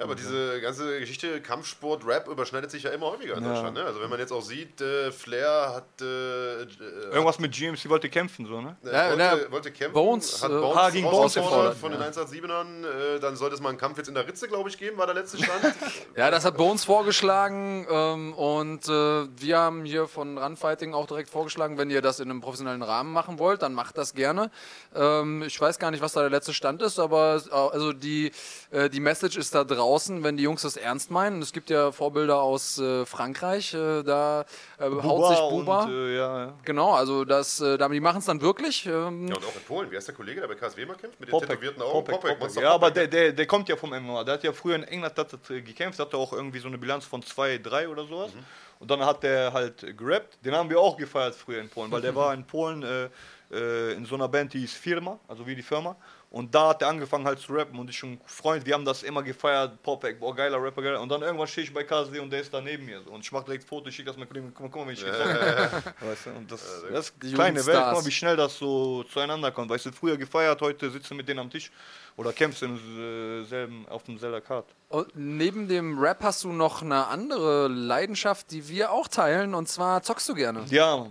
Ja, aber diese ganze Geschichte Kampfsport, Rap überschneidet sich ja immer häufiger in Ja. Deutschland. Ne? Also wenn man jetzt auch sieht, äh, Flair hat äh, äh, Irgendwas mit GMC wollte kämpfen, so, ne? äh, Ja, wollte, ja, wollte kämpfen, Bones, hat äh, Bones, ah, gegen Bones gefordert, von den ja. 187ern. Äh, dann sollte es mal einen Kampf jetzt in der Ritze, glaube ich, geben, war der letzte Stand. Ja, das hat Bones vorgeschlagen ähm, und äh, wir haben hier von Runfighting auch direkt vorgeschlagen, wenn ihr das in einem professionellen Rahmen machen wollt, dann macht das gerne. Ähm, ich weiß gar nicht, was da der letzte Stand ist, aber äh, also die, äh, die Message ist da draußen, wenn die Jungs das ernst meinen. Es gibt ja Vorbilder aus äh, Frankreich, äh, da äh, haut sich Buba. Und, äh, ja, ja. Genau, also das, äh, die machen es dann wirklich. Ähm, ja, und auch in Polen. Wie heißt der Kollege, der bei KSW mal kämpft? Mit den Popek, tätowierten Augen? Popek, Popek. Monster Ja, aber Popek. der, der, der kommt ja vom MMA. Der hat ja früher in England hat er gekämpft, hatte auch irgendwie so eine Bilanz von 2, 3 oder sowas. Mhm. Und dann hat der halt gerappt. Den haben wir auch gefeiert früher in Polen, weil der war in Polen äh, äh, in so einer Band, die hieß Firma, also wie die Firma. Und da hat er angefangen halt zu rappen und ich und Freund, wir haben das immer gefeiert, Popek, boah, geiler Rapper, geiler. Und dann irgendwann stehe ich bei KSW und der ist da neben mir. Und ich mache direkt Foto, ich schicke das meinem Kollegen, guck mal, guck mal, wenn ich getroffen habe. Weißt du, und das, das ist Die kleine Welt, guck mal, wie schnell das so zueinander kommt. Weißt du, früher gefeiert, heute sitzt du mit denen am Tisch oder kämpfst im äh, selben, auf dem selben Kart. Und neben dem Rap hast du noch eine andere Leidenschaft, die wir auch teilen, und zwar zockst du gerne. Ja, Mann.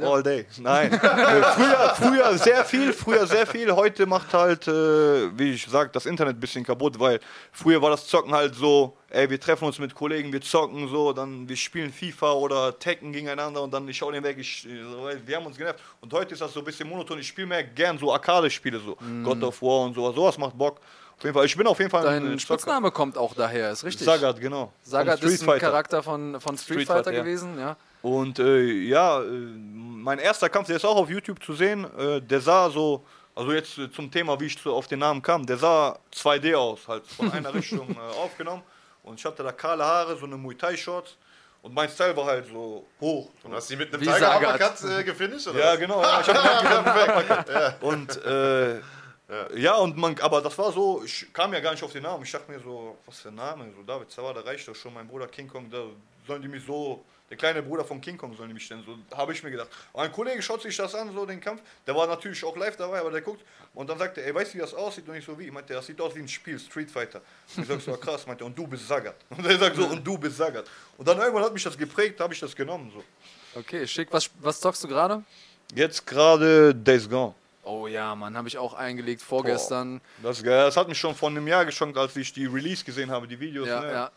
All day. Nein. Äh, früher, früher sehr viel, früher sehr viel. Heute macht halt, äh, wie ich sag, das Internet ein bisschen kaputt, weil früher war das Zocken halt so, ey, wir treffen uns mit Kollegen, wir zocken so, dann wir spielen FIFA oder Tekken gegeneinander und dann ich schau den weg, ich, wir haben uns genervt. Und heute ist das so ein bisschen monoton. Ich spiele mehr gern so Arcade-Spiele, so God of War und sowas. Sowas macht Bock. Auf jeden Fall, ich bin auf jeden Fall ein Dein äh, Spitzname kommt auch daher, ist richtig. Sagat, genau. Sagat ist ein Fighter. Charakter von, von Street, Street Fighter, Fighter, ja. gewesen, ja. Und äh, ja, äh, mein erster Kampf, der ist auch auf YouTube zu sehen. Äh, der sah so, also jetzt äh, zum Thema, wie ich zu, auf den Namen kam, der sah 2D aus, halt von einer Richtung äh, aufgenommen. Und ich hatte da kahle Haare, so eine Muay Thai Shorts. Und mein Style war halt so hoch. Und hast du die mit einem Tiger. Uppercut äh, gefinisht? Oder Ja, was? genau. Ja, ich hab ja, Und äh, ja. und man, aber das war so, ich kam ja gar nicht auf den Namen. Ich dachte mir so, was für ein Name? So David Zawada reicht doch schon, mein Bruder King Kong, da sollen die mich so, der kleine Bruder von King Kong sollen die mich stellen. So habe ich mir gedacht. Und ein Kollege schaut sich das an, so den Kampf. Der war natürlich auch live dabei, aber der guckt und dann sagt er, ey, weißt du, wie das aussieht? Und ich so, wie? Ich meinte, das sieht aus wie ein Spiel, Street Fighter. Und ich sag so, krass, meinte, und du bist Sagat. Und er sagt so, und du bist Sagat. Und dann irgendwann hat mich das geprägt, habe ich das genommen. So. Okay, schick. Was, was zockst du gerade? Jetzt gerade Days Gone. Oh ja, Mann, habe ich auch eingelegt vorgestern. Das, ist geil. das hat mich schon vor einem Jahr geschockt, als ich die Release gesehen habe, die Videos. Ja, ne? ja.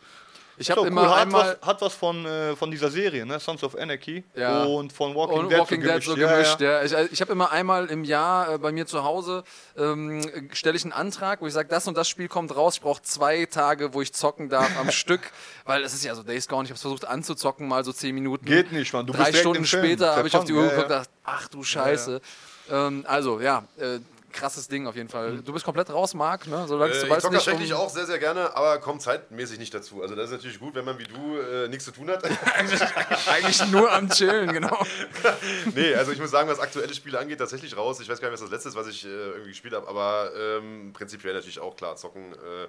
Ich habe immer cool. hat, einmal was, hat was von, äh, von dieser Serie, ne? Sons of Anarchy Ja. und von Walking, und Dead, Walking so Dead so gemischt. ja. Ja, Ich, ich habe immer einmal im Jahr äh, bei mir zu Hause ähm, stelle ich einen Antrag, wo ich sage, das und das Spiel kommt raus. Ich brauche zwei Tage, wo ich zocken darf am Stück, weil es ist ja so Days Gone. Ich habe es versucht anzuzocken, mal so zehn Minuten. Geht nicht, Mann. Du Drei Stunden später habe ich auf die Uhr geguckt dachte, ach du Scheiße. Ähm, also ja, äh, krasses Ding auf jeden Fall. Du bist komplett raus, Marc, ne? Solange Äh, du ich zocke tatsächlich um, auch sehr, sehr gerne, aber kommt zeitmäßig nicht dazu. Also das ist natürlich gut, wenn man wie du äh, nichts zu tun hat. eigentlich nur am Chillen, genau. nee, also ich muss sagen, was aktuelle Spiele angeht, tatsächlich raus. Ich weiß gar nicht, was das letzte ist, was ich äh, irgendwie gespielt habe, aber ähm, prinzipiell natürlich auch klar, zocken äh,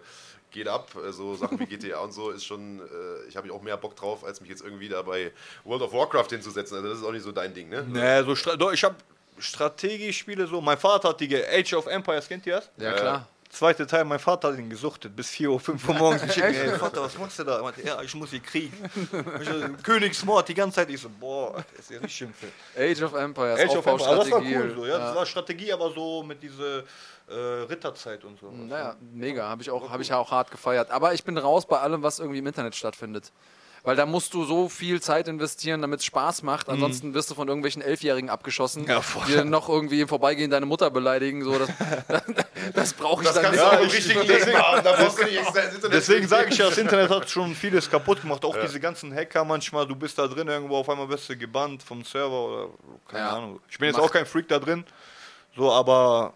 geht ab. Äh, So Sachen wie GTA und so ist schon, äh, ich habe auch mehr Bock drauf, als mich jetzt irgendwie da bei World of Warcraft hinzusetzen. Also das ist auch nicht so dein Ding, ne? Nee, so ich habe Strategiespiele so. Mein Vater hat die ge- Age of Empires, kennt ihr das? Ja, klar. Zweite Teil, mein Vater hat ihn gesuchtet bis 4 Uhr, 5 Uhr morgens. Ich denke, ey, Vater, was machst du da? Er meinte, ja, ich muss hier kriegen. Ich Königsmord die ganze Zeit. Ich so, boah, das ist ja richtig schlimm. Age of Empires, Age of Empires, das war cool so, ja. Das war Strategie, aber so mit dieser äh, Ritterzeit und so. Naja, mega, habe ich, auch, hab ich ja auch hart gefeiert. Aber ich bin raus bei allem, was irgendwie im Internet stattfindet. Weil da musst du so viel Zeit investieren, damit es Spaß macht. Ansonsten wirst du von irgendwelchen Elfjährigen abgeschossen, Ja, die dann noch irgendwie im Vorbeigehen deine Mutter beleidigen. So, das das brauche ich Das dann kannst nicht. im ich- deswegen-. Da. Deswegen sage ich ja, das Internet hat schon vieles kaputt gemacht. Auch diese ganzen Hacker manchmal, du bist da drin irgendwo, auf einmal wirst du gebannt vom Server oder keine Ja. Ahnung. Ich bin jetzt Macht- auch kein Freak da drin, so, aber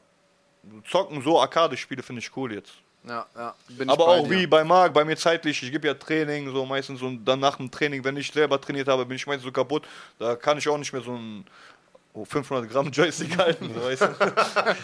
zocken so Arcade-Spiele finde ich cool jetzt. Ja, ja, bin Aber auch wie bei Marc, bei mir zeitlich, ich gebe ja Training, so meistens und dann nach dem Training, wenn ich selber trainiert habe, bin ich meistens so kaputt, da kann ich auch nicht mehr so ein oh, 500 Gramm Joystick halten, weißt du?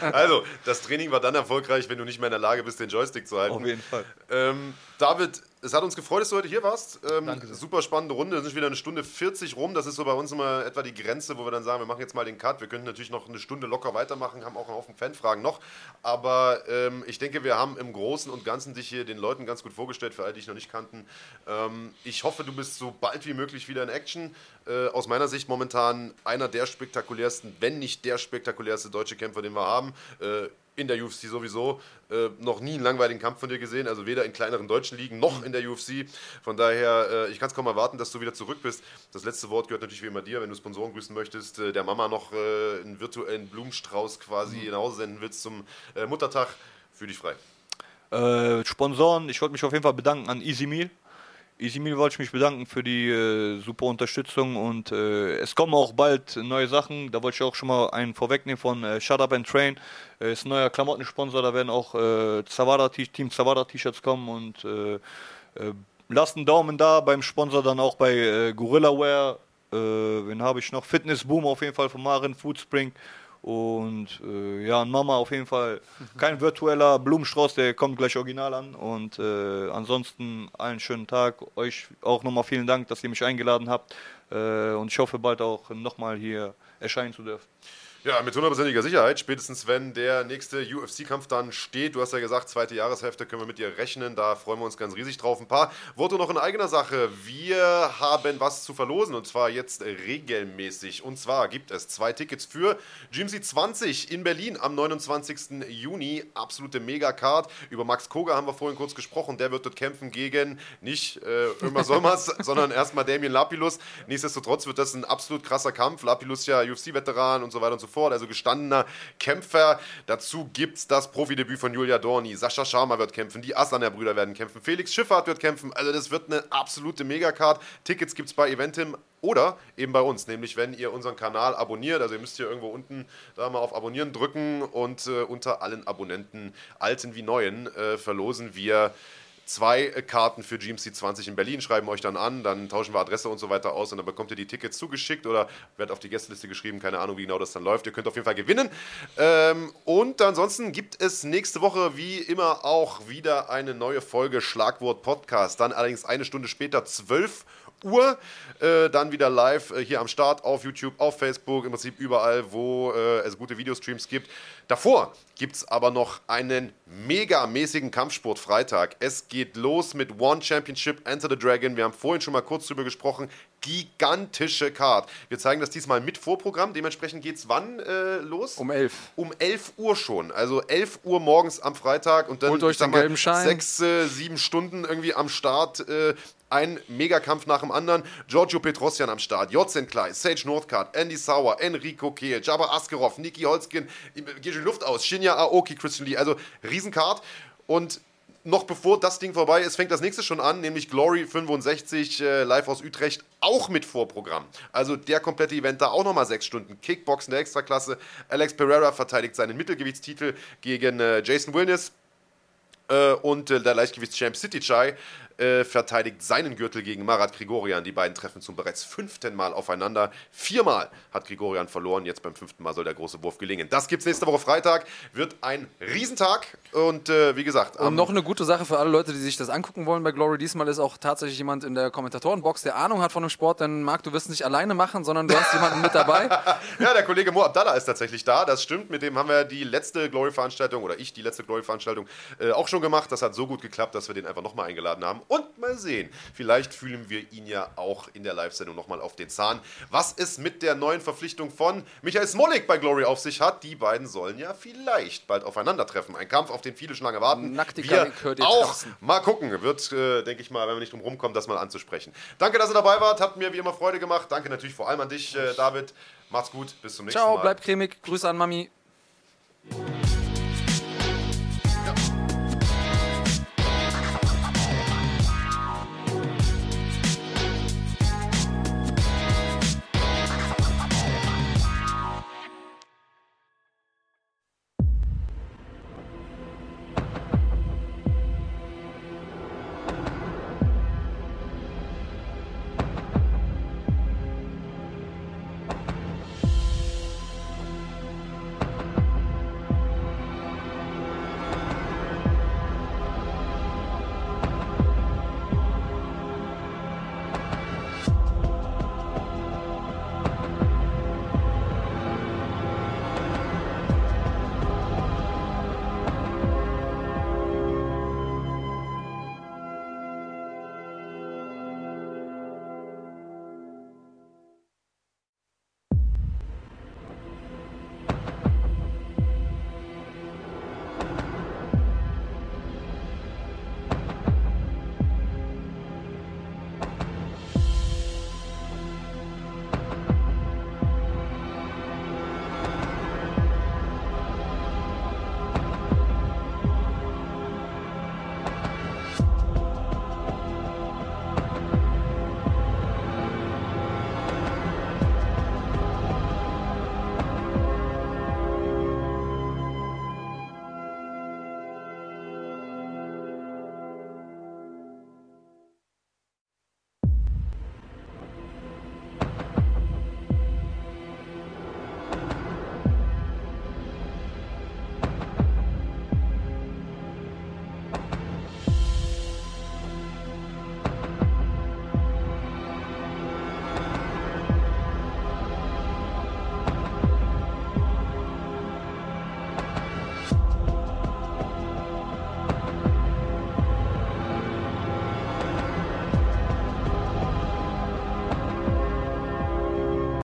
Also, das Training war dann erfolgreich, wenn du nicht mehr in der Lage bist, den Joystick zu halten. Auf jeden Fall. Ähm, David, es hat uns gefreut, dass du heute hier warst. Ähm, Danke super spannende Runde. Es ist wieder eine Stunde 40 rum. Das ist so bei uns immer etwa die Grenze, wo wir dann sagen, wir machen jetzt mal den Cut. Wir könnten natürlich noch eine Stunde locker weitermachen, haben auch einen Haufen Fanfragen noch. Aber ähm, ich denke, wir haben im Großen und Ganzen dich hier den Leuten ganz gut vorgestellt, für alle, die dich noch nicht kannten. Ähm, ich hoffe, du bist so bald wie möglich wieder in Action. Äh, aus meiner Sicht momentan einer der spektakulärsten, wenn nicht der spektakulärste deutsche Kämpfer, den wir haben. Äh, in der UFC sowieso äh, noch nie einen langweiligen Kampf von dir gesehen, also weder in kleineren deutschen Ligen noch in der UFC. Von daher, äh, ich kann es kaum erwarten, dass du wieder zurück bist. Das letzte Wort gehört natürlich wie immer dir, wenn du Sponsoren grüßen möchtest, äh, der Mama noch äh, einen virtuellen Blumenstrauß quasi nach Hause senden willst zum äh, Muttertag. Fühl dich frei. Äh, Sponsoren, ich wollte mich auf jeden Fall bedanken an Easy Meal. Meal wollte ich mich bedanken für die äh, super Unterstützung und äh, es kommen auch bald neue Sachen. Da wollte ich auch schon mal einen vorwegnehmen von äh, Shut Up and Train. Äh, ist ein neuer Klamottensponsor, da werden auch äh, Zawada Team Zawada T-Shirts kommen und äh, lasst einen Daumen da beim Sponsor, dann auch bei Gorilla Wear. Wen habe ich noch? Fitness Boom auf jeden Fall von Marin Foodspring. Und äh, ja, Mama auf jeden Fall kein virtueller Blumenstrauß, der kommt gleich original an. Und äh, ansonsten einen schönen Tag. Euch auch nochmal vielen Dank, dass ihr mich eingeladen habt. Äh, und ich hoffe bald auch nochmal hier erscheinen zu dürfen. Ja, mit hundertprozentiger Sicherheit. Spätestens wenn der nächste UFC-Kampf dann steht. Du hast ja gesagt, zweite Jahreshälfte können wir mit dir rechnen. Da freuen wir uns ganz riesig drauf. Ein paar Worte noch in eigener Sache. Wir haben was zu verlosen und zwar jetzt regelmäßig. Und zwar gibt es zwei Tickets für GMC 20 in Berlin am 29. Juni. Absolute Megacard. Über Max Koga haben wir vorhin kurz gesprochen. Der wird dort kämpfen gegen nicht äh, Ömer Solmers, sondern erstmal Damien Lapilus. Nichtsdestotrotz wird das ein absolut krasser Kampf. Lapilus ja UFC-Veteran und so weiter und so fort. Also gestandener Kämpfer. Dazu gibt es das Profidebüt von Julia Dorni. Sascha Sharma wird kämpfen. Die Aslaner-Brüder werden kämpfen. Felix Schifffahrt wird kämpfen. Also das wird eine absolute Megacard. Tickets gibt es bei Eventim oder eben bei uns, nämlich wenn ihr unseren Kanal abonniert. Also ihr müsst hier irgendwo unten da mal auf Abonnieren drücken und äh, unter allen Abonnenten, alten wie neuen, äh, verlosen wir zwei Karten für GMC 20 in Berlin, schreiben euch dann an, dann tauschen wir Adresse und so weiter aus und dann bekommt ihr die Tickets zugeschickt oder werdet auf die Gästeliste geschrieben, keine Ahnung, wie genau das dann läuft. Ihr könnt auf jeden Fall gewinnen. Ähm, und ansonsten gibt es nächste Woche wie immer auch wieder eine neue Folge Schlagwort Podcast. Dann allerdings eine Stunde später, 12 Uhr, äh, dann wieder live äh, hier am Start auf YouTube, auf Facebook, im Prinzip überall, wo äh, es gute Videostreams gibt. Davor gibt es aber noch einen megamäßigen Kampfsport-Freitag. Es geht los mit One Championship Enter the Dragon. Wir haben vorhin schon mal kurz drüber gesprochen. Gigantische Card. Wir zeigen das diesmal mit Vorprogramm. Dementsprechend geht es wann äh, los? Um elf. um 11 Uhr schon. Also 11 Uhr morgens am Freitag und dann Holt euch den mal, gelben Schein. sechs, äh, sieben Stunden irgendwie am Start. Äh, ein Megakampf nach dem anderen. Giorgio Petrosian am Start, Jotzen Klei, Sage Northcard, Andy Sauer, Enrico Kehl, Jabba Askerov, Niki Holzkin, geht die Luft aus, Shinya Aoki, Christian Lee. Also Riesencard. Und noch bevor das Ding vorbei ist, fängt das nächste schon an, nämlich Glory 65 äh, live aus Utrecht, auch mit Vorprogramm. Also der komplette Event da auch nochmal sechs Stunden. Kickboxen der Extraklasse. Alex Pereira verteidigt seinen Mittelgewichtstitel gegen äh, Jason Wilnis. Äh, und äh, der Leichtgewichtschamp City Chai äh, verteidigt seinen Gürtel gegen Marat Grigorian. Die beiden treffen zum bereits fünften Mal aufeinander. Viermal hat Grigorian verloren. Jetzt beim fünften Mal soll der große Wurf gelingen. Das gibt's nächste Woche Freitag. Wird ein Riesentag. Und äh, wie gesagt, Und noch eine gute Sache für alle Leute, die sich das angucken wollen bei Glory. Diesmal ist auch tatsächlich jemand in der Kommentatorenbox, der Ahnung hat von dem Sport. Denn Marc, du wirst es nicht alleine machen, sondern du hast jemanden mit dabei. Ja, der Kollege Mo Abdallah ist tatsächlich da. Das stimmt. Mit dem haben wir die letzte Glory-Veranstaltung oder ich die letzte Glory-Veranstaltung äh, auch schon gemacht. Das hat so gut geklappt, dass wir den einfach nochmal eingeladen haben. Und mal sehen, vielleicht fühlen wir ihn ja auch in der Live-Sendung nochmal auf den Zahn. Was es mit der neuen Verpflichtung von Michael Smolik bei Glory auf sich hat, die beiden sollen ja vielleicht bald aufeinandertreffen. Ein Kampf, auf den viele schon lange warten. Nacktigkeit wir auch mal gucken. Wird, äh, denke ich mal, wenn wir nicht drum rumkommen, das mal anzusprechen. Danke, dass ihr dabei wart. Hat mir wie immer Freude gemacht. Danke natürlich vor allem an dich, äh, David. Macht's gut. Bis zum nächsten Ciao, Mal. bleib cremig. Grüße an Mami.